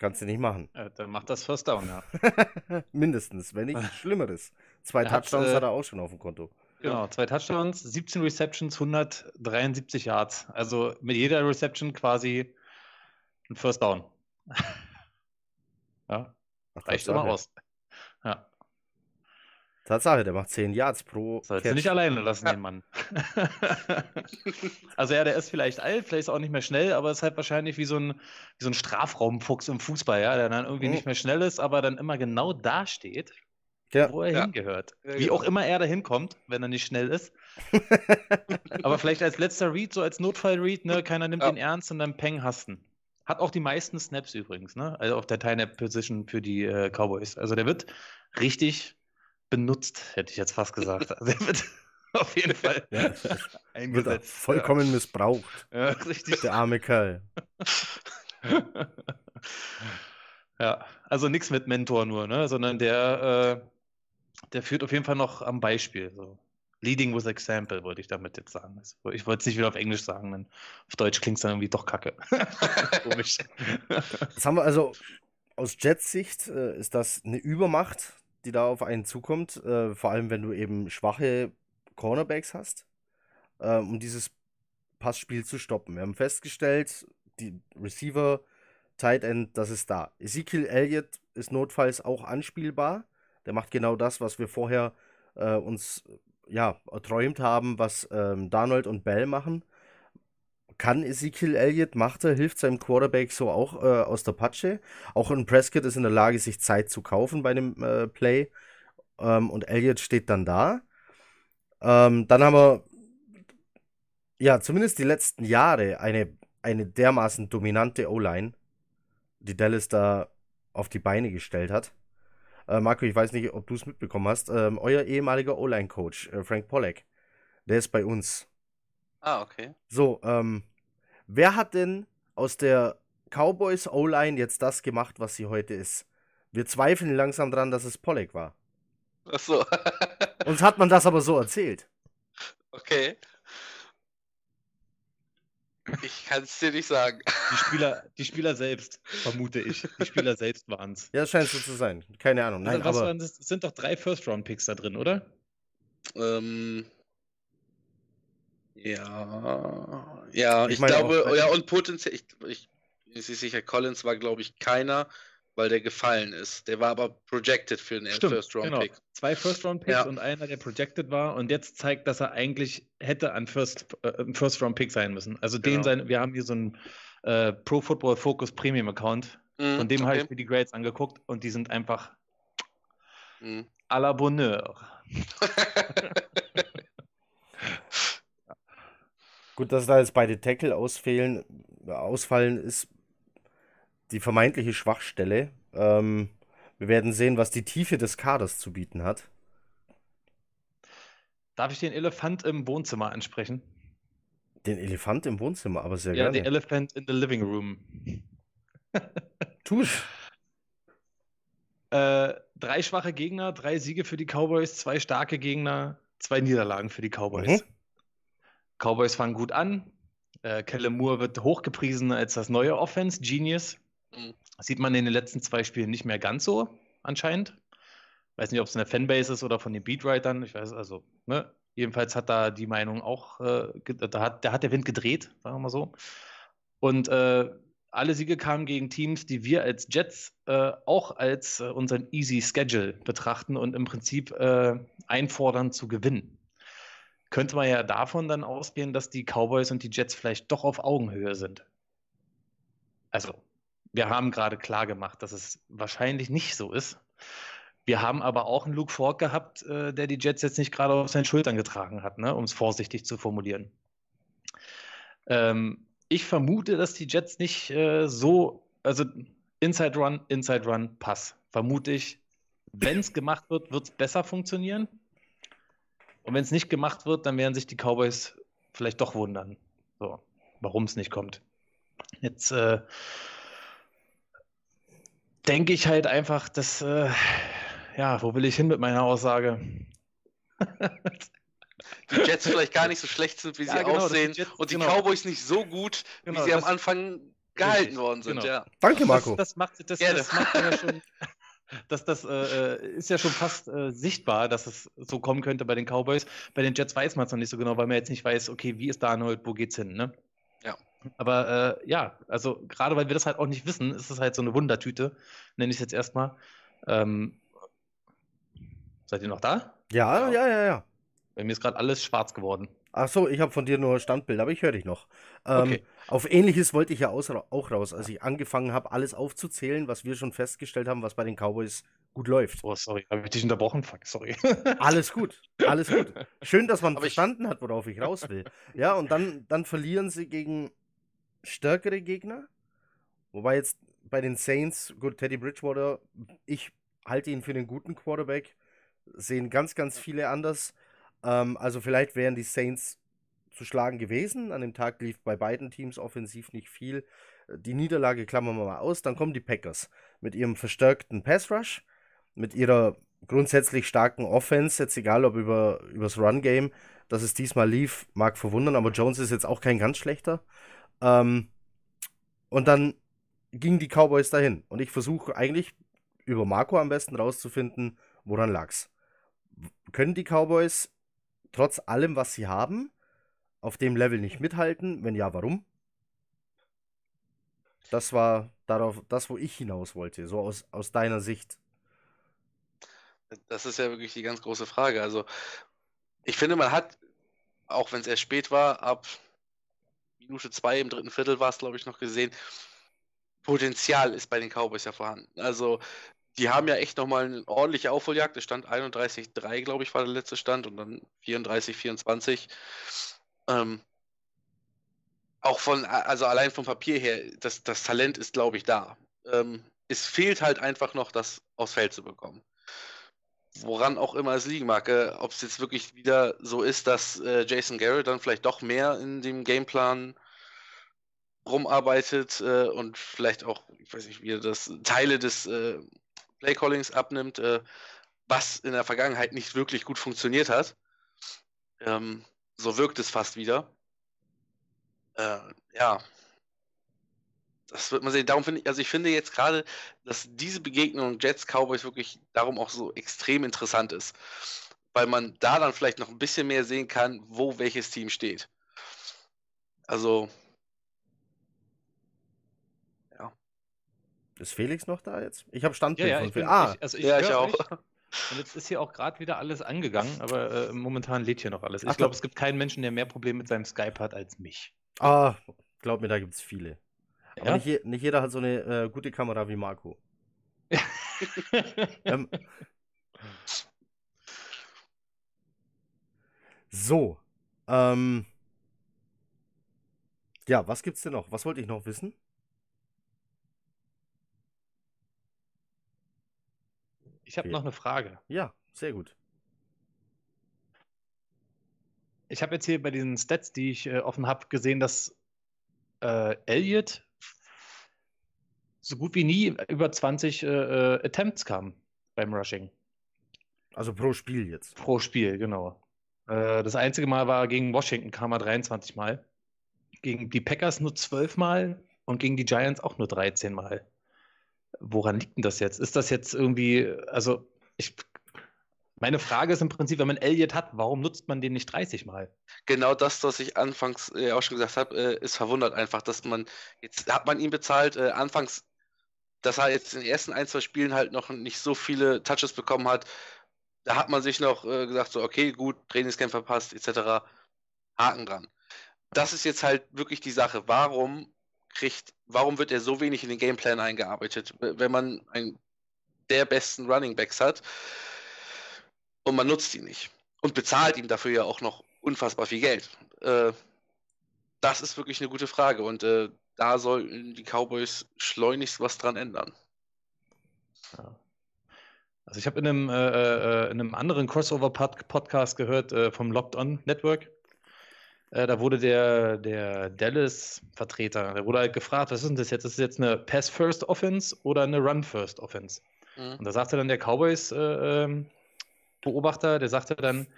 Speaker 1: Kannst du nicht machen.
Speaker 3: Ja, dann macht das First Down, ja. *laughs*
Speaker 1: Mindestens, wenn nicht *laughs* Schlimmeres. Zwei er Touchdowns hat, äh, hat er auch schon auf dem Konto.
Speaker 3: Genau, zwei Touchdowns, 17 Receptions, 173 Yards. Also mit jeder Reception quasi ein First Down. *laughs* ja, Ach, reicht immer aus. Ja.
Speaker 1: Tatsache, der macht 10 Yards pro.
Speaker 3: Sollst Catch. du nicht alleine lassen, ja. den Mann. *laughs* also ja, der ist vielleicht alt, vielleicht ist auch nicht mehr schnell, aber ist halt wahrscheinlich wie so ein, wie so ein Strafraumfuchs im Fußball, ja, der dann irgendwie mhm. nicht mehr schnell ist, aber dann immer genau da steht ja. wo er ja. hingehört. Wie genau. auch immer er da hinkommt, wenn er nicht schnell ist. *laughs* Aber vielleicht als letzter Read, so als Notfall-Read, ne? keiner nimmt ihn ernst und dann Peng hasten. Hat auch die meisten Snaps übrigens, ne? Also auf der Tie-Nap-Position für die äh, Cowboys. Also der wird richtig benutzt, hätte ich jetzt fast gesagt. *laughs* Also er wird auf jeden Fall *laughs* ja,
Speaker 1: eingesetzt. vollkommen ja. missbraucht. Ja, richtig. Der arme Kerl. *laughs*
Speaker 3: ja, also nichts mit Mentor nur, ne? Sondern der äh, der führt auf jeden Fall noch am Beispiel. So. Leading with example, wollte ich damit jetzt sagen. Also, ich wollte es nicht wieder auf Englisch sagen, denn auf Deutsch klingt es dann irgendwie doch kacke.
Speaker 1: Komisch. Das haben wir also aus Jets Sicht äh, ist das eine Übermacht, die da auf einen zukommt. Äh, vor allem, wenn du eben schwache Cornerbacks hast, äh, um dieses Passspiel zu stoppen. Wir haben festgestellt, die Receiver, Tight End, das ist da. Ezekiel Elliott ist notfalls auch anspielbar. Der macht genau das, was wir vorher äh, uns ja, erträumt haben, was ähm, Darnold und Bell machen. Kann Ezekiel Elliott, macht er, hilft seinem Quarterback so auch äh, aus der Patsche. Auch ein Prescott ist in der Lage, sich Zeit zu kaufen bei dem äh, Play. Ähm, und Elliott steht dann da. Ähm, dann haben wir, ja, zumindest die letzten Jahre eine, eine dermaßen dominante O-Line, die Dallas da auf die Beine gestellt hat. Äh, Marco, ich weiß nicht, ob du es mitbekommen hast. Ähm, euer ehemaliger O-Line-Coach, äh, Frank Pollack, der ist bei uns.
Speaker 2: Ah, okay.
Speaker 1: So, ähm, wer hat denn aus der Cowboys O-Line jetzt das gemacht, was sie heute ist? Wir zweifeln langsam dran, dass es Pollack war.
Speaker 2: Ach so. *laughs*
Speaker 1: Uns hat man das aber so erzählt.
Speaker 2: Okay. Ich kann es dir nicht sagen.
Speaker 3: Die Spieler, die Spieler selbst, vermute ich. Die Spieler selbst waren es.
Speaker 1: Ja, das scheint so zu sein. Keine Ahnung. Nein,
Speaker 3: also, was aber... das? sind doch drei First-Round-Picks da drin, oder?
Speaker 2: Ähm, ja, ja, ich, ich glaube, auch, ja, und potenziell, ich, ich, ich bin sicher, Collins war, glaube ich, keiner weil der gefallen ist. Der war aber projected für einen First-Round-Pick. Genau.
Speaker 3: Zwei First-Round-Picks ja. und einer, der projected war und jetzt zeigt, dass er eigentlich hätte ein First-Round-Pick äh, First sein müssen. Also genau. den sein, wir haben hier so einen äh, Pro Football Focus Premium Account, mm, von dem okay. habe ich mir die Grades angeguckt und die sind einfach Mhm. À la Bonheur. *laughs*
Speaker 1: Gut, dass da jetzt beide Tackle ausfehlen, ausfallen, ist die vermeintliche Schwachstelle. Ähm, wir werden sehen, was die Tiefe des Kaders zu bieten hat.
Speaker 3: Darf ich den Elefant im Wohnzimmer ansprechen?
Speaker 1: Den Elefant im Wohnzimmer, aber sehr
Speaker 3: ja,
Speaker 1: gerne.
Speaker 3: Ja, den Elephant in the living room.
Speaker 1: Tu es. *laughs*
Speaker 3: Äh, drei schwache Gegner, drei Siege für die Cowboys, zwei starke Gegner, zwei Niederlagen für die Cowboys. Mhm. Cowboys fangen gut an. Äh, Kellen Moore wird hochgepriesen als das neue Offense, Genius. Mhm. Das sieht man in den letzten zwei Spielen nicht mehr ganz so, anscheinend. Weiß nicht, ob es in der Fanbase ist oder von den Beatwritern. Ich weiß, also, ne? Jedenfalls hat da die Meinung auch, äh, da, hat, da hat der Wind gedreht, sagen wir mal so. Und äh, alle Siege kamen gegen Teams, die wir als Jets äh, auch als äh, unseren Easy Schedule betrachten und im Prinzip äh, einfordern zu gewinnen. Könnte man ja davon dann ausgehen, dass die Cowboys und die Jets vielleicht doch auf Augenhöhe sind. Also, wir haben gerade klar gemacht, dass es wahrscheinlich nicht so ist. Wir haben aber auch einen Luke Fork gehabt, äh, der die Jets jetzt nicht gerade auf seinen Schultern getragen hat, ne, um es vorsichtig zu formulieren. Ähm, ich vermute, dass die Jets nicht äh, so, also Inside Run, Inside Run, Pass. Vermute ich, wenn es gemacht wird, wird es besser funktionieren. Und wenn es nicht gemacht wird, dann werden sich die Cowboys vielleicht doch wundern, so, warum es nicht kommt. Jetzt äh, denke ich halt einfach, dass, äh, ja, wo will ich hin mit meiner Aussage? *laughs*
Speaker 2: die Jets vielleicht gar nicht so schlecht sind, wie ja, sie genau, aussehen die Jets, und die genau. Cowboys nicht so gut, genau, wie sie am Anfang gehalten richtig, worden sind. Genau. Ja.
Speaker 1: Danke, Marco.
Speaker 3: Das, das macht, das, das macht ja schon. *laughs* Das, das äh, ist ja schon fast äh, sichtbar, dass es so kommen könnte bei den Cowboys. Bei den Jets weiß man es noch nicht so genau, weil man jetzt nicht weiß, okay, wie ist Darnold, wo geht's hin, ne?
Speaker 2: Ja.
Speaker 3: Aber äh, ja, also gerade weil wir das halt auch nicht wissen, ist es halt so eine Wundertüte, nenne ich es jetzt erstmal. Ähm, seid ihr noch da?
Speaker 1: Ja, ja, ja, ja.
Speaker 3: Bei mir ist gerade alles schwarz geworden.
Speaker 1: Ach so, ich habe von dir nur Standbild, aber ich höre dich noch. Ähm, okay. Auf Ähnliches wollte ich ja auch raus, als ich angefangen habe, alles aufzuzählen, was wir schon festgestellt haben, was bei den Cowboys gut läuft.
Speaker 3: Oh, sorry, habe ich dich unterbrochen? Fuck, sorry. *laughs*
Speaker 1: alles gut, alles gut. Schön, dass man aber verstanden ich... hat, worauf ich raus will. Ja, und dann, dann verlieren sie gegen stärkere Gegner. Wobei jetzt bei den Saints, gut, Teddy Bridgewater, ich halte ihn für den guten Quarterback, sehen ganz, ganz viele anders. Ähm, also vielleicht wären die Saints zu schlagen gewesen. An dem Tag lief bei beiden Teams offensiv nicht viel. Die Niederlage klammern wir mal aus. Dann kommen die Packers mit ihrem verstärkten Pass Rush, mit ihrer grundsätzlich starken Offense, jetzt egal ob über übers Run Game, dass es diesmal lief, mag verwundern, aber Jones ist jetzt auch kein ganz schlechter. Ähm, und dann gingen die Cowboys dahin. Und ich versuche eigentlich über Marco am besten rauszufinden, woran lag's. Können die Cowboys trotz allem, was sie haben, auf dem Level nicht mithalten? Wenn ja, warum? Das war darauf, das, wo ich hinaus wollte, so aus, aus deiner Sicht.
Speaker 2: Das ist ja wirklich die ganz große Frage. Also, ich finde, man hat, auch wenn es erst spät war, ab Minute zwei im dritten Viertel war es, glaube ich, noch gesehen, Potenzial ist bei den Cowboys ja vorhanden. Also, die haben ja echt nochmal eine ordentliche Aufholjagd. Es stand 31-3, glaube ich, war der letzte Stand und dann 34-24. Ähm, auch von, also allein vom Papier her, das, das Talent ist, glaube ich, da. Ähm, es fehlt halt einfach noch, das aufs Feld zu bekommen. Woran auch immer es liegen mag. Äh, Ob es jetzt wirklich wieder so ist, dass äh, Jason Garrett dann vielleicht doch mehr in dem Gameplan rumarbeitet äh, und vielleicht auch, ich weiß nicht, wie er das Teile des äh, Playcallings abnimmt, äh, was in der Vergangenheit nicht wirklich gut funktioniert hat. Ähm, so wirkt es fast wieder. Äh, ja. Das wird man sehen. Darum finde ich, also ich finde jetzt gerade, dass diese Begegnung Jets Cowboys wirklich darum auch so extrem interessant ist. Weil man da dann vielleicht noch ein bisschen mehr sehen kann, wo welches Team steht. Also,
Speaker 1: Ist Felix noch da jetzt? Ich habe Standbild
Speaker 3: ja, ja, von Felix. Ah, ich, also ich, ja, ich auch. Und jetzt ist hier auch gerade wieder alles angegangen, aber äh, momentan lädt hier noch alles. Ich glaube, es gibt keinen Menschen, der mehr Probleme mit seinem Skype hat als mich.
Speaker 1: Ah, glaub mir, da gibt es viele. Ja? Aber nicht, nicht, jeder hat so eine äh, gute Kamera wie Marco. *laughs* ähm, so. Ähm, ja, was gibt's denn noch? Was wollte ich noch wissen?
Speaker 3: Ich habe noch eine Frage.
Speaker 1: Ja, sehr gut.
Speaker 3: Ich habe jetzt hier bei diesen Stats, die ich äh, offen habe, gesehen, dass äh, Elliot so gut wie nie über 20 äh, äh, Attempts kam beim Rushing.
Speaker 1: Also pro Spiel jetzt.
Speaker 3: Pro Spiel, genau. Äh, das einzige Mal war gegen Washington, kam er 23 Mal. Gegen die Packers nur 12 Mal und gegen die Giants auch nur 13 Mal. Woran liegt denn das jetzt? Ist das jetzt irgendwie, also ich, meine Frage ist im Prinzip, wenn man Elliott hat, warum nutzt man den nicht 30 Mal?
Speaker 2: Genau das, was ich anfangs äh, auch schon gesagt habe, äh, ist verwundert einfach, dass man, jetzt hat man ihn bezahlt, äh, anfangs, dass er jetzt in den ersten ein, zwei Spielen halt noch nicht so viele Touches bekommen hat. Da hat man sich noch äh, gesagt, so, okay, gut, Trainingscamp verpasst, etc. Haken dran. Das ist jetzt halt wirklich die Sache. Warum kriegt, warum wird er so wenig in den Gameplan eingearbeitet, wenn man einen der besten Running Backs hat und man nutzt ihn nicht und bezahlt ihm dafür ja auch noch unfassbar viel Geld. Äh, das ist wirklich eine gute Frage und äh, da sollten die Cowboys schleunigst was dran ändern.
Speaker 3: Ja. Also ich habe in, einem, äh, äh in einem anderen Crossover-Podcast gehört äh, vom Locked On Network. Äh, da wurde der, der Dallas-Vertreter, der wurde halt gefragt, was ist denn das jetzt? Ist das jetzt eine Pass-First-Offense oder eine Run-First-Offense? Mhm. Und da sagte dann der Cowboys-Beobachter, äh, der sagte dann,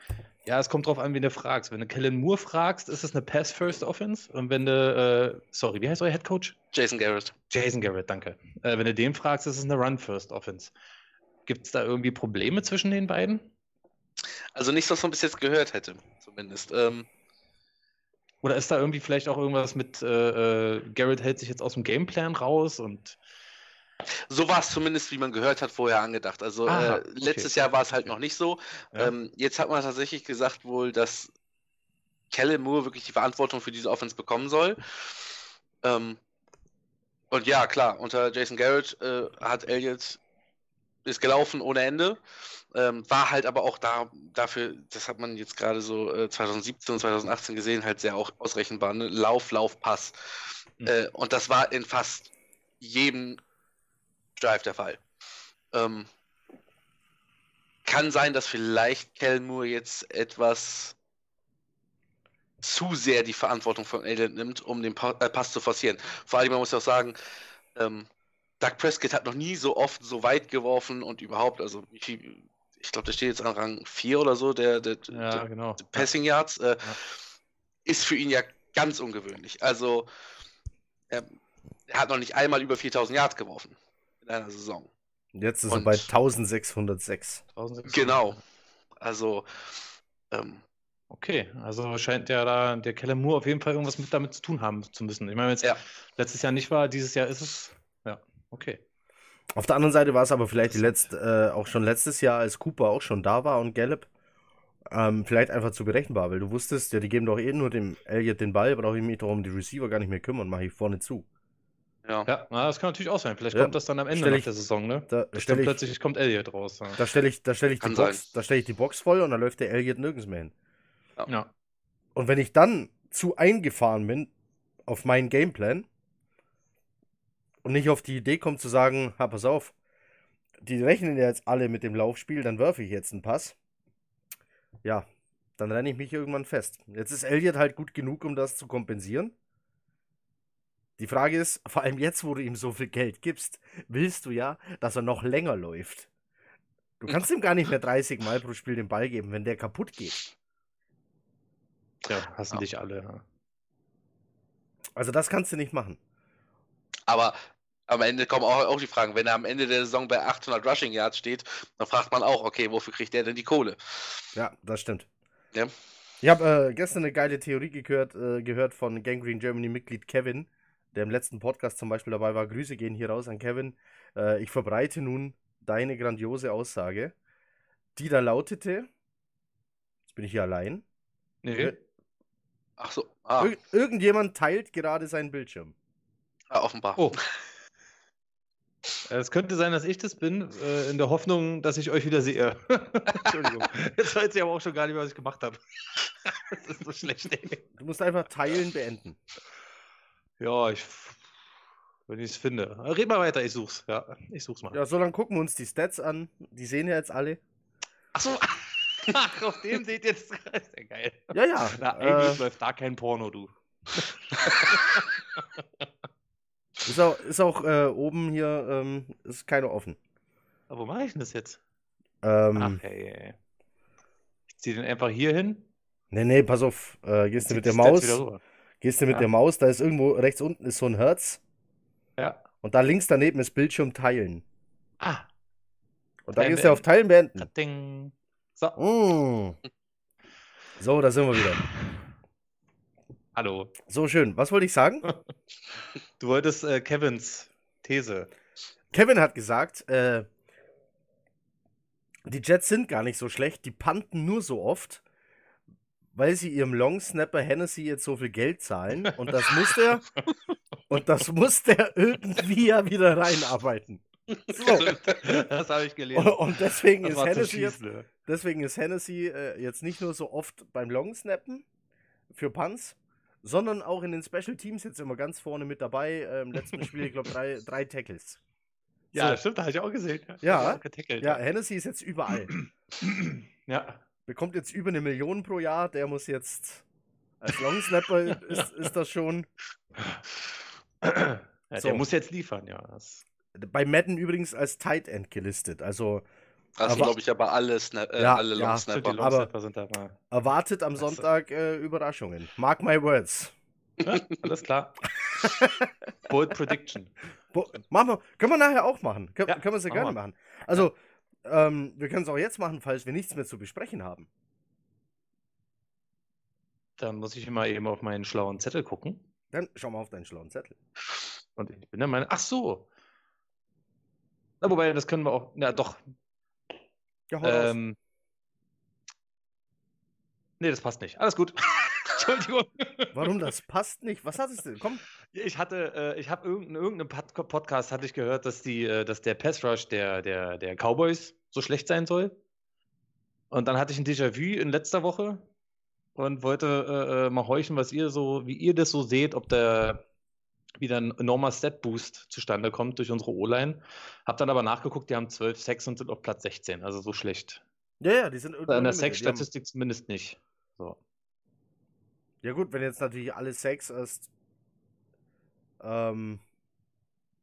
Speaker 3: ja, es kommt drauf an, wen du fragst. Wenn du Kellen Moore fragst, ist es eine Pass-First-Offense. Und wenn du, äh, sorry, wie heißt euer Head Coach?
Speaker 2: Jason Garrett.
Speaker 3: Jason Garrett, danke. Äh, wenn du den fragst, ist es eine Run-First-Offense. Gibt es da irgendwie Probleme zwischen den beiden?
Speaker 2: Also nichts, was man bis jetzt gehört hätte, zumindest. Ähm,
Speaker 3: oder ist da irgendwie vielleicht auch irgendwas mit, äh, äh, Garrett hält sich jetzt aus dem Gameplan raus und.
Speaker 2: So war es zumindest, wie man gehört hat, vorher angedacht. Also Aha, äh, letztes okay. Jahr war es halt noch nicht so. Ja. Ähm, jetzt hat man tatsächlich gesagt wohl, dass Kellen Moore wirklich die Verantwortung für diese Offense bekommen soll. Ähm, und ja, klar, unter Jason Garrett äh, hat Elliott ist gelaufen ohne Ende. Ähm, war halt aber auch da dafür, das hat man jetzt gerade so äh, 2017 und 2018 gesehen, halt sehr auch ausrechenbar. Ne? Lauf, Lauf, Pass. Mhm. Äh, und das war in fast jedem Drive der Fall. Ähm, kann sein, dass vielleicht Kellen Moore jetzt etwas zu sehr die Verantwortung von Elliott nimmt, um den pa äh, Pass zu forcieren. Vor allem, man muss ja auch sagen, ähm, Doug Prescott hat noch nie so oft so weit geworfen und überhaupt, also wie viel, ich glaube, der steht jetzt an Rang 4 oder so, der, der,
Speaker 3: ja, der,
Speaker 2: genau. Passing Yards, äh, ja. ist für ihn ja ganz ungewöhnlich. Also, er, er, hat noch nicht einmal über 4000 Yards geworfen in einer Saison.
Speaker 1: Jetzt ist und, er bei 1606.
Speaker 2: 1600. Genau. Also, ähm,
Speaker 3: Okay, also scheint ja da der Keller Moore auf jeden Fall irgendwas mit damit zu tun haben zu müssen. Ich meine, wenn es ja. letztes Jahr nicht war, dieses Jahr ist es. Ja, okay.
Speaker 1: Auf der anderen Seite war es aber vielleicht die letzte, äh, auch schon letztes Jahr, als Cooper auch schon da war und Gallup, ähm, vielleicht einfach zu berechenbar, weil du wusstest, ja, die geben doch eh nur dem Elliott den Ball, brauche ich mich darum die Receiver gar nicht mehr kümmern, mache ich vorne zu.
Speaker 3: Ja. ja, na, das kann natürlich auch sein. Vielleicht ja. kommt das dann am Ende ich, der Saison, ne?
Speaker 1: Da stell ich,
Speaker 3: plötzlich kommt Elliott raus. Ja.
Speaker 1: Da stelle ich, da stell ich, die Box, da stell ich die Box voll und dann läuft der Elliott nirgends mehr hin.
Speaker 3: Ja.
Speaker 1: Und wenn ich dann zu eingefahren bin auf meinen Gameplan, und nicht auf die Idee kommt zu sagen, ha, pass auf, die rechnen ja jetzt alle mit dem Laufspiel, dann werfe ich jetzt einen Pass. Ja, dann renne ich mich irgendwann fest. Jetzt ist Elliot halt gut genug, um das zu kompensieren. Die Frage ist, *laughs* vor allem jetzt, wo du ihm so viel Geld gibst, willst du ja, dass er noch länger läuft. Du kannst ihm gar nicht mehr 30 Mal pro Spiel den Ball geben, wenn der kaputt geht.
Speaker 3: Ja, hassen ja. dich alle. Ja.
Speaker 1: Also das kannst du nicht machen.
Speaker 2: Aber am Ende kommen auch, auch die Fragen, wenn er am Ende der Saison bei 800 Rushing Yards steht, dann fragt man auch, okay, wofür kriegt der denn die Kohle?
Speaker 1: Ja, das stimmt.
Speaker 2: Ja.
Speaker 1: Ich habe äh, gestern eine geile Theorie gehört, äh, gehört von Gangrene Germany Mitglied Kevin, der im letzten Podcast zum Beispiel dabei war. Grüße gehen hier raus an Kevin. Äh, ich verbreite nun deine grandiose Aussage, die da lautete, jetzt bin ich hier allein.
Speaker 2: Nee. Ach so.
Speaker 1: Ah. Ir irgendjemand teilt gerade seinen Bildschirm.
Speaker 2: Ja, offenbar.
Speaker 3: Oh. Es könnte sein, dass ich das bin, äh, in der Hoffnung, dass ich euch wieder sehe. *laughs* Entschuldigung. Jetzt weiß ich aber auch schon gar nicht mehr, was ich gemacht habe. *laughs* das ist so schlecht, ey.
Speaker 1: Du musst einfach Teilen beenden.
Speaker 3: Ja, ich. Wenn ich es finde. Red mal weiter, ich such's. Ja, ich such's mal.
Speaker 1: Ja, so dann gucken wir uns die Stats an. Die sehen ja jetzt alle.
Speaker 3: Achso. *laughs* Ach, auf dem seht ihr das. ist ja geil.
Speaker 1: Ja, ja.
Speaker 3: Na, eigentlich äh, läuft da kein Porno, du.
Speaker 1: Ist auch, ist auch äh, oben hier, ähm, ist keine offen.
Speaker 3: Aber wo mache ich denn das jetzt?
Speaker 1: Ähm,
Speaker 3: Ach, hey. Ich ziehe den einfach hier hin.
Speaker 1: Nee, nee, pass auf. Äh, gehst du mit der Maus. Gehst du mit ja. der Maus, da ist irgendwo rechts unten ist so ein Herz.
Speaker 3: Ja.
Speaker 1: Und da links daneben ist Bildschirm teilen.
Speaker 3: Ah.
Speaker 1: Und da gehst du auf Teilen beenden.
Speaker 3: Ding. So.
Speaker 1: Mm. So, da sind wir wieder. *laughs*
Speaker 3: Hallo.
Speaker 1: So schön. Was wollte ich sagen? *laughs*
Speaker 3: Du wolltest äh, Kevins These.
Speaker 1: Kevin hat gesagt, äh, die Jets sind gar nicht so schlecht, die panten nur so oft, weil sie ihrem Long Snapper Hennessy jetzt so viel Geld zahlen und das muss der *laughs* und das muss der irgendwie ja wieder reinarbeiten.
Speaker 3: So. Das habe ich gelesen.
Speaker 1: Und, und deswegen, ist Hennessy, jetzt, deswegen ist Hennessy äh, jetzt nicht nur so oft beim Long Snappen für Punts, sondern auch in den Special Teams jetzt immer ganz vorne mit dabei. Äh, Im letzten *laughs* Spiel, ich glaube, drei, drei Tackles.
Speaker 3: Ja, so. stimmt, da habe ich auch gesehen.
Speaker 1: Ja, ja, ja, Hennessy ist jetzt überall. *clears throat*
Speaker 3: ja.
Speaker 1: Bekommt jetzt über eine Million pro Jahr, der muss jetzt als Long Snapper *laughs* ist, ist das schon.
Speaker 3: Ja, so. Der muss jetzt liefern, ja. Das...
Speaker 1: Bei Madden übrigens als Tight End gelistet. Also
Speaker 2: das glaube ich, aber alle, Snap äh,
Speaker 1: ja,
Speaker 2: alle
Speaker 1: Long
Speaker 2: Snapper.
Speaker 1: Ja, aber sind dabei. Erwartet am Sonntag äh, Überraschungen. Mark my words.
Speaker 3: Ja, alles klar. *laughs* Bold Prediction.
Speaker 1: Bo machen wir, können wir nachher auch machen. Kön ja, können wir sehr gerne machen. Also, ähm, wir können es auch jetzt machen, falls wir nichts mehr zu besprechen haben.
Speaker 3: Dann muss ich mal eben auf meinen schlauen Zettel gucken.
Speaker 1: Dann schau mal auf deinen schlauen Zettel.
Speaker 3: Und ich bin der Meinung, ach so. Na, wobei, das können wir auch, na doch,
Speaker 1: ja, ähm,
Speaker 3: nee, das passt nicht. Alles gut. *laughs* Entschuldigung.
Speaker 1: Warum das passt nicht? Was hattest du? Komm.
Speaker 3: Ich hatte, äh, ich habe irgendeinen irgendeinem Podcast hatte ich gehört, dass die, äh, dass der Pass Rush der, der, der Cowboys so schlecht sein soll. Und dann hatte ich ein Déjà-vu in letzter Woche und wollte äh, äh mal horchen, was ihr so, wie ihr das so seht, ob der wieder ein enormer Stat-Boost zustande kommt durch unsere O-Line. Hab dann aber nachgeguckt, die haben 12 Sacks und sind auf Platz 16, also so schlecht.
Speaker 1: Ja, ja, die sind
Speaker 3: irgendwie. In der Sack-Statistik haben... zumindest nicht. So.
Speaker 1: Ja, gut, wenn jetzt natürlich alle Sacks erst. Ähm,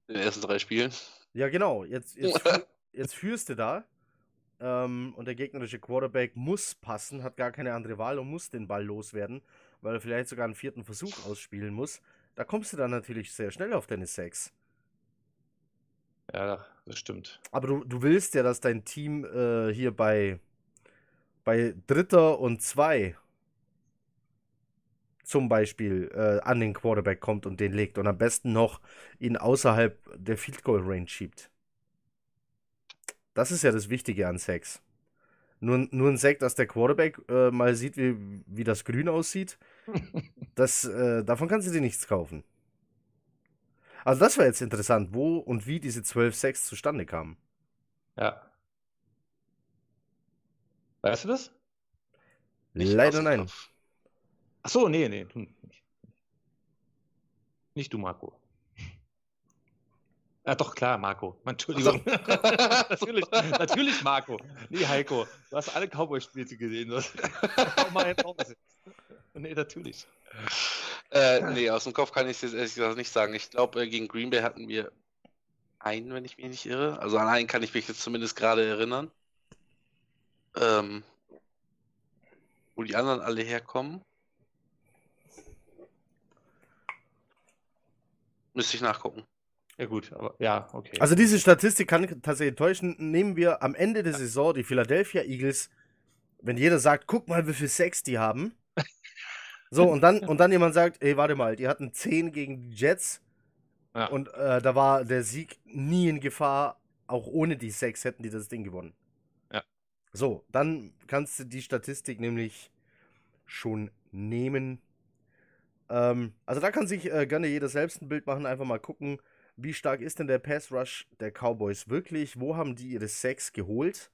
Speaker 2: in den ersten drei Spielen.
Speaker 1: Ja, genau. Jetzt, jetzt, *laughs* jetzt führst du da. Ähm, und der gegnerische Quarterback muss passen, hat gar keine andere Wahl und muss den Ball loswerden, weil er vielleicht sogar einen vierten Versuch ausspielen muss. Da kommst du dann natürlich sehr schnell auf deine Sex.
Speaker 3: Ja, das stimmt.
Speaker 1: Aber du, du willst ja, dass dein Team äh, hier bei, bei Dritter und Zwei zum Beispiel äh, an den Quarterback kommt und den legt und am besten noch ihn außerhalb der Field Goal Range schiebt. Das ist ja das Wichtige an Sex. Nur, nur ein Sack, dass der Quarterback äh, mal sieht, wie, wie das Grün aussieht *laughs* das, äh, davon kannst du dir nichts kaufen. Also das war jetzt interessant, wo und wie diese 12 Sacks zustande kamen.
Speaker 3: Ja. Weißt du das?
Speaker 1: Nicht Leider nein.
Speaker 3: Ach so, nee, nee. Nicht du, Marco. Ja, doch, klar, Marco. *laughs* Entschuldigung. *laughs* natürlich, natürlich, Marco. Nee, Heiko. Du hast alle Cowboy-Spiele gesehen. *laughs* Nee, natürlich.
Speaker 2: Äh, nee, aus dem Kopf kann ich es jetzt ehrlich gesagt nicht sagen. Ich glaube, äh, gegen Green Bay hatten wir einen, wenn ich mich nicht irre. Also an einen kann ich mich jetzt zumindest gerade erinnern. Ähm, wo die anderen alle herkommen. Müsste ich nachgucken.
Speaker 3: Ja, gut, aber ja, okay.
Speaker 1: Also, diese Statistik kann tatsächlich täuschen. Nehmen wir am Ende der Saison die Philadelphia Eagles, wenn jeder sagt, guck mal, wie viel Sex die haben. *laughs* So, und dann, und dann jemand sagt, ey, warte mal, die hatten 10 gegen die Jets. Ja. Und äh, da war der Sieg nie in Gefahr. Auch ohne die 6 hätten die das Ding gewonnen.
Speaker 3: Ja.
Speaker 1: So, dann kannst du die Statistik nämlich schon nehmen. Ähm, also da kann sich äh, gerne jeder selbst ein Bild machen, einfach mal gucken, wie stark ist denn der Pass Rush der Cowboys wirklich? Wo haben die ihre Sacks geholt?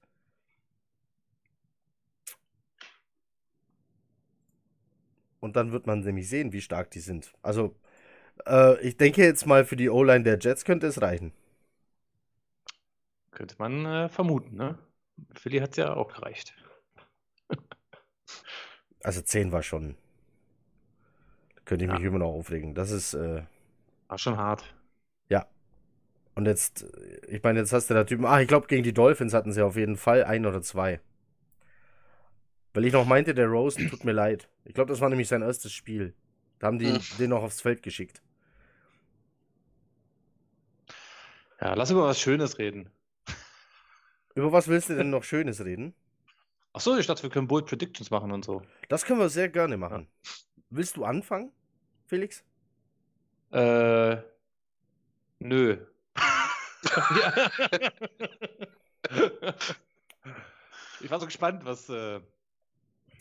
Speaker 1: Und dann wird man nämlich sehen, wie stark die sind. Also, äh, ich denke jetzt mal, für die O-Line der Jets könnte es reichen.
Speaker 3: Könnte man äh, vermuten, ne? Philly hat es ja auch gereicht. *laughs*
Speaker 1: also 10 war schon. Könnte ich ja. mich immer noch aufregen. Das ist. Äh,
Speaker 3: war schon hart.
Speaker 1: Und jetzt, ich meine, jetzt hast du da Typen. Ah, ich glaube, gegen die Dolphins hatten sie auf jeden Fall ein oder zwei. Weil ich noch meinte, der Rosen tut mir leid. Ich glaube, das war nämlich sein erstes Spiel. Da haben die hm. den noch aufs Feld geschickt.
Speaker 3: Ja, lass über was Schönes reden.
Speaker 1: Über was willst du denn noch Schönes reden?
Speaker 3: Achso, ich dachte, wir können Bold Predictions machen und so.
Speaker 1: Das können wir sehr gerne machen. Willst du anfangen, Felix?
Speaker 3: Äh, nö. Ich war so gespannt, was. Äh,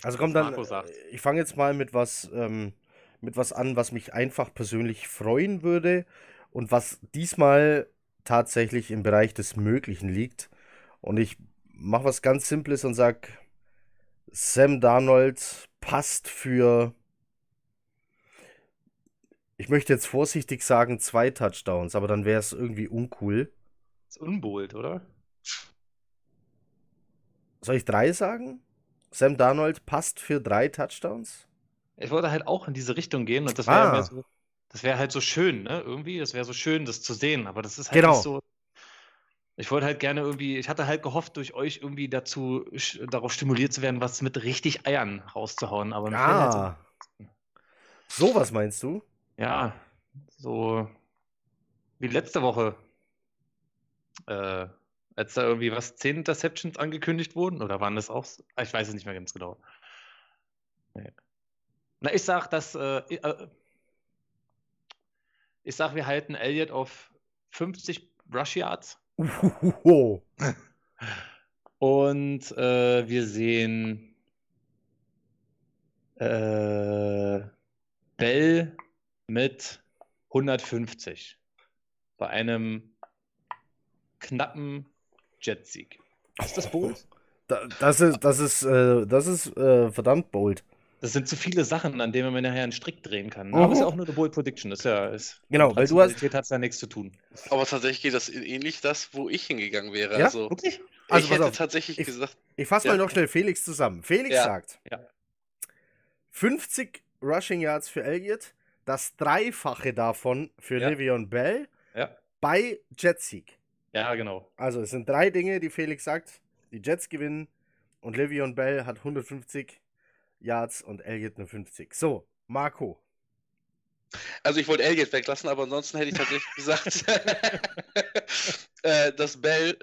Speaker 1: also komm dann. Ich fange jetzt mal mit was, ähm, mit was an, was mich einfach persönlich freuen würde und was diesmal tatsächlich im Bereich des Möglichen liegt. Und ich mache was ganz Simples und sag, Sam Darnold passt für, ich möchte jetzt vorsichtig sagen, zwei Touchdowns, aber dann wäre es irgendwie uncool.
Speaker 3: Ist unbold, oder?
Speaker 1: Soll ich drei sagen? Sam Darnold passt für drei Touchdowns?
Speaker 3: Ich wollte halt auch in diese Richtung gehen und das wäre ah. so, das halt so schön, ne? Irgendwie, das wäre so schön, das zu sehen, aber das ist halt
Speaker 1: genau.
Speaker 3: nicht so. Ich wollte halt gerne irgendwie, ich hatte halt gehofft, durch euch irgendwie dazu darauf stimuliert zu werden, was mit richtig Eiern rauszuhauen. Aber
Speaker 1: ah. Halt so sowas meinst du?
Speaker 3: Ja, so wie letzte Woche. Äh, als da irgendwie was, 10 Interceptions angekündigt wurden? Oder waren das auch? Ich weiß es nicht mehr ganz genau. Nee. Na, ich sag, dass. Äh, äh, ich sag, wir halten Elliott auf 50 Rush Yards. *laughs* Und äh, wir sehen äh, Bell mit 150 bei einem knappen Jetsieg.
Speaker 1: Ist das bold? das ist, das ist, äh, das ist äh, verdammt bold.
Speaker 3: Das sind zu viele Sachen, an denen man nachher einen Strick drehen kann. Mhm. Aber es ist auch nur eine Bold Prediction. Das ist ja, ist,
Speaker 1: genau, weil du hast.
Speaker 3: hat da nichts zu tun.
Speaker 2: Aber tatsächlich geht das ähnlich das, wo ich hingegangen wäre.
Speaker 1: Ja?
Speaker 2: Also,
Speaker 1: okay.
Speaker 2: Also, ich hätte auf. tatsächlich
Speaker 1: ich,
Speaker 2: gesagt.
Speaker 1: Ich fasse ja. mal noch schnell Felix zusammen. Felix
Speaker 3: ja.
Speaker 1: sagt:
Speaker 3: ja.
Speaker 1: 50 Rushing Yards für Elliott, das Dreifache davon für ja. Livion Bell bei Jetsieg.
Speaker 3: Ja, genau.
Speaker 1: Also, es sind drei Dinge, die Felix sagt. Die Jets gewinnen und Livion Bell hat 150 Yards und Elliott nur 50. So, Marco.
Speaker 2: Also ich wollte Elliott weglassen, aber ansonsten hätte ich tatsächlich *laughs* gesagt, *laughs* äh, dass Bell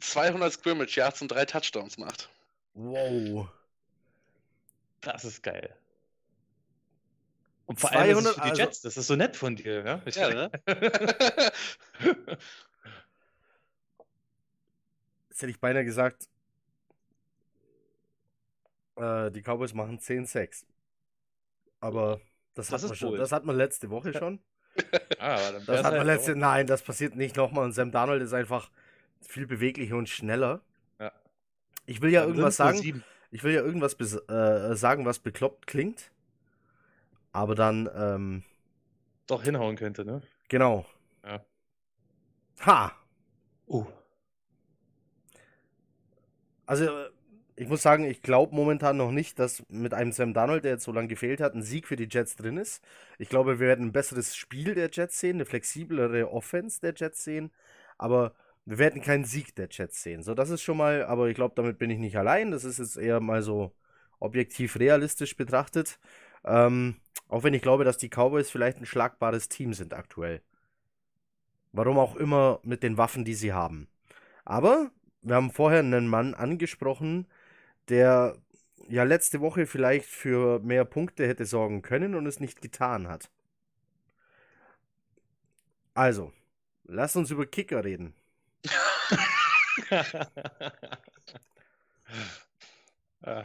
Speaker 2: 200 Scrimmage Yards und drei Touchdowns macht.
Speaker 1: Wow.
Speaker 3: Das ist geil. Und vor 200, allem für die Jets, also, das ist so nett von dir, ja? Ich ja, ne? *laughs*
Speaker 1: Jetzt hätte ich beinahe gesagt, äh, die Cowboys machen 10-6. Aber das, das, hat man schon, das hat man letzte Woche schon. *laughs* ah, das hat man letzte, nein, das passiert nicht nochmal. Und Sam Darnold ist einfach viel beweglicher und schneller.
Speaker 3: Ja.
Speaker 1: Ich will ja dann irgendwas sagen. Ich will ja irgendwas äh, sagen, was bekloppt klingt. Aber dann. Ähm,
Speaker 3: Doch hinhauen könnte, ne?
Speaker 1: Genau.
Speaker 3: Ja.
Speaker 1: Ha!
Speaker 3: Uh.
Speaker 1: Also, ich muss sagen, ich glaube momentan noch nicht, dass mit einem Sam Darnold, der jetzt so lange gefehlt hat, ein Sieg für die Jets drin ist. Ich glaube, wir werden ein besseres Spiel der Jets sehen, eine flexiblere Offense der Jets sehen, aber wir werden keinen Sieg der Jets sehen. So, das ist schon mal, aber ich glaube, damit bin ich nicht allein. Das ist jetzt eher mal so objektiv realistisch betrachtet. Ähm, auch wenn ich glaube, dass die Cowboys vielleicht ein schlagbares Team sind aktuell. Warum auch immer mit den Waffen, die sie haben. Aber wir haben vorher einen Mann angesprochen, der ja letzte Woche vielleicht für mehr Punkte hätte sorgen können und es nicht getan hat. Also, lass uns über Kicker reden. *laughs*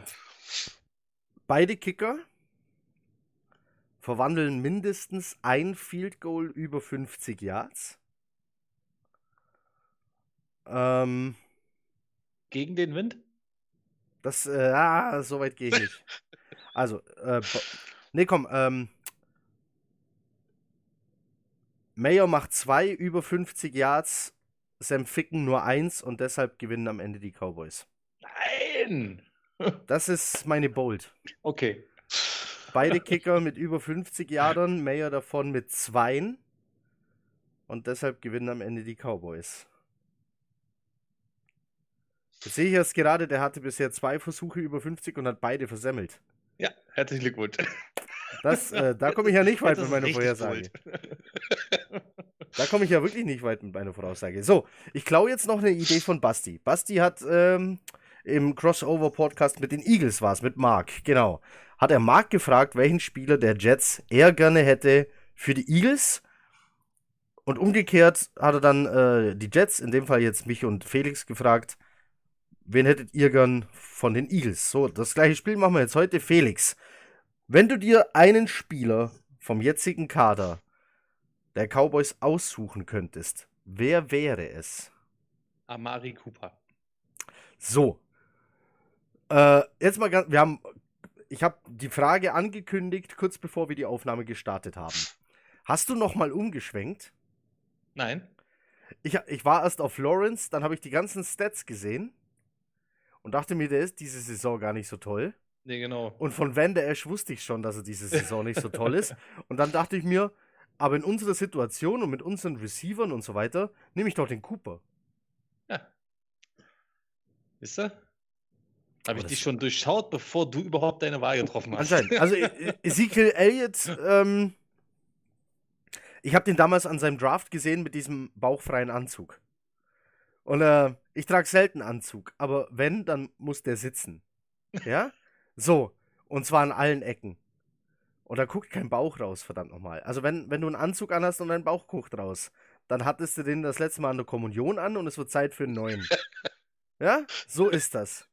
Speaker 1: Beide Kicker verwandeln mindestens ein Field Goal über 50 Yards. Ähm,
Speaker 3: Gegen den Wind?
Speaker 1: Das, äh, ah, so weit gehe ich nicht. *laughs* Also, äh, nee, komm, ähm, Mayor macht zwei über 50 Yards, Sam Ficken nur eins und deshalb gewinnen am Ende die Cowboys.
Speaker 3: Nein! *laughs*
Speaker 1: Das ist meine Bold.
Speaker 3: Okay.
Speaker 1: Beide *laughs* Kicker mit über 50 Yardern, Mayor davon mit zweien. Und deshalb gewinnen am Ende die Cowboys. Jetzt sehe ich erst gerade, der hatte bisher zwei Versuche über 50 und hat beide versemmelt.
Speaker 3: Ja, herzlichen Glückwunsch.
Speaker 1: Das, äh, da komme ich ja nicht *laughs* weit mit meiner Vorhersage. *laughs* Da komme ich ja wirklich nicht weit mit meiner Voraussage. So, ich klaue jetzt noch eine Idee von Basti. Basti hat ähm, im Crossover-Podcast mit den Eagles war es, mit Mark, genau. Hat er Mark gefragt, welchen Spieler der Jets er gerne hätte für die Eagles. Und umgekehrt hat er dann äh, die Jets, in dem Fall jetzt mich und Felix, gefragt, wen hättet ihr gern von den Eagles? So, das gleiche Spiel machen wir jetzt heute. Felix, wenn du dir einen Spieler vom jetzigen Kader der Cowboys aussuchen könntest, wer wäre es?
Speaker 3: Amari Cooper.
Speaker 1: So. Äh, jetzt mal ganz, wir haben, ich habe die Frage angekündigt, kurz bevor wir die Aufnahme gestartet haben. Hast du noch mal umgeschwenkt?
Speaker 3: Nein.
Speaker 1: Ich, ich war erst auf Lawrence, dann habe ich die ganzen Stats gesehen und dachte mir, der ist diese Saison gar nicht so toll.
Speaker 3: Nee, genau.
Speaker 1: Und von Van der Esch wusste ich schon, dass er diese Saison nicht so toll ist. *laughs* Und dann dachte ich mir, aber in unserer Situation und mit unseren Receivern und so weiter, nehme ich doch den Cooper.
Speaker 3: Ja. Wisst ihr? Habe ich dich schon durchschaut, bevor du überhaupt deine Wahl getroffen hast.
Speaker 1: Anscheinend. Also e-, e-, Ezekiel Elliott, ähm, ich habe den damals an seinem Draft gesehen mit diesem bauchfreien Anzug. Und äh, ich trage selten Anzug, aber wenn, dann muss der sitzen. Ja? So. Und zwar an allen Ecken. Und da guckt kein Bauch raus, verdammt nochmal. Also wenn, wenn du einen Anzug anhast und dein Bauch guckt raus, dann hattest du den das letzte Mal an der Kommunion an und es wird Zeit für einen neuen. *laughs* ja? So ist das.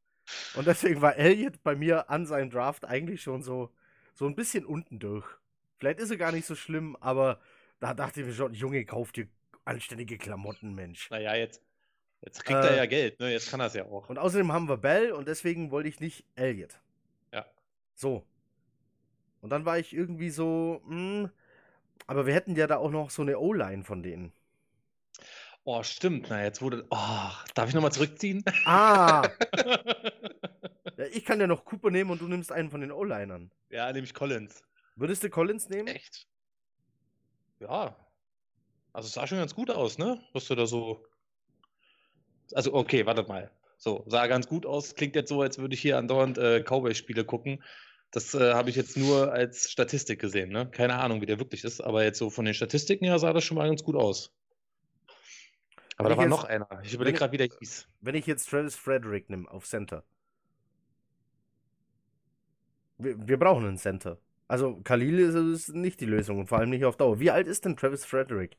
Speaker 1: Und deswegen war Elliot bei mir an seinem Draft eigentlich schon so, so ein bisschen unten durch. Vielleicht ist er gar nicht so schlimm, aber da dachte ich mir schon, Junge, kauf dir anständige Klamotten, Mensch.
Speaker 3: Naja, jetzt, jetzt kriegt äh, er ja Geld, ne? Jetzt kann er es ja auch.
Speaker 1: Und außerdem haben wir Bell und deswegen wollte ich nicht Elliot.
Speaker 3: Ja.
Speaker 1: So. Und dann war ich irgendwie so, mh, hm, aber wir hätten ja da auch noch so eine O-Line von denen.
Speaker 3: Oh, stimmt. Na, jetzt wurde. Oh, darf ich nochmal zurückziehen?
Speaker 1: Ah! *laughs* ja, ich kann ja noch Cooper nehmen und du nimmst einen von den O-Linern.
Speaker 3: Ja, nehme ich Collins.
Speaker 1: Würdest du Collins nehmen?
Speaker 2: Echt?
Speaker 3: Ja. Also es sah schon ganz gut aus, ne? Was du da so. Also, okay, wartet mal. So, sah ganz gut aus. Klingt jetzt so, als würde ich hier andauernd äh, Cowboy-Spiele gucken. Das äh, habe ich jetzt nur als Statistik gesehen, ne? Keine Ahnung, wie der wirklich ist, aber jetzt so von den Statistiken her sah das schon mal ganz gut aus. Aber wenn da war jetzt, noch einer. Ich überlege gerade, wie der hieß.
Speaker 1: Wenn ich jetzt Travis Frederick nehme auf Center. Wir, wir, brauchen einen Center. Also Khalil ist, ist, nicht die Lösung und vor allem nicht auf Dauer. Wie alt ist denn Travis Frederick?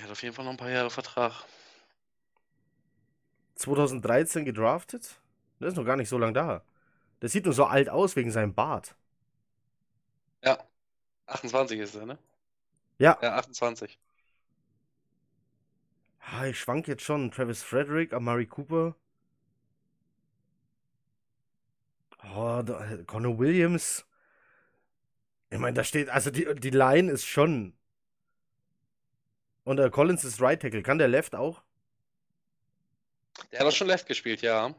Speaker 2: Er hat auf jeden Fall noch ein paar Jahre Vertrag.
Speaker 1: 2013 gedraftet? Der ist noch gar nicht so lange da. Der sieht nur so alt aus wegen seinem Bart.
Speaker 2: Ja. 28 ist er, ne?
Speaker 1: Ja.
Speaker 2: Ja, 28.
Speaker 1: Ah, ich schwank jetzt schon. Travis Frederick, Amari Cooper. Oh, da, Connor Williams. Ich meine, da steht, also die, die Line ist schon. Und der Collins ist Right Tackle. Kann der Left auch?
Speaker 2: Der hat auch schon Left gespielt, ja.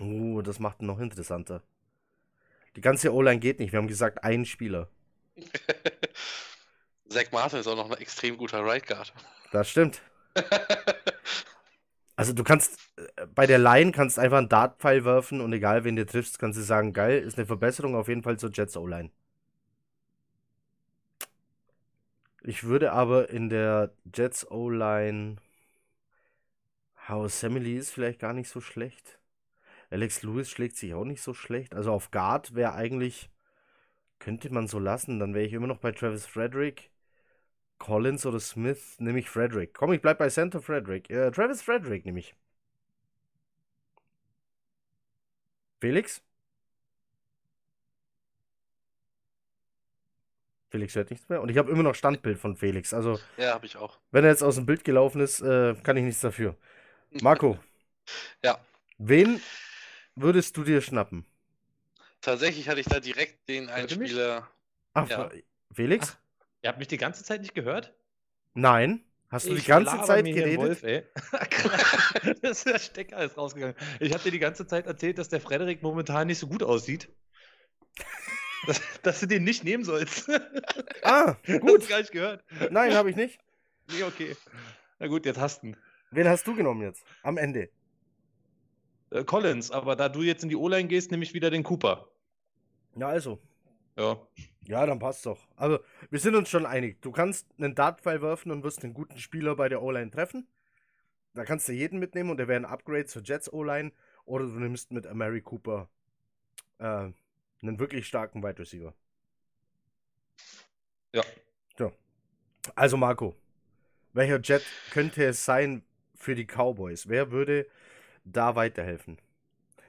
Speaker 1: Oh, das macht ihn noch interessanter. Die ganze O-Line geht nicht. Wir haben gesagt, ein Spieler. *laughs*
Speaker 2: Zach Martin ist auch noch ein extrem guter Right Guard.
Speaker 1: Das stimmt. *laughs* also du kannst äh, bei der Line kannst einfach einen Dartpfeil werfen und egal wen du triffst, kannst du sagen, geil, ist eine Verbesserung auf jeden Fall zur Jets O-Line. Ich würde aber in der Jets O-Line House Emily ist vielleicht gar nicht so schlecht. Alex Lewis schlägt sich auch nicht so schlecht. Also auf Guard wäre eigentlich, könnte man so lassen. Dann wäre ich immer noch bei Travis Frederick. Collins oder Smith nehme ich Frederick. Komm, ich bleib bei Center Frederick. Äh, Travis Frederick nehme ich. Felix? Felix hört nichts mehr. Und ich habe immer noch Standbild von Felix. Also,
Speaker 2: Ja, habe ich auch.
Speaker 1: wenn er jetzt aus dem Bild gelaufen ist, äh, kann ich nichts dafür. *laughs* Marco,
Speaker 2: Ja,
Speaker 1: wen würdest du dir schnappen?
Speaker 2: tatsächlich hatte ich da direkt den? Einspieler.
Speaker 1: Ach,
Speaker 2: Ja.
Speaker 1: Felix?
Speaker 3: Ihr habt mich die ganze Zeit nicht gehört?
Speaker 1: Nein. Hast du die
Speaker 3: Ich
Speaker 1: ganze
Speaker 3: laber
Speaker 1: Zeit geredet?
Speaker 3: Wolf, ey. *laughs* Das ist der Stecker ist rausgegangen. Ich habe dir die ganze Zeit erzählt, dass der Frederik momentan nicht so gut aussieht. Dass, dass du den nicht nehmen sollst. *laughs*
Speaker 1: Ah,
Speaker 3: Hast du
Speaker 1: gut.
Speaker 3: gar nicht gehört.
Speaker 1: Nein, habe ich nicht.
Speaker 3: Nee, okay. Na gut, jetzt hast du ihn.
Speaker 1: Wen hast du genommen jetzt? Am Ende.
Speaker 3: Äh, Collins, aber da du jetzt in die O-Line gehst, nehme ich wieder den Cooper.
Speaker 1: Ja, also.
Speaker 3: Ja.
Speaker 1: Ja, dann passt doch. Also, wir sind uns schon einig. Du kannst einen Dartpfeil werfen und wirst einen guten Spieler bei der O-Line treffen. Da kannst du jeden mitnehmen und der wäre ein Upgrade zur Jets O-Line. Oder du nimmst mit Amari Cooper äh, einen wirklich starken Wide Receiver.
Speaker 3: Ja.
Speaker 1: So. Also, Marco, welcher Jet könnte es sein für die Cowboys? Wer würde da weiterhelfen?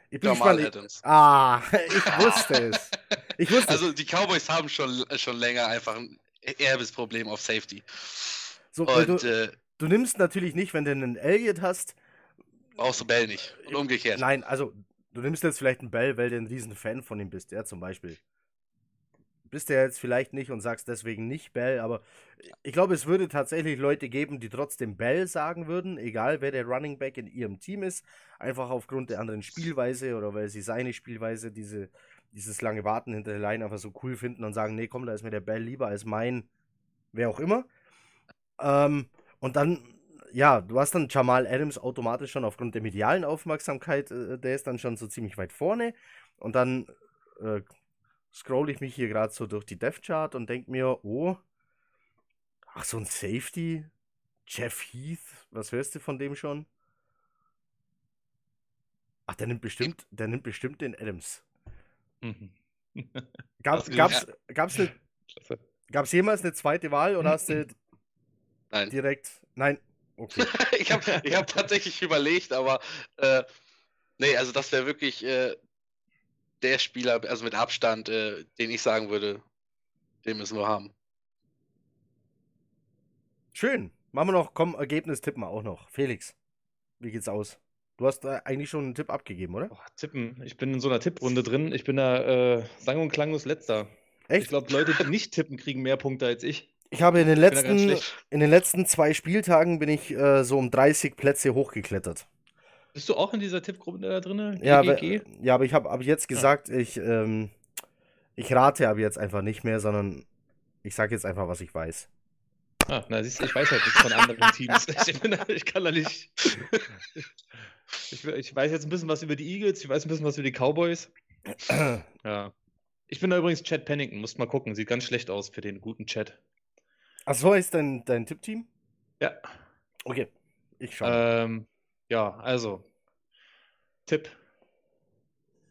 Speaker 1: Ich bin
Speaker 2: Jamal
Speaker 1: gespannt.
Speaker 2: Adams.
Speaker 1: Ah, *laughs* ich wusste es. Ich wusste es.
Speaker 2: Also die Cowboys haben schon, schon länger einfach ein erbes Problem auf Safety.
Speaker 1: So, weil
Speaker 2: Und
Speaker 1: du,
Speaker 2: äh,
Speaker 1: du nimmst natürlich nicht, wenn du einen Elliott hast.
Speaker 2: brauchst du Bell nicht. Und umgekehrt.
Speaker 1: Nein, also du nimmst jetzt vielleicht einen Bell, weil du ein riesen Fan von ihm bist, ja, zum Beispiel. Bist du jetzt vielleicht nicht und sagst deswegen nicht Bell, aber ich glaube, es würde tatsächlich Leute geben, die trotzdem Bell sagen würden, egal wer der Running Back in ihrem Team ist, einfach aufgrund der anderen Spielweise oder weil sie seine Spielweise, diese, dieses lange Warten hinter der Line einfach so cool finden und sagen, nee, komm, da ist mir der Bell lieber als mein, wer auch immer. Ähm, und dann, ja, du hast dann Jamal Adams automatisch schon aufgrund der medialen Aufmerksamkeit, äh, der ist dann schon so ziemlich weit vorne. Und dann äh, scroll ich mich hier gerade so durch die Death Chart und denke mir, oh, ach, so ein Safety, Jeff Heath, was hörst du von dem schon? Ach, der nimmt bestimmt, der nimmt bestimmt den Adams.
Speaker 3: Mhm. *laughs*
Speaker 1: Gab's,
Speaker 3: Ach,
Speaker 1: gab's, gab's, ne, *laughs* gab's jemals eine zweite Wahl oder hast du
Speaker 2: Nein.
Speaker 1: direkt, nein, okay. *laughs*
Speaker 2: ich habe ich hab tatsächlich überlegt, aber äh, nee, also das wäre wirklich äh, der Spieler, also mit Abstand, äh, den ich sagen würde, den müssen wir haben.
Speaker 1: Schön. Machen wir noch, komm, Ergebnis tippen wir auch noch. Felix, wie geht's aus? Du hast da eigentlich schon einen Tipp abgegeben, oder?
Speaker 3: Oh, tippen. Ich bin in so einer Tipprunde drin. Ich bin da äh, sang- und klanglos letzter. Ich
Speaker 1: Echt?
Speaker 3: glaube, Leute, die nicht tippen, kriegen mehr Punkte als ich.
Speaker 1: Ich habe in den letzten, in den letzten zwei Spieltagen bin ich äh, so um 30 Plätze hochgeklettert.
Speaker 3: Bist du auch in dieser Tippgruppe da drin?
Speaker 1: Ja, aber, ja, aber ich habe ab jetzt gesagt, ich, ähm, ich rate ab jetzt einfach nicht mehr, sondern ich sage jetzt einfach, was ich weiß.
Speaker 3: Ah, na, siehst du, ich weiß halt nichts von anderen Teams. *laughs* Ich, bin, ich kann da nicht. *laughs* Ich, ich weiß jetzt ein bisschen was über die Eagles, ich weiß ein bisschen was über die Cowboys. *clears throat* Ja. Ich bin da übrigens Chad Pennington, musst mal gucken. Sieht ganz schlecht aus für den guten Chat.
Speaker 1: Ach so, ist dein, dein Tippteam?
Speaker 3: Ja.
Speaker 1: Okay, ich schaue.
Speaker 3: Ähm, ja, also. Tipp.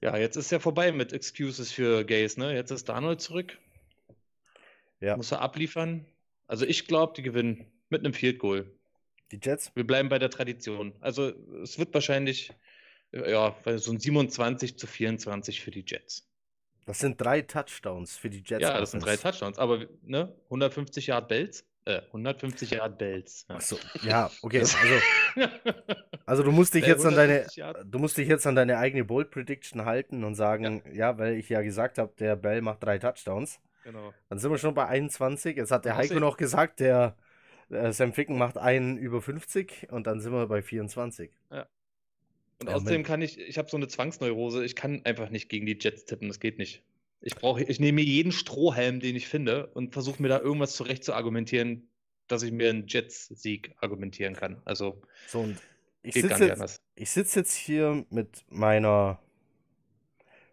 Speaker 3: Ja, jetzt ist ja vorbei mit Excuses für Gays, ne? Jetzt ist Darnold zurück.
Speaker 1: Ja.
Speaker 3: Muss er abliefern. Also ich glaube, die gewinnen mit einem Field Goal.
Speaker 1: Die Jets?
Speaker 3: Wir bleiben bei der Tradition. Also es wird wahrscheinlich ja, so ein 27 zu 24 für die Jets.
Speaker 1: Das sind drei Touchdowns für die Jets.
Speaker 3: ja, das sind drei. Touchdowns, aber ne, 150 Yard Bells, äh, 150 Yard Bells. Ja.
Speaker 1: Ach so, ja, okay. Also, *laughs* also du musst dich jetzt an deine,
Speaker 3: 150 Yard.
Speaker 1: du musst dich jetzt an deine eigene Bold Prediction halten und sagen, ja, weil ich ja gesagt habe, der Bell macht drei Touchdowns.
Speaker 3: Genau.
Speaker 1: Dann sind wir schon bei 21. Jetzt hat der Heiko noch gesagt, der äh, Sam Ficken macht einen über 50 und dann sind wir bei 24.
Speaker 3: Und
Speaker 1: Ja,
Speaker 3: außerdem kann ich, ich habe so eine Zwangsneurose, ich kann einfach nicht gegen die Jets tippen, das geht nicht. Ich brauche, ich nehme mir jeden Strohhalm, den ich finde und versuche mir da irgendwas zurecht zu argumentieren, dass ich mir einen Jets-Sieg argumentieren kann. Also
Speaker 1: So, und ich
Speaker 3: geht gar
Speaker 1: sitze
Speaker 3: nicht
Speaker 1: jetzt,
Speaker 3: anders.
Speaker 1: ich sitz jetzt hier mit meiner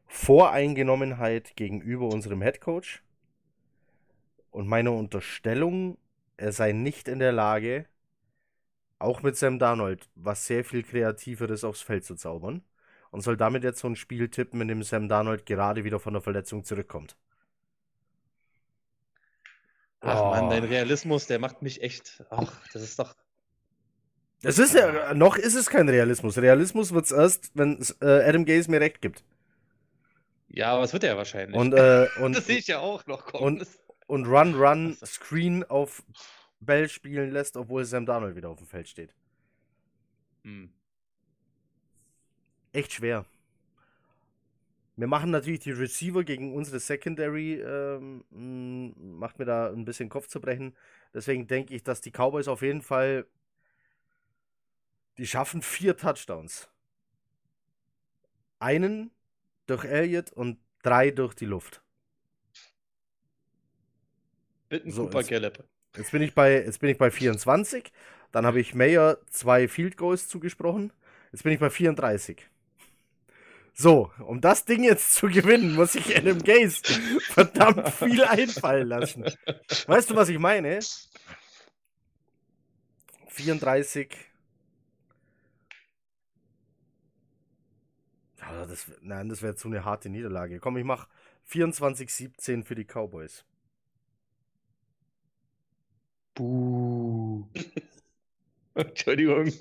Speaker 1: Voreingenommenheit gegenüber unserem Headcoach und meiner Unterstellung, er sei nicht in der Lage, auch mit Sam Darnold, was sehr viel Kreativeres aufs Feld zu zaubern. Und soll damit jetzt so ein Spiel tippen, in dem Sam Darnold gerade wieder von der Verletzung zurückkommt.
Speaker 3: Ach Mann,
Speaker 1: Oh.
Speaker 3: dein Realismus, der macht mich echt. Ach, das ist doch.
Speaker 1: Das ist ja, noch ist es kein Realismus. Realismus wird es erst, wenn äh, Adam Gaze mir recht gibt.
Speaker 3: Ja, aber es wird er wahrscheinlich.
Speaker 1: Und, äh, und, *laughs*
Speaker 3: das sehe ich ja auch noch kommen.
Speaker 1: und- und Run, Run, Screen auf Bell spielen lässt, obwohl Sam Darnold wieder auf dem Feld steht. Hm. Echt schwer. Wir machen natürlich die Receiver gegen unsere Secondary, ähm, macht mir da ein bisschen Kopf zu brechen. Deswegen denke ich, dass die Cowboys auf jeden Fall, die schaffen vier Touchdowns. Einen durch Elliott und drei durch die Luft.
Speaker 3: Mit einem so, Cooper Gallup.
Speaker 1: Jetzt bin ich bei, jetzt bin ich bei 24. Dann habe ich Mayer zwei Field Goals zugesprochen. Jetzt bin ich bei 34. So, um das Ding jetzt zu gewinnen, muss ich Adam Gaze verdammt viel einfallen lassen. Weißt du, was ich meine? 34. Ja, das, nein, das wäre zu eine harte Niederlage. Komm, ich mach 24-17 für die Cowboys.
Speaker 3: Buh. *laughs* Entschuldigung.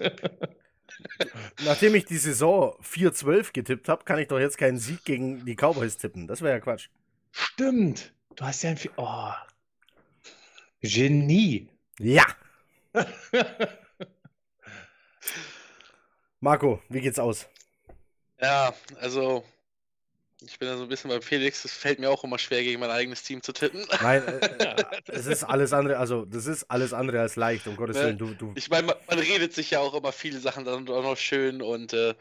Speaker 1: Nachdem ich die Saison 4-12 getippt habe, kann ich doch jetzt keinen Sieg gegen die Cowboys tippen. Das wäre ja Quatsch.
Speaker 3: Stimmt. Du hast ja ein. Oh. Genie.
Speaker 1: Ja. *laughs* Marco, wie geht's aus?
Speaker 2: Ja, also ich bin da so ein bisschen beim Felix, es fällt mir auch immer schwer, gegen mein eigenes Team zu tippen. *laughs*
Speaker 1: Nein, äh, *laughs* äh es ist alles andere, also das ist alles andere als leicht, um Gottes ne? Willen. Du, du...
Speaker 2: Ich meine, man, man, redet sich ja auch immer viele Sachen dann auch noch schön und äh,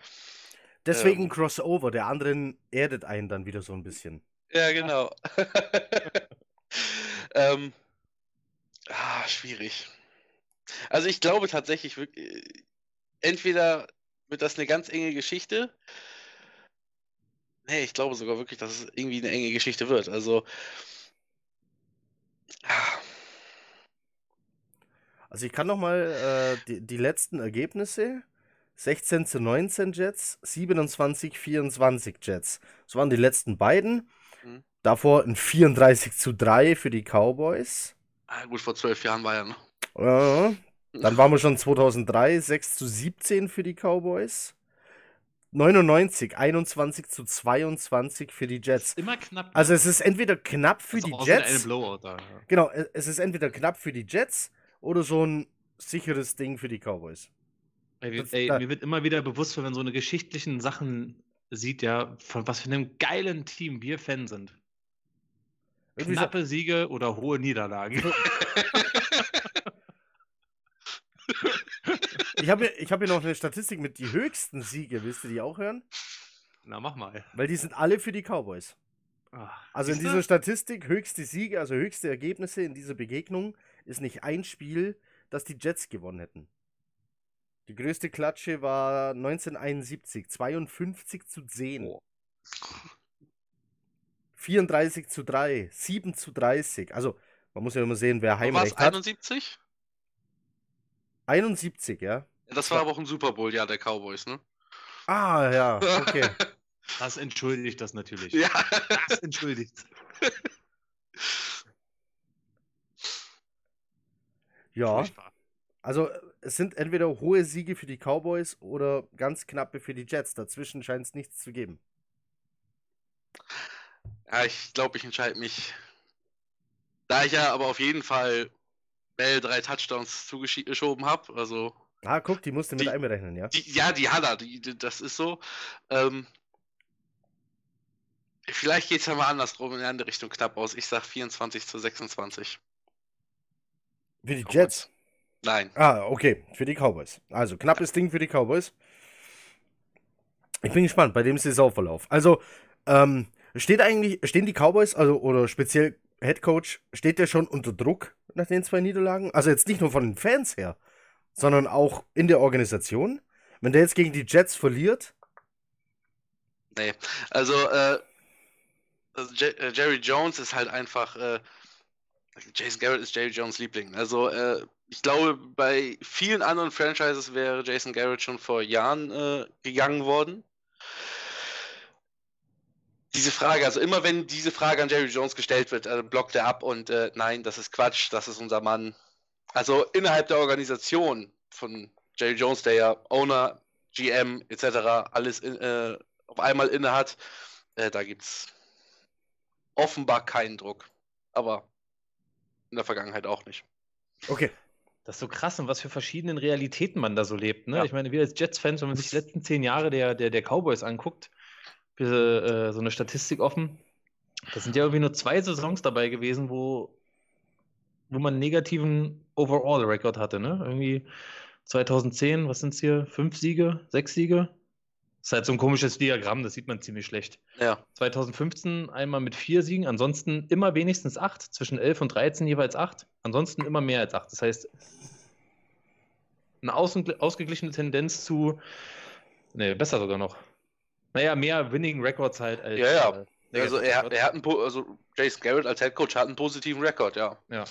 Speaker 1: Deswegen ähm, Crossover, der anderen erdet einen dann wieder so ein bisschen.
Speaker 2: Ja, genau. *laughs* ähm, ah, schwierig. Also ich glaube tatsächlich, äh, entweder wird das eine ganz enge Geschichte Nee, ich glaube sogar wirklich, dass es irgendwie eine enge Geschichte wird. Also.
Speaker 1: Also ich kann noch mal äh, die, die letzten Ergebnisse. 16 zu 19 Jets, 27 24 Jets. Das waren die letzten beiden. Mhm. Davor ein 34 zu 3 für die Cowboys.
Speaker 2: Ah, gut, vor zwölf Jahren war ja noch.
Speaker 1: Ja, dann waren wir schon 2003, 6 zu 17 für die Cowboys. 99, 21 zu 22 für die Jets.
Speaker 3: Immer knapp.
Speaker 1: Also es ist entweder knapp für die Jets. Da, ja. Genau, es ist entweder knapp für die Jets oder so ein sicheres Ding für die Cowboys.
Speaker 3: Ey, das, ey mir wird immer wieder bewusst, wenn man so eine geschichtlichen Sachen sieht, ja, von was für einem geilen Team wir Fan sind. Knappe Siege oder hohe Niederlagen. *laughs* *laughs*
Speaker 1: Ich habe hier, hab hier noch eine Statistik mit die höchsten Siege. Willst du die auch hören?
Speaker 3: Na, mach mal.
Speaker 1: Weil die sind alle für die Cowboys. Ach, also in dieser Statistik, höchste Siege, also höchste Ergebnisse in dieser Begegnung, ist nicht ein Spiel, das die Jets gewonnen hätten. Die größte Klatsche war 1971, 52 zu 10. Oh. 34 zu 3, 7 zu 30. Also, man muss ja immer sehen, wer Heimrecht hat.
Speaker 2: 71?
Speaker 1: 71, ja.
Speaker 2: Das war aber auch ein Super Bowl, ja, der Cowboys, ne?
Speaker 1: Ah, ja, okay. *laughs*
Speaker 3: Das entschuldigt das natürlich.
Speaker 2: Ja.
Speaker 3: Das entschuldigt.
Speaker 1: Ja. Also es sind entweder hohe Siege für die Cowboys oder ganz knappe für die Jets. Dazwischen scheint es nichts zu geben.
Speaker 2: Ja, ich glaube, ich entscheide mich. Da ich ja aber auf jeden Fall Bell drei Touchdowns zugeschoben habe. Also.
Speaker 1: Ah, guck, die musste mit einberechnen, ja?
Speaker 2: Die, ja, die hat er, die, die, das ist so. Ähm, vielleicht geht es ja mal andersrum in eine andere Richtung knapp aus. Ich sag 24 zu 26.
Speaker 1: Für die Jets?
Speaker 2: Nein.
Speaker 1: Ah, okay, für die Cowboys. Also, knappes Ding für die Cowboys. Ich bin gespannt bei dem Saisonverlauf. Also, ähm, steht eigentlich, stehen die Cowboys, also, oder speziell Head Coach, steht der schon unter Druck nach den zwei Niederlagen? Also jetzt nicht nur von den Fans her, sondern auch in der Organisation. Wenn der jetzt gegen die Jets verliert?
Speaker 2: Nee, also, äh, also äh, Jerry Jones ist halt einfach, äh, Jason Garrett ist Jerry Jones Liebling. Also, äh, ich glaube, bei vielen anderen Franchises wäre Jason Garrett schon vor Jahren äh, gegangen worden diese Frage, also immer wenn diese Frage an Jerry Jones gestellt wird, äh, blockt er ab und äh, nein, das ist Quatsch, das ist unser Mann. Also innerhalb der Organisation von Jerry Jones, der ja Owner, GM etc. alles in, äh, auf einmal inne hat, äh, da gibt es offenbar keinen Druck. Aber in der Vergangenheit auch nicht.
Speaker 3: Okay. Das ist so krass und was für verschiedenen Realitäten man da so lebt. Ne? Ja. Ich meine, wir als Jets-Fans, wenn man sich die letzten zehn Jahre der, der, der Cowboys anguckt, äh, so eine Statistik offen, da sind ja irgendwie nur zwei Saisons dabei gewesen, wo, wo man einen negativen Overall-Record hatte. Ne? Irgendwie 2010, was sind es hier? Fünf Siege, sechs Siege? Das ist halt so ein komisches Diagramm, das sieht man ziemlich schlecht.
Speaker 2: Ja.
Speaker 3: 2015 einmal mit vier Siegen, ansonsten immer wenigstens acht, zwischen 11 und 13 jeweils acht, ansonsten immer mehr als acht. Das heißt, eine ausgeglichene Tendenz zu, ne, besser sogar noch. Naja, mehr Winning Records halt
Speaker 2: als. Ja, ja. Äh, also, er, er hat einen, also Jason Garrett als Head Coach hat einen positiven Rekord, ja.
Speaker 3: Ja.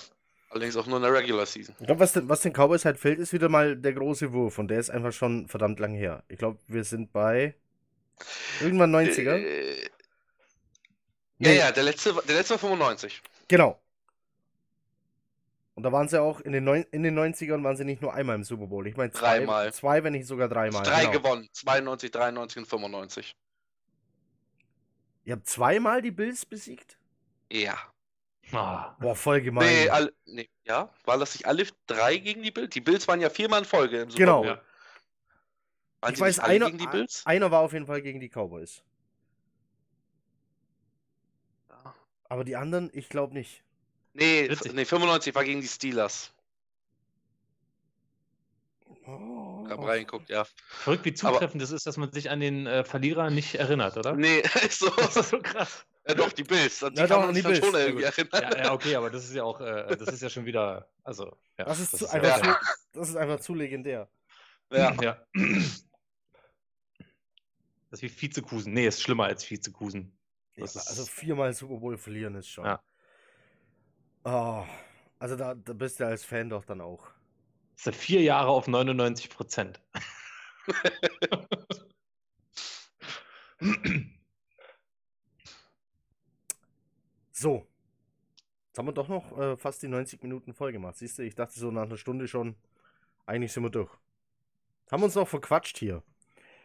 Speaker 2: Allerdings auch nur in der Regular Season.
Speaker 1: Ich glaube, was, den, was den Cowboys halt fehlt, ist wieder mal der große Wurf. Und der ist einfach schon verdammt lang her. Ich glaube, wir sind bei irgendwann 90er. Äh,
Speaker 2: nee. Ja, ja, der letzte, der letzte war 95.
Speaker 1: Genau. Und da waren sie auch in den, Neun in den 90ern waren sie nicht nur einmal im Super Bowl. Ich meine zwei, dreimal. zwei, wenn nicht sogar dreimal.
Speaker 2: Drei genau. gewonnen. 92, 93 und 95.
Speaker 1: Ihr habt zweimal die Bills besiegt?
Speaker 2: Ja.
Speaker 1: Ah. Boah, voll gemein.
Speaker 2: Nee, alle, nee, ja, waren das nicht alle drei gegen die Bills? Die Bills waren ja viermal in Folge im
Speaker 1: Super genau. Bowl. Ja. Waren ich weiß, einer, einer war auf jeden Fall gegen die Cowboys. Aber die anderen, ich glaube nicht.
Speaker 2: Nee, nee, 95 war gegen die Steelers.
Speaker 3: Oh. Hab reingeguckt, ja. Verrückt, wie zutreffend das ist, dass man sich an den äh, Verlierer nicht erinnert, oder?
Speaker 2: Nee, *laughs* ist so. das ist so krass. Ja, doch, die Bills. Die ja, kann doch, man sich
Speaker 3: dann schon irgendwie erinnern. Ja, ja, okay, aber das ist ja auch, äh, das ist ja schon wieder, also, ja.
Speaker 1: Das ist, das zu, ist einfach, ja. zu, das ist einfach zu legendär.
Speaker 3: Ja. ja. Das ist wie Vizekusen. Nee, ist schlimmer als Vizekusen.
Speaker 1: Ja, also viermal Super Bowl verlieren ist schon. Ja. Oh, also da, da bist du als Fan doch dann auch.
Speaker 3: Das sind vier Jahre auf 99 Prozent. *clears throat*
Speaker 1: So. Jetzt haben wir doch noch äh, fast die 90 Minuten voll gemacht. Siehst du, ich dachte so nach einer Stunde schon, eigentlich sind wir durch. Haben uns noch verquatscht hier.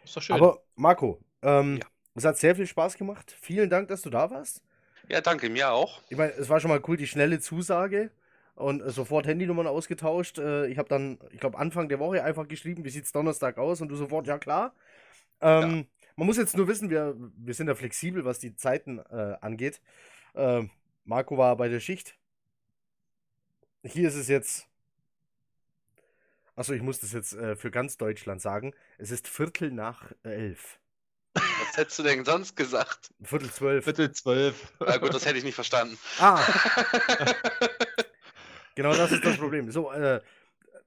Speaker 3: Ist doch schön.
Speaker 1: Aber Marco, ähm, ja. es hat sehr viel Spaß gemacht. Vielen Dank, dass du da warst.
Speaker 2: Ja, danke, mir auch.
Speaker 1: Ich meine, es war schon mal cool, die schnelle Zusage und sofort Handynummern ausgetauscht. Äh, ich habe dann, ich glaube, Anfang der Woche einfach geschrieben, wie sieht es Donnerstag aus und du sofort, ja klar. Ähm, ja. Man muss jetzt nur wissen, wir, wir sind ja flexibel, was die Zeiten äh, angeht. Äh, Marco war bei der Schicht. Hier ist es jetzt. Achso, ich muss das jetzt äh, für ganz Deutschland sagen. Es ist Viertel nach elf.
Speaker 2: Was hättest du denn sonst gesagt?
Speaker 1: Viertel zwölf.
Speaker 3: Viertel zwölf.
Speaker 2: Na gut, das hätte ich nicht verstanden.
Speaker 1: Ah. *laughs* genau das ist das Problem. So, äh,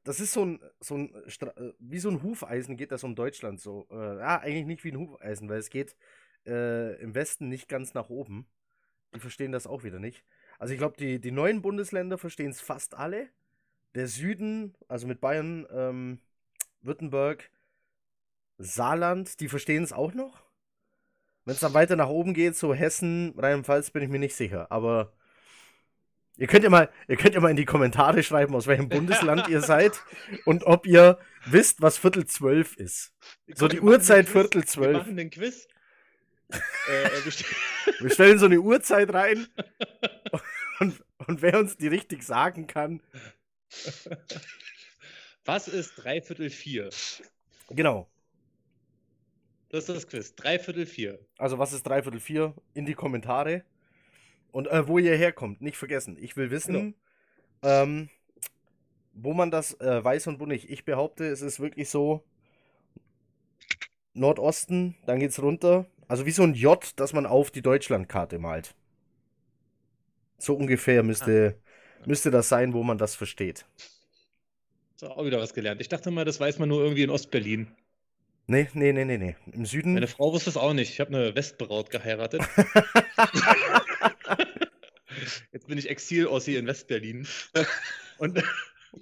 Speaker 1: das ist so ein, so ein äh, wie so ein Hufeisen geht das um Deutschland so. Äh, ja, eigentlich nicht wie ein Hufeisen, weil es geht äh, im Westen nicht ganz nach oben. Die verstehen das auch wieder nicht. Also ich glaube, die, die neuen Bundesländer verstehen es fast alle. Der Süden, also mit Bayern, ähm, Württemberg, Saarland, die verstehen es auch noch. Wenn es dann weiter nach oben geht, so Hessen, Rheinland-Pfalz, bin ich mir nicht sicher. Aber ihr könnt ja mal, ihr könnt ja mal in die Kommentare schreiben, aus welchem Bundesland ihr *laughs* seid und ob ihr wisst, was Viertel zwölf ist. So die Uhrzeit Viertel zwölf. Wir
Speaker 3: machen den Quiz.
Speaker 1: Äh, äh wir *laughs* stellen so eine Uhrzeit rein *laughs* und, und wer uns die richtig sagen kann.
Speaker 3: Was ist dreiviertel vier?
Speaker 1: Genau.
Speaker 3: Das ist das Quiz. Dreiviertel vier.
Speaker 1: Also, was ist dreiviertel vier? In die Kommentare. Und äh, wo ihr herkommt, nicht vergessen. Ich will wissen, genau. ähm, wo man das äh, weiß und wo nicht. Ich behaupte, es ist wirklich so: Nordosten, dann geht's runter, also wie so ein J, das man auf die Deutschlandkarte malt. So ungefähr müsste, ah. müsste das sein, wo man das versteht.
Speaker 3: So, auch wieder was gelernt. Ich dachte mal, das weiß man nur irgendwie in Ostberlin.
Speaker 1: Nee, nee, nee, nee, nee. Im Süden.
Speaker 3: Meine Frau wusste es auch nicht. Ich habe eine Westbraut geheiratet. *laughs* Jetzt bin ich Exil-Ossi in Westberlin. Und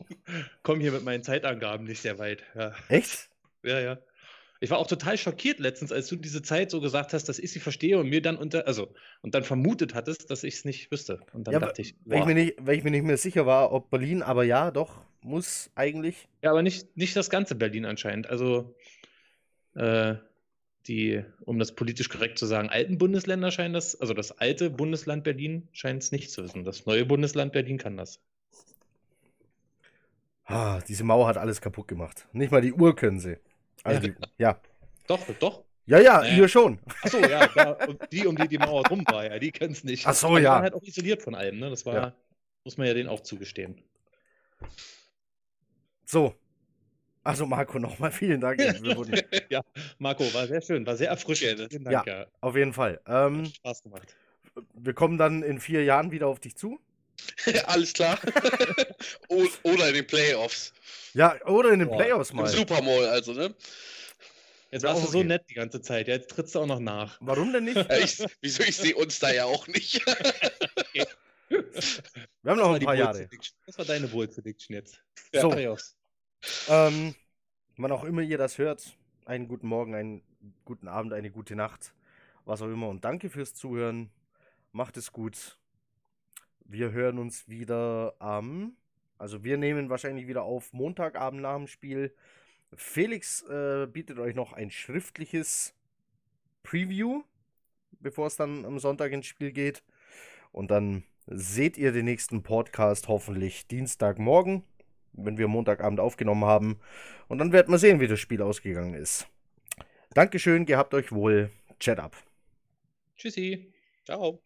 Speaker 3: *laughs* komme hier mit meinen Zeitangaben nicht sehr weit. Ja.
Speaker 1: Echt?
Speaker 3: Ja, ja. Ich war auch total schockiert letztens, als du diese Zeit so gesagt hast, dass ich sie verstehe und mir dann unter, also, und dann vermutet hattest, dass ich es nicht wüsste. Und dann ja, dachte ich,
Speaker 1: weil ich, mir nicht, weil ich mir nicht mehr sicher war, ob Berlin, aber ja, doch, muss eigentlich.
Speaker 3: Ja, aber nicht, nicht das ganze Berlin anscheinend. Also, äh, die, um das politisch korrekt zu sagen, alten Bundesländer scheinen das, also das alte Bundesland Berlin scheint es nicht zu wissen. Das neue Bundesland Berlin kann das.
Speaker 1: Ah, diese Mauer hat alles kaputt gemacht. Nicht mal die Uhr können sie. Also
Speaker 3: Ja.
Speaker 1: Die, ja.
Speaker 3: Doch, doch.
Speaker 1: Ja, ja,
Speaker 3: Naja.
Speaker 1: ihr schon.
Speaker 3: Achso, ja, da, die, um die die Mauer drum war, ja, die kennen es nicht.
Speaker 1: Ach so,
Speaker 3: Aber die
Speaker 1: ja.
Speaker 3: waren halt auch isoliert von allem, ne? Das war,
Speaker 1: Ja.
Speaker 3: muss man ja denen auch zugestehen.
Speaker 1: So. Also Marco, nochmal vielen Dank. Wurden,
Speaker 3: Marco, war sehr schön, war sehr erfrischend. Vielen Dank, ja.
Speaker 1: auf jeden Fall. Ähm,
Speaker 3: Hat Spaß gemacht.
Speaker 1: wir kommen dann in vier Jahren wieder auf dich zu. *laughs*
Speaker 2: Alles klar. *laughs* Oder in den Playoffs.
Speaker 1: Ja, oder in den
Speaker 3: Boah,
Speaker 1: Playoffs
Speaker 2: Im
Speaker 1: mal.
Speaker 2: Super Bowl, also, ne?
Speaker 3: Jetzt
Speaker 1: Ja,
Speaker 3: warst du
Speaker 1: auch
Speaker 3: so
Speaker 1: okay.
Speaker 3: nett die ganze Zeit, ja, jetzt trittst du auch noch nach.
Speaker 1: Warum denn nicht? *laughs*
Speaker 2: Ja, ich, wieso? Ich sehe uns da ja auch nicht.
Speaker 1: Wir haben noch ein paar Jahre.
Speaker 3: Das war deine Bold Prediction jetzt.
Speaker 1: So.
Speaker 3: Playoffs.
Speaker 1: Ähm, wann auch immer ihr das hört, einen guten Morgen, einen guten Abend, eine gute Nacht, was auch immer. Und danke fürs Zuhören. Macht es gut. Wir hören uns wieder am, also wir nehmen wahrscheinlich wieder auf Montagabend nach dem Spiel. Felix äh, bietet euch noch ein schriftliches Preview, bevor es dann am Sonntag ins Spiel geht. Und dann seht ihr den nächsten Podcast hoffentlich Dienstagmorgen wenn wir Montagabend aufgenommen haben. Und dann werden wir sehen, wie das Spiel ausgegangen ist. Dankeschön, gehabt euch wohl. Chat ab.
Speaker 3: Tschüssi.
Speaker 2: Ciao.